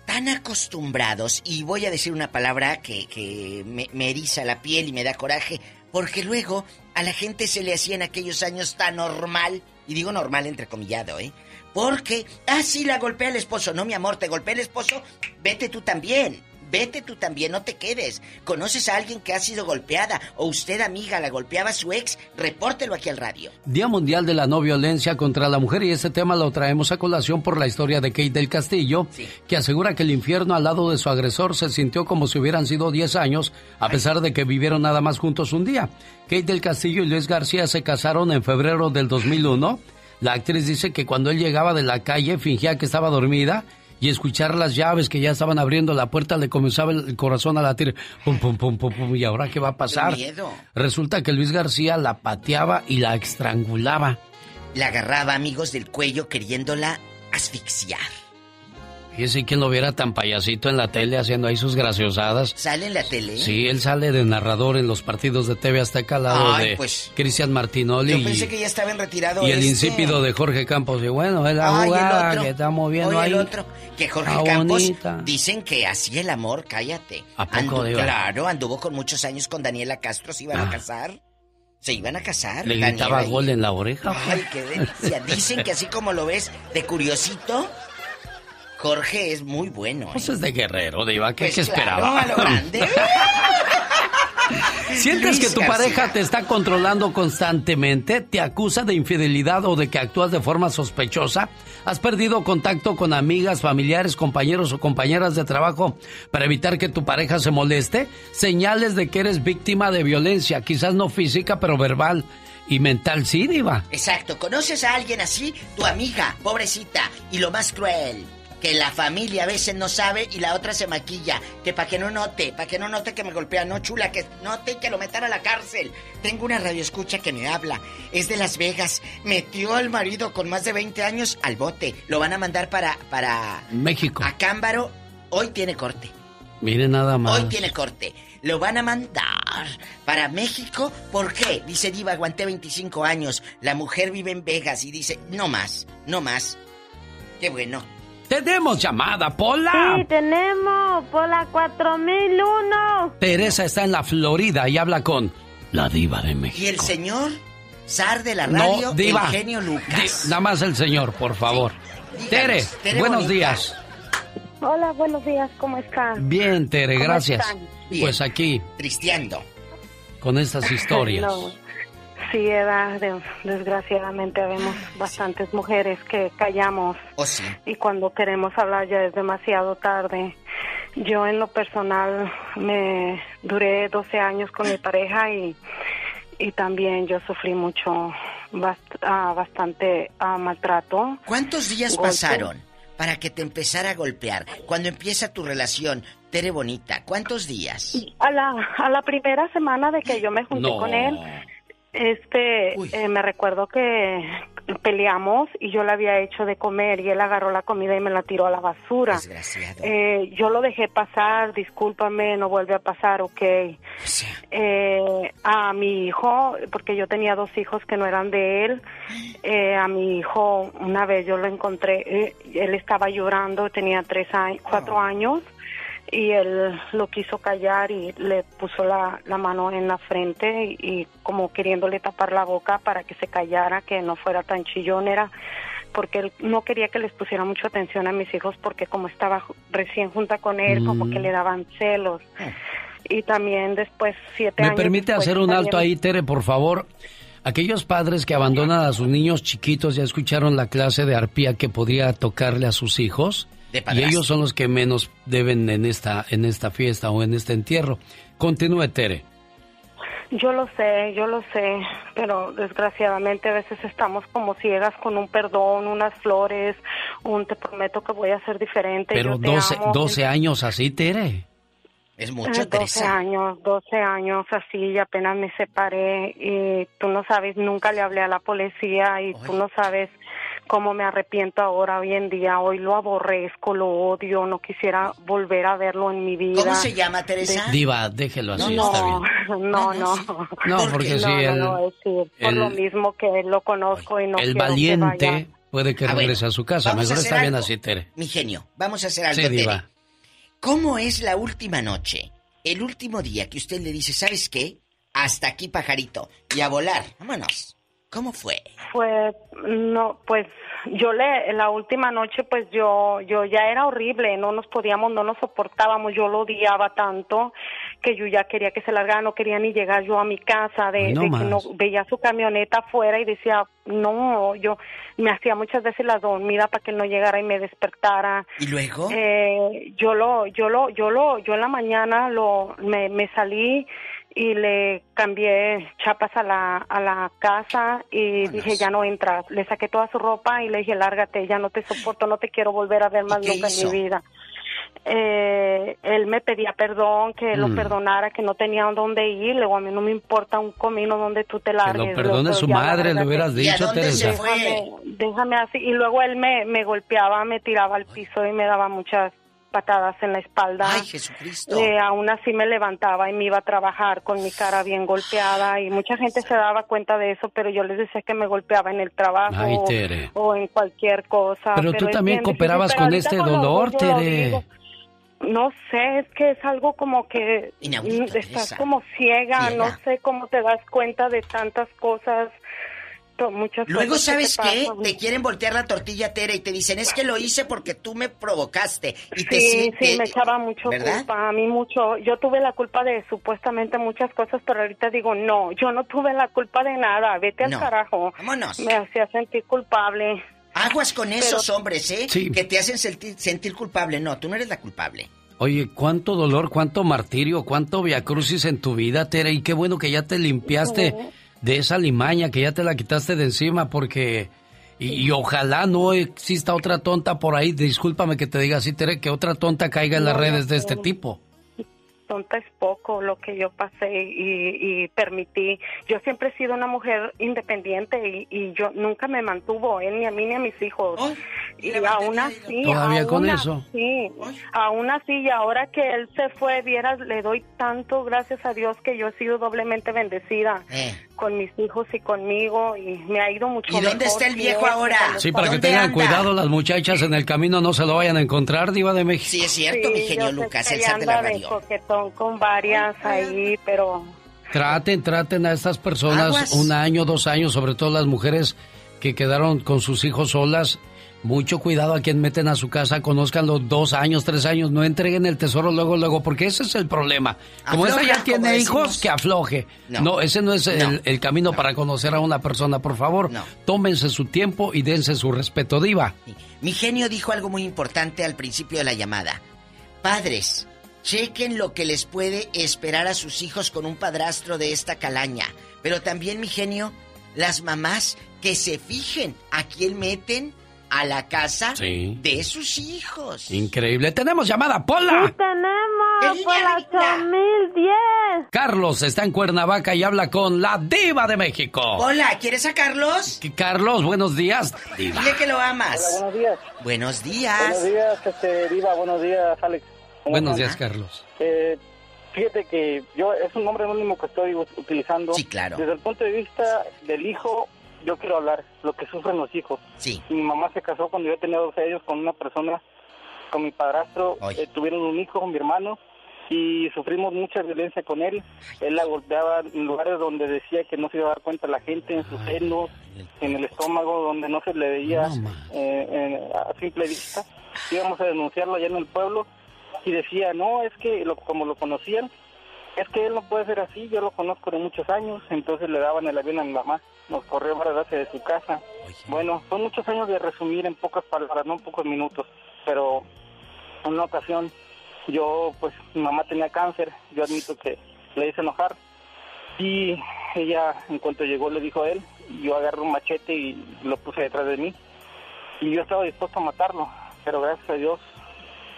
tan acostumbrados, y voy a decir una palabra que, que me, eriza la piel y me da coraje, porque luego a la gente se le hacía en aquellos años tan normal, y digo normal entrecomillado, ¿eh? Porque, ah, sí, la golpea el esposo. No, mi amor, te golpea el esposo, vete tú también. Vete tú también, no te quedes. ¿Conoces a alguien que ha sido golpeada o usted, amiga, la golpeaba a su ex? Repórtelo aquí al radio. Día Mundial de la No Violencia contra la Mujer y este tema lo traemos a colación por la historia de Kate del Castillo, que asegura que el infierno al lado de su agresor se sintió como si hubieran sido 10 años, a pesar de que vivieron nada más juntos un día. Kate del Castillo y Luis García se casaron en febrero del 2001. La actriz dice que cuando él llegaba de la calle fingía que estaba dormida y escuchar las llaves que ya estaban abriendo la puerta le comenzaba el corazón a latir. Pum, pum, pum, pum, pum. ¿Y ahora qué va a pasar? Miedo. Resulta que Luis García la pateaba y la estrangulaba. La agarraba, amigos, del cuello queriéndola asfixiar. Fíjese quién lo viera tan payasito en la tele haciendo ahí sus graciosadas. ¿Sale en la tele? Sí, él sale de narrador en los partidos de TV Azteca al lado Ay, de pues. Cristian Martinoli Yo pensé que ya estaba en retirado y el este. insípido de Jorge Campos. Y bueno, es la Ay, el jugada otro. que estamos viendo Oye, ahí. el otro. Que Jorge Está Campos bonita. dicen que así el amor, cállate. ¿A poco, Diva? claro, anduvo con muchos años con Daniela Castro, se iban Ah. a casar. Se iban a casar. Le Daniela gritaba y- gol en la oreja. Ay, qué delicia. Dicen que así como lo ves de curiosito, Jorge es muy bueno. ¿eh? Pues es de guerrero, Diva, ¿qué, Pues qué claro, esperaba? a lo grande. ¿Sientes Luis que tu García. pareja te está controlando constantemente? ¿Te acusa de infidelidad o de que actúas de forma sospechosa? ¿Has perdido contacto con amigas, familiares, compañeros o compañeras de trabajo para evitar que tu pareja se moleste? Señales de que eres víctima de violencia, quizás no física, pero verbal y mental, sí, Diva. Exacto, ¿conoces a alguien así? Tu amiga, pobrecita. Y lo más cruel, que la familia a veces no sabe y la otra se maquilla, que para que no note, para que no note que me golpea, no chula, que note y que lo metan a la cárcel. Tengo una radioescucha que me habla, es de Las Vegas, metió al marido con más de 20 años al bote, lo van a mandar para, para México. a Cámbaro, hoy tiene corte. Mire nada más. Hoy tiene corte. Lo van a mandar para México. ¿Por qué? Dice Diva, aguanté 25 años. La mujer vive en Vegas y dice, no más, no más. Qué bueno. Tenemos llamada, Pola. Sí, tenemos Pola 4001. Teresa está en la Florida y habla con la diva de México. Y el señor zar de la No, radio, diva. Eugenio Lucas. Di- nada más el señor, por favor. Tere, Tere buenos bonita. días. Hola, buenos días, ¿cómo están? Bien, Tere, ¿Cómo gracias. están? Bien. Pues aquí, Tristeando. con estas historias. No, sí, edad, de- desgraciadamente vemos bastantes mujeres que callamos ¿O sí? y cuando queremos hablar ya es demasiado tarde. Yo en lo personal me duré 12 años con mi pareja y, y también yo sufrí mucho, bast- ah, bastante ah, maltrato. ¿Cuántos días Golpe. pasaron para que te empezara a golpear? Cuando empieza tu relación, Tere Bonita, ¿cuántos días? A la, a la primera semana de que yo me junté No. con él, este, eh, me recuerdo que peleamos y yo le había hecho de comer y él agarró la comida y me la tiró a la basura. Desgraciado. Eh, yo lo dejé pasar, discúlpame, no vuelve a pasar, ok. Eh, a mi hijo, porque yo tenía dos hijos que no eran de él, eh, a mi hijo una vez yo lo encontré, eh, él estaba llorando, tenía tres años, cuatro años y él lo quiso callar y le puso la, la mano en la frente y, y como queriéndole tapar la boca para que se callara, que no fuera tan chillón, era porque él no quería que les pusiera mucha atención a mis hijos porque como estaba recién junta con él, como Mm. que le daban celos. Y también después, siete ¿Me años permite después, hacer un alto también- ahí, Tere, por favor? Aquellos padres que abandonan a sus niños chiquitos ya escucharon la clase de arpía que podría tocarle a sus hijos. De y ellos son los que menos deben en esta, en esta fiesta o en este entierro. Continúe, Tere. Yo lo sé, yo lo sé, pero desgraciadamente a veces estamos como ciegas con un perdón, unas flores, un te prometo que voy a ser diferente. Pero yo te 12, amo. 12 años así, Tere. Es mucho, 12 Teresa. años, 12 años así y apenas me separé y tú no sabes, nunca le hablé a la policía y tú no sabes cómo me arrepiento ahora hoy en día, hoy lo aborrezco, lo odio, no quisiera volver a verlo en mi vida. ¿Cómo se llama, Teresa? Diva, déjelo así, no, está bien. no, no, No, porque sí, no, el, no, es decir, por el- lo mismo que lo conozco y no el quiero que vaya. valiente puede que A ver, regrese a su casa. Mejor está bien algo. así, Tere. Mi genio, vamos a hacer algo, Sí, Tere. Diva. ¿Cómo es la última noche? El último día que usted le dice, ¿sabes qué? Hasta aquí, pajarito. Y a volar. Vámonos. ¿Cómo fue? Pues no, pues yo le la última noche pues yo yo ya era horrible, no nos podíamos, no nos soportábamos, yo lo odiaba tanto que yo ya quería que se largara, no quería ni llegar yo a mi casa de, no de que no veía su camioneta afuera y decía, "No, yo me hacía muchas veces la dormida para que él no llegara y me despertara." ¿Y luego? Eh, yo lo, yo lo, yo lo, yo en la mañana lo, me, me salí y le cambié chapas a la, a la casa y dije ya no entras. Le saqué toda su ropa y le dije lárgate, ya no te soporto, no te quiero volver a ver más nunca hizo? en mi vida. Eh, él me pedía perdón, que lo Mm. perdonara, que no tenía dónde ir. Luego a mí no me importa un comino donde tú te Que largues. lo perdone su madre, le hubieras dicho, Teresa. Déjame, déjame así. Y luego él me, me golpeaba, me tiraba al piso y me daba muchas patadas en la espalda. ¡Ay, Jesucristo! Eh, aún así me levantaba y me iba a trabajar con mi cara bien golpeada y mucha gente se daba cuenta de eso, pero yo les decía que me golpeaba en el trabajo Ay, o- Tere. o en cualquier cosa. Pero tú es también difícil, cooperabas pero con este dolor, Tere. No sé, es que es algo como que Inaudito, estás como ciega, Ciega. no sé cómo te das cuenta de tantas cosas, muchas Luego, cosas que ¿sabes te qué? Te quieren voltear la tortilla, Tere, y te dicen, es que lo hice porque tú me provocaste. Y te Sí, si- sí, te- me echaba mucho ¿verdad? culpa, a mí mucho. Yo tuve la culpa de supuestamente muchas cosas, pero ahorita digo, no, yo no tuve la culpa de nada, vete al carajo. Vámonos. Me hacía sentir culpable. Aguas con esos hombres, ¿eh? Sí. Que te hacen sentir, sentir culpable. No, tú no eres la culpable. Oye, cuánto dolor, cuánto martirio, cuánto viacrucis en tu vida, Tere, y qué bueno que ya te limpiaste de esa limaña, que ya te la quitaste de encima, porque Y, y ojalá no exista otra tonta por ahí, discúlpame que te diga así, Tere, que otra tonta caiga en las No, redes de este tipo. tonta es poco lo que yo pasé y, y permití. Yo siempre he sido una mujer independiente y, y yo nunca me mantuvo él ni a mí ni a mis hijos. y aún así, Todavía con aún eso. así, aún así y ahora que él se fue, vieras, le doy tanto gracias a Dios que yo he sido doblemente bendecida con mis hijos y conmigo y me ha ido mucho ¿Y dónde mejor está el que viejo ahora? Sí, para que tengan cuidado las muchachas en el camino, no se lo vayan a encontrar, Diva de México. Sí, es cierto, mi Sí, genio yo sé Lucas, el de la anda de radio. coquetón con varias ahí, pero Traten, traten a estas personas Aguas. un año, dos años, sobre todo las mujeres que quedaron con sus hijos solas. Mucho cuidado a quien meten a su casa, conozcan los dos años, tres años, no entreguen el tesoro luego, luego, porque ese es el problema. Como Afloja, esa ya tiene hijos, decimos. que afloje. No, No. ese no es No. el camino para conocer a una persona, por favor. Tómense su tiempo y dense su respeto, diva. Mi genio dijo algo muy importante al principio de la llamada. Padres, chequen lo que les puede esperar a sus hijos con un padrastro de esta calaña. Pero también, mi genio, las mamás que se fijen a quién meten a la casa Sí. de sus hijos. Increíble. Tenemos llamada, Pola. tenemos por la 8010. Carlos está en Cuernavaca y habla con la diva de México. Hola, ¿quieres a Carlos? Carlos, buenos días. Diva. Dile que lo amas. Hola, buenos días. Buenos días. Buenos días, este, Diva. Buenos días, Alex. ¿Cómo Buenos días, Carlos. Eh, fíjate que yo es un nombre anónimo que estoy utilizando. Sí, claro. Desde el punto de vista del hijo, yo quiero hablar lo que sufren los hijos. Sí. Mi mamá se casó cuando yo tenía 12 años con una persona, con mi padrastro. Eh, tuvieron un hijo, mi hermano, y sufrimos mucha violencia con él. Él la golpeaba en lugares donde decía que no se iba a dar cuenta la gente, en sus senos, en el estómago, donde no se le veía eh, a simple vista. Íbamos a denunciarlo allá en el pueblo y decía, no, es que lo- como lo conocían, es que él no puede ser así, yo lo conozco de muchos años, entonces le daban el avión a mi mamá, nos corrió para darse de su casa. Bueno, son muchos años de resumir en pocas palabras, no en pocos minutos, pero en una ocasión yo, pues mi mamá tenía cáncer, yo admito que le hice enojar y ella en cuanto llegó le dijo a él, yo agarré un machete y lo puse detrás de mí y yo estaba dispuesto a matarlo, pero gracias a Dios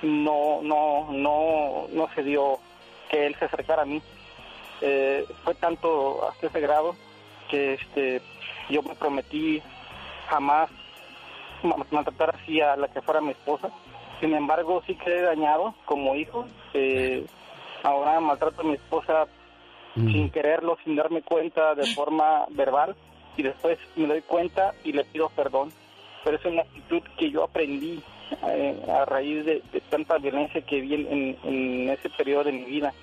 no, no, no, no se dio que él se acercara a mí. Eh, fue tanto hasta ese grado que este, yo me prometí jamás ma- maltratar así a la que fuera mi esposa. Sin embargo, sí quedé dañado como hijo. Eh, ahora maltrato a mi esposa sin quererlo, sin darme cuenta de forma verbal y después me doy cuenta y le pido perdón. Pero es una actitud que yo aprendí eh, a raíz de, de tanta violencia que vi en, en- ese periodo de mi vida,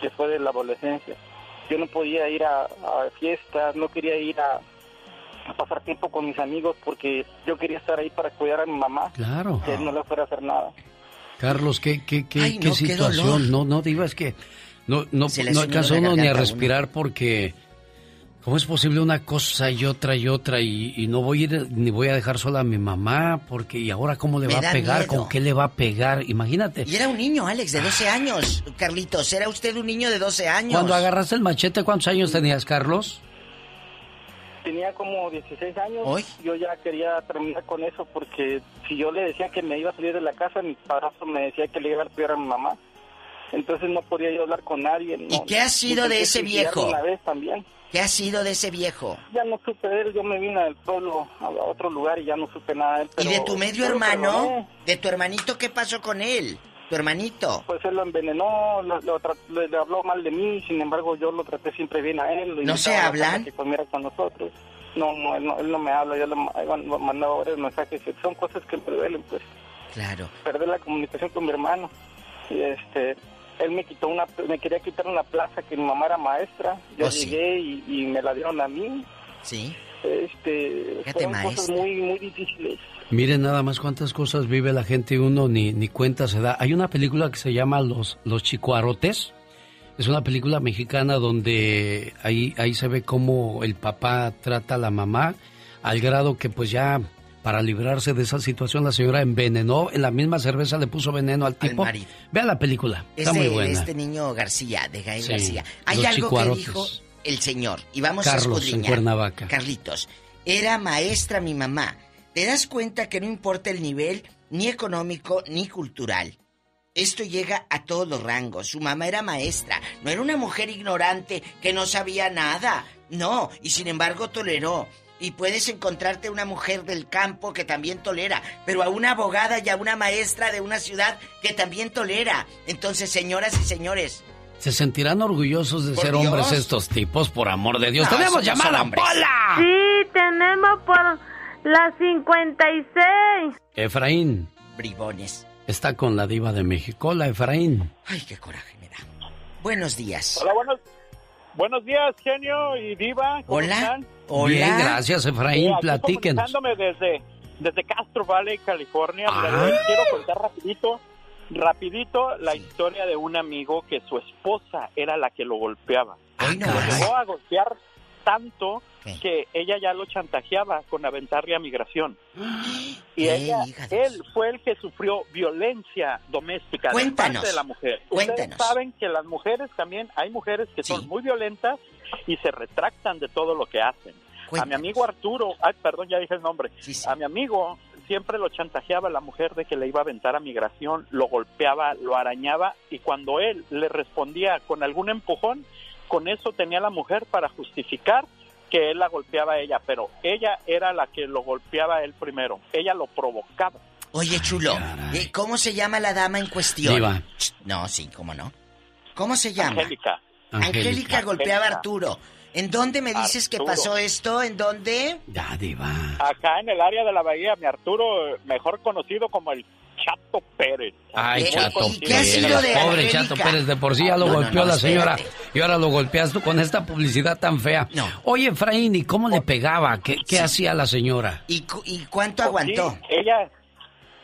después de la adolescencia. Yo no podía ir a, a fiestas, no quería ir a, a pasar tiempo con mis amigos porque yo quería estar ahí para cuidar a mi mamá, Claro. que él no le fuera a hacer nada. Carlos, qué, qué, qué, Ay, qué no, qué situación. dolor. no, no, diva, es que no, no, no alcanzó uno ni a uno. respirar porque ¿cómo es posible una cosa y otra y otra y, y no voy a ir ni voy a dejar sola a mi mamá porque y ahora cómo le Me va a pegar, miedo. con qué le va a pegar, imagínate. Y era un niño, Alex, de 12 años. Carlitos, era usted un niño de 12 años. Cuando agarraste el machete, ¿cuántos años tenías, Carlos? Tenía como 16 años. Yo ya quería terminar con eso porque si yo le decía que me iba a salir de la casa, mi padrastro me decía que le iba a cuidar a mi mamá. Entonces no podía yo hablar con nadie. ¿Y no- qué ha sido de ese viejo? Una vez también. ¿Qué ha sido de ese viejo? Ya no supe de él, yo me vine del pueblo a otro lugar y ya no supe nada de él. ¿Y de tu medio hermano? ¿De tu hermanito qué pasó con él? ¿Tu hermanito? Pues él lo envenenó, lo- lo le, habló mal de mí, sin embargo yo lo traté siempre bien a él. lo ¿No se hablan? Que comiera con nosotros. No, no, él no, él no me habla, yo le ma- he mandado varios mensajes, son cosas que me duelen, pues. Claro. Perder la comunicación con mi hermano. Y este, él me quitó una, me quería quitar una plaza que mi mamá era maestra. Yo Oh, sí. llegué y, y me la dieron a mí. Sí. Este, Fíjate, fueron cosas maestra. muy, muy difíciles. Miren nada más cuántas cosas vive la gente y uno ni, ni cuenta se da. Hay una película que se llama Los, Los Chicuarotes. Es una película mexicana donde ahí, ahí se ve cómo el papá trata a la mamá al grado que pues ya para librarse de esa situación la señora envenenó, en la misma cerveza le puso veneno al tipo. marido. Vea la película, Es está muy de buena. este niño García, de Gael Sí, García. Hay algo que dijo el señor, y vamos a Carlos, en escudriñar. Cuernavaca. Carlitos, era maestra mi mamá. te das cuenta que no importa el nivel ni económico ni cultural. Esto llega a todos los rangos. Su mamá era maestra, no era una mujer ignorante que no sabía nada. No, y sin embargo toleró. Y puedes encontrarte una mujer del campo que también tolera, pero a una abogada y a una maestra de una ciudad que también tolera. Entonces, señoras y señores, ¿Se sentirán orgullosos de ser hombres estos tipos, por amor de Dios? No, ¡Tenemos llamada. Pola! Sí, tenemos por la 56. Efraín bribones. está con la diva de México. Hola, Efraín. Ay, qué coraje me da. Buenos días. Hola, buenos, buenos días, genio y diva. ¿Cómo Hola. están? Bien, gracias, Efraín. Aquí Platíquenos. desde, desde Castro Valley, California. Ah. quiero contar rapidito, rapidito la historia de un amigo que su esposa era la que lo golpeaba. Ah, lo llegó a golpear tanto que ella ya lo chantajeaba con aventarle a migración. Y ¿Qué, ella, de él fue el que sufrió violencia doméstica de Cuéntanos, parte de la mujer. Ustedes cuéntanos. saben que las mujeres también, hay mujeres que son muy violentas y se retractan de todo lo que hacen. A mi amigo Arturo, ay, perdón, ya dije el nombre. A mi amigo siempre lo chantajeaba la mujer de que le iba a aventar a migración, lo golpeaba, lo arañaba y cuando él le respondía con algún empujón, con eso tenía la mujer para justificar que él la golpeaba a ella, pero ella era la que lo golpeaba a él primero, ella lo provocaba. Oye, chulo, ¿cómo se llama la dama en cuestión? Diva. No, sí, ¿cómo no? ¿Cómo se llama? Angélica. Angélica golpeaba a. Arturo. ¿En dónde me dices que pasó esto? ¿En dónde? Ya, diva. Acá en el área de la bahía, mi Arturo, mejor conocido como el Chato Pérez. Ay, Chato. Pérez. Pobre Chato Pérez, de por sí ya lo No, golpeó no, la señora. espérate. Y ahora lo golpeas tú con esta publicidad tan fea. Oye, Efraín, ¿y cómo le pegaba? ¿Qué, qué hacía la señora? ¿Y, cu- y cuánto sí, aguantó? ella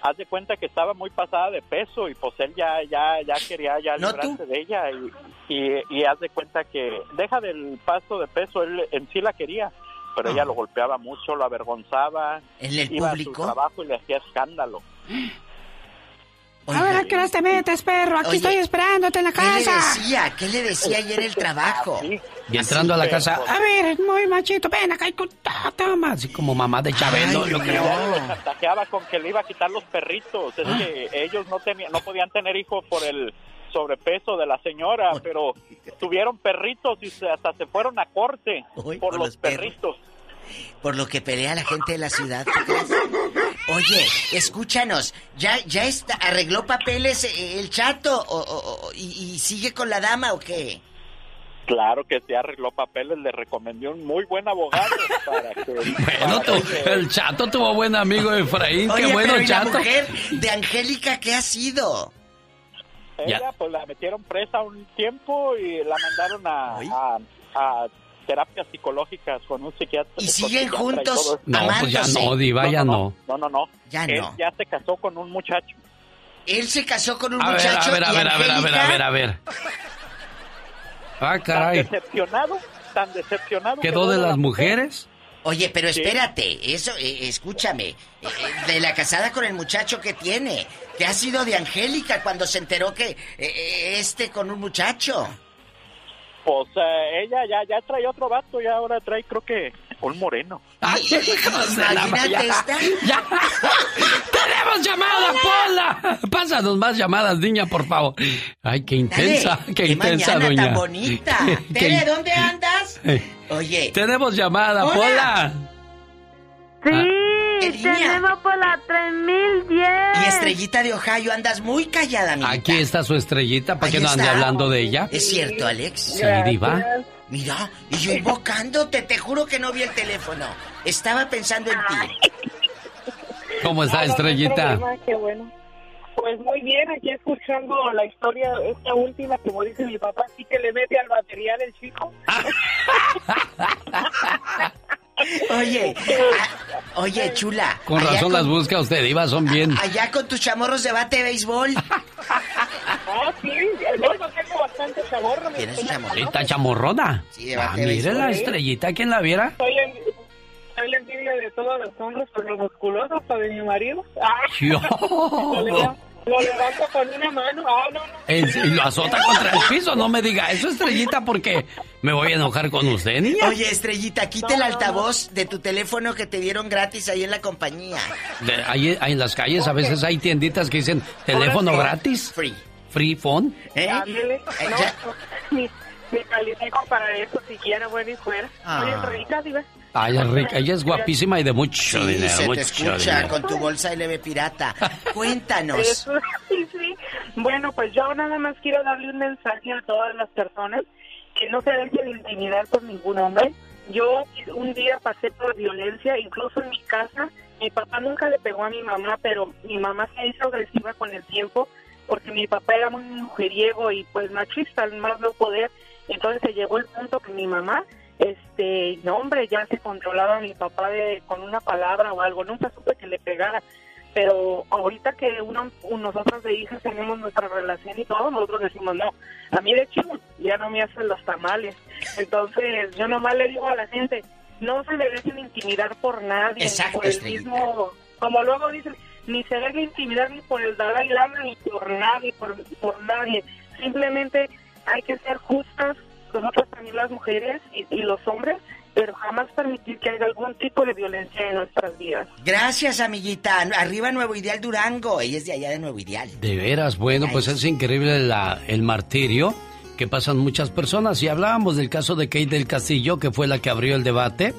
haz de cuenta que estaba muy pasada de peso y pues él ya ya ya quería ya ¿No librarse de ella y, y, y haz de cuenta que deja del paso de peso él en sí la quería pero ella lo golpeaba mucho lo avergonzaba ¿En el iba público? a su trabajo y le hacía escándalo A ver, ¿a qué horas te metes, perro? Aquí Oye, estoy esperándote en la ¿Qué le casa. decía? ¿Qué le decía ayer en el trabajo? Y entrando a la casa, A ver, muy machito, ven acá y con toma, así como mamá de Chabelo, yo creo. Lo chantajeaba con que le iba a quitar los perritos es que ellos no tenían no podían tener hijos por el sobrepeso de la señora pero tuvieron perritos y se- hasta se fueron a corte por, por los los perritos Por lo que pelea la gente de la ciudad. ¿Tú? Oye, escúchanos, ¿ya, ya está, arregló papeles eh, el chato o, o- o- y, y sigue con la dama o qué? Claro que se arregló papeles, le recomendé un muy buen abogado para que... Bueno, tu- el chato tuvo buen amigo Efraín, Oye, qué bueno, pero ¿y la chato. mujer de Angélica qué ha sido? Ella, Ya. pues la metieron presa un tiempo y la mandaron a, a, a terapias psicológicas con un psiquiatra. ¿Y siguen y juntos. No, pues ya no, Diva, ya no. No, no, no. Ya Él no. ya se casó con un muchacho. Él se casó con un A ver, muchacho a ver, a ver, a ver, a ver, a ver, a ver. Ah, Tan caray. decepcionado, tan decepcionado. ¿Quedó de la las mujeres? Oye, pero espérate, eso, eh, escúchame, eh, de la casada con el muchacho que tiene, que ha sido de Angélica cuando se enteró que eh, eh, este con un muchacho. Pues eh, ella ya, ya trae otro vato y ahora trae creo que un moreno. Imagínate esta. ¡Tenemos llamada, Pola! Pásanos más llamadas, niña, por favor. Ay, qué intensa, Dale, qué intensa, mañana doña. tan bonita. Qué Tere, ¿dónde andas? Eh, Oye, Tenemos llamada, Hola. Pola. Sí, ¿qué línea? tenemos por la 3010. y Estrellita de Ohio, andas muy callada, amiguita. Aquí está su estrellita, ¿para Ahí que no ande está. hablando de ella? ¿Es cierto, Alex? Sí, diva. Mira, y yo invocándote, te juro que no vi el teléfono. Estaba pensando en ti. ¿Cómo está, Ah, estrellita? problema, qué bueno. Pues muy bien, aquí escuchando la historia, esta última, como dice mi papá, sí que le mete al batería del chico. Oye, oye, chula. Con razón con- las busca usted, diva, son bien. Allá con tus chamorros de bate de béisbol. Ah, sí, yo tengo bastante sabor. mi ¿Tienes. ¿Ahorita chamorrona? Sí, de Ah, de mire la béisbol. estrellita, ¿quién la viera? Soy, en- soy la envidia de todos los hombres por lo musculosos, para de mi marido. Ah, Yo. No Lo levanto con una mano. Ah, no, no. y lo azota contra el piso, no me diga eso, Estrellita, porque me voy a enojar con usted, niña. Oye, Estrellita, quita el altavoz de tu teléfono que te dieron gratis ahí en la compañía. De- ahí, ahí en las calles a veces hay tienditas que dicen teléfono sí. gratis. Free. Free phone. ¿Eh? No, ni, ni califico para eso siquiera, bueno y fuera. Ah. Oye, rica, diva. Ay, es rica, ella es guapísima y de mucho Sí, dinero, se te mucho escucha dinero. con tu bolsa LB pirata. Cuéntanos. Eso, sí, sí. Bueno, pues yo nada más quiero darle un mensaje a todas las personas que no se dejen intimidar por ningún hombre. Yo un día pasé por violencia, incluso en mi casa. Mi papá nunca le pegó a mi mamá, pero mi mamá se hizo agresiva con el tiempo porque mi papá era muy mujeriego y pues machista, al más no poder. Entonces se llegó el punto que mi mamá, este, no hombre, ya se controlaba a mi papá de, con una palabra o algo. Nunca supe que le pegara pero ahorita que uno, nosotros de hijas tenemos nuestra relación y todo, nosotros decimos, no, a mí de chico ya no me hacen los tamales. Entonces, yo nomás le digo a la gente, no se le dejen intimidar por nadie, Exacto, por el mismo, como luego dicen, ni se dejen intimidar ni por el Dalai Lama ni por nadie, por, por nadie. Simplemente hay que ser justas, nosotros también las mujeres y, y los hombres, pero jamás permitir que haya algún tipo de violencia en nuestras vidas. Gracias, amiguita. Arriba Nuevo Ideal Durango. Ella es de allá de Nuevo Ideal. De veras, bueno, pues es increíble la- el martirio que pasan muchas personas. Y hablábamos del caso de Kate del Castillo, que fue la que abrió el debate.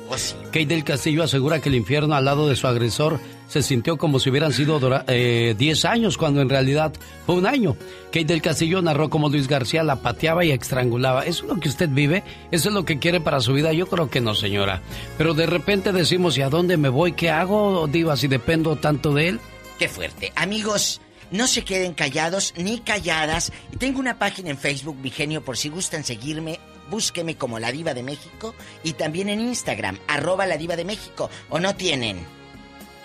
Kate del Castillo asegura que el infierno al lado de su agresor se sintió como si hubieran sido dora- eh, 10 años, cuando en realidad fue un año. Kate del Castillo narró cómo Luis García la pateaba y estrangulaba. ¿Eso es lo que usted vive? ¿Eso es lo que quiere para su vida? Yo creo que no, señora. Pero de repente decimos, ¿y a dónde me voy? ¿Qué hago, Diva, si dependo tanto de él? Qué fuerte. Amigos, no se queden callados ni calladas. Tengo una página en Facebook, mi genio, por si gustan seguirme. Búsqueme como La Diva de México y también en Instagram, arroba La Diva de México. ¿O no tienen?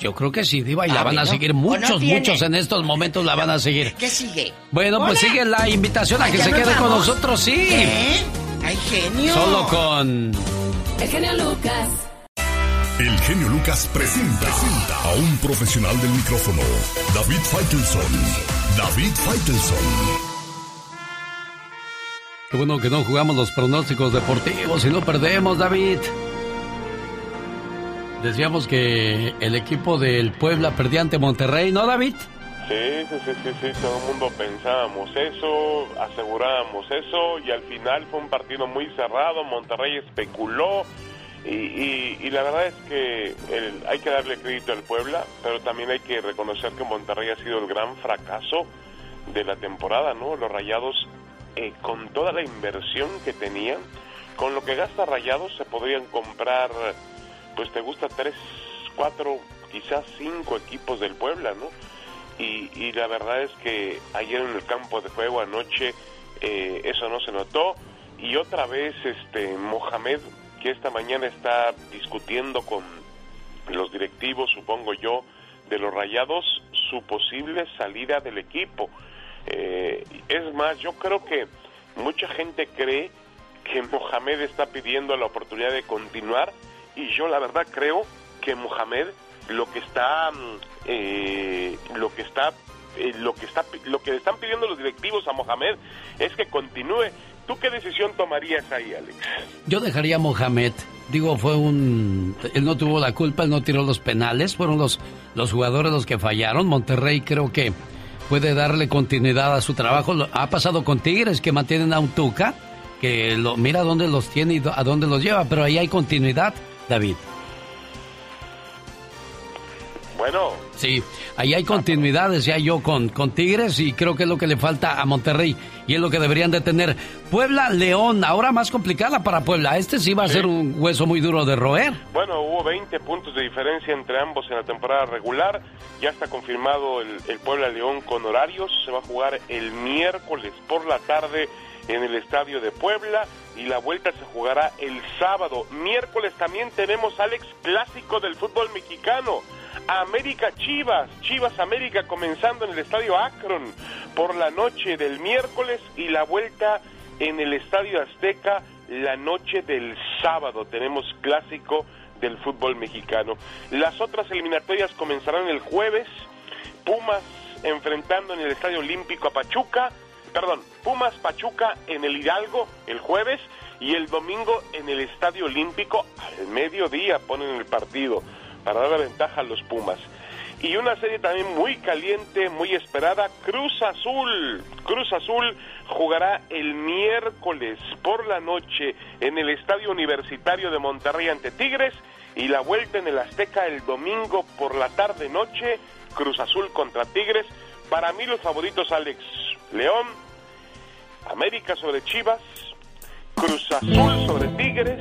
Yo creo que sí, Diva, y Ah, la van a seguir ¿O no muchos, muchos en estos momentos la van a seguir. ¿Qué sigue? Bueno, pues sigue la invitación a Ay, que ¿ya se quede con nosotros, sí. ¿Qué? ¡Ay, genio! Solo con... El genio Lucas. El genio Lucas presenta, presenta a un profesional del micrófono, David Faitelson. David Faitelson. Qué bueno que no jugamos los pronósticos deportivos y no perdemos, David. Decíamos que el equipo del Puebla perdía ante Monterrey, ¿no, David? Sí, sí, sí, sí, todo el mundo pensábamos eso, asegurábamos eso y al final fue un partido muy cerrado, Monterrey especuló y, y- y la verdad es que el- hay que darle crédito al Puebla, pero también hay que reconocer que Monterrey ha sido el gran fracaso de la temporada, ¿no? Los Rayados, eh, con toda la inversión que tenían, con lo que gasta Rayados se podrían comprar, pues te gusta tres, cuatro, quizás cinco equipos del Puebla, ¿no? y, la verdad es que ayer en el campo de juego anoche eh, eso no se notó y otra vez este Mohamed que esta mañana está discutiendo con los directivos supongo yo de los Rayados su posible salida del equipo Eh, es más yo creo que mucha gente cree que Mohamed está pidiendo la oportunidad de continuar y yo la verdad creo que Mohamed lo que está mm, eh, lo que está eh, lo que está lo que le están pidiendo los directivos a Mohamed es que continúe. ¿Tú qué decisión tomarías ahí, Alex? Yo dejaría a Mohamed. Digo, fue un... Él no tuvo la culpa, él no tiró los penales, fueron los, los jugadores los que fallaron. Monterrey creo que puede darle continuidad a su trabajo. Ha pasado con Tigres que mantienen a un Tuca, que lo, mira dónde los tiene y a dónde los lleva, pero ahí hay continuidad, David. Bueno, Sí, ahí hay continuidad, decía yo, con, con Tigres y creo que es lo que le falta a Monterrey y es lo que deberían de tener. Puebla, León, ahora más complicada para Puebla. Este sí va a ser un hueso muy duro de roer. Bueno, hubo 20 puntos de diferencia entre ambos en la temporada regular. Ya está confirmado el, el Puebla León con horarios. Se va a jugar el miércoles por la tarde en el estadio de Puebla y la vuelta se jugará el sábado. Miércoles también tenemos Alex clásico del fútbol mexicano. América Chivas, Chivas América comenzando en el estadio Akron por la noche del miércoles y la vuelta en el estadio Azteca la noche del sábado. Tenemos clásico del fútbol mexicano. Las otras eliminatorias comenzarán el jueves. Pumas enfrentando en el Estadio Olímpico a Pachuca, perdón, Pumas Pachuca en el Hidalgo el jueves y el domingo en el Estadio Olímpico al mediodía ponen el partido para dar la ventaja a los Pumas. Y una serie también muy caliente, muy esperada, Cruz Azul. Cruz Azul jugará el miércoles por la noche en el Estadio Universitario de Monterrey ante Tigres y la vuelta en el Azteca el domingo por la tarde noche, Cruz Azul contra Tigres. Para mí los favoritos Alex León, América sobre Chivas, Cruz Azul sobre Tigres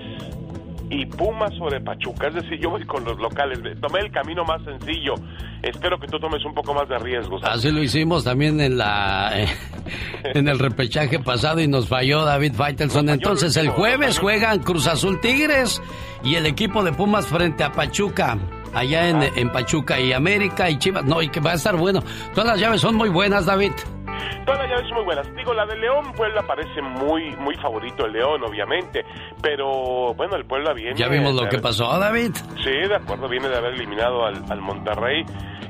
y Pumas sobre Pachuca. Es decir, yo voy con los locales. Tomé el camino más sencillo. Espero que tú tomes un poco más de riesgos. Así lo hicimos también en la en el repechaje pasado y nos falló David Faitelson. Entonces el jueves juegan Cruz Azul Tigres y el equipo de Pumas frente a Pachuca. Allá en, en Pachuca y América y Chivas. No, y que va a estar bueno. Todas las llaves son muy buenas, David. Todas las llaves son muy buenas. Digo, la de León, Puebla parece muy, muy favorito el León, obviamente. Pero bueno, el Puebla viene. Ya vimos lo que pasó, David. Sí, de acuerdo, viene de haber eliminado al, al Monterrey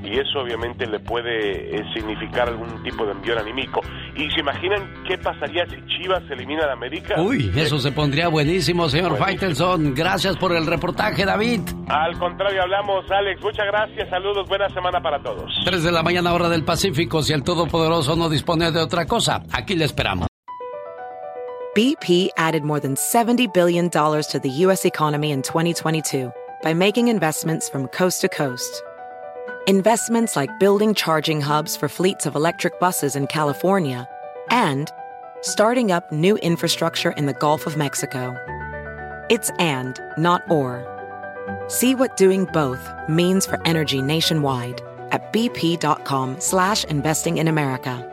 y eso obviamente le puede eh, significar algún tipo de envío anímico. ¿Y se imaginan qué pasaría si Chivas elimina a América? Uy, eso se pondría buenísimo, señor Buenísimo. Faitelson. Gracias por el reportaje, David. Al contrario, hablamos, Alex. Muchas gracias, saludos, buena semana para todos. 3 de la mañana, hora del Pacífico. Si el Todopoderoso no dispone de otra cosa, aquí le esperamos. BP added more than $70 billion to the U.S. economy in 2022 by making investments from coast to coast. Investments like building charging hubs for fleets of electric buses in California and starting up new infrastructure in the Gulf of Mexico. It's and, not or. See what doing both means for energy nationwide at bp.com slash investing in America.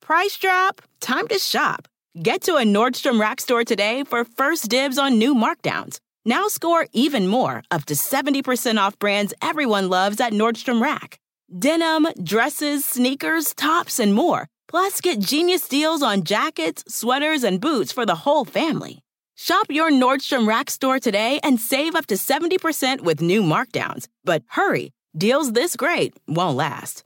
Price drop? Time to shop. Get to a Nordstrom Rack store today for first dibs on new markdowns. Now score even more, up to 70% off brands everyone loves at Nordstrom Rack. Denim, dresses, sneakers, tops, and more. Plus, get genius deals on jackets, sweaters, and boots for the whole family. Shop your Nordstrom Rack store today and save up to 70% with new markdowns. But hurry, deals this great won't last.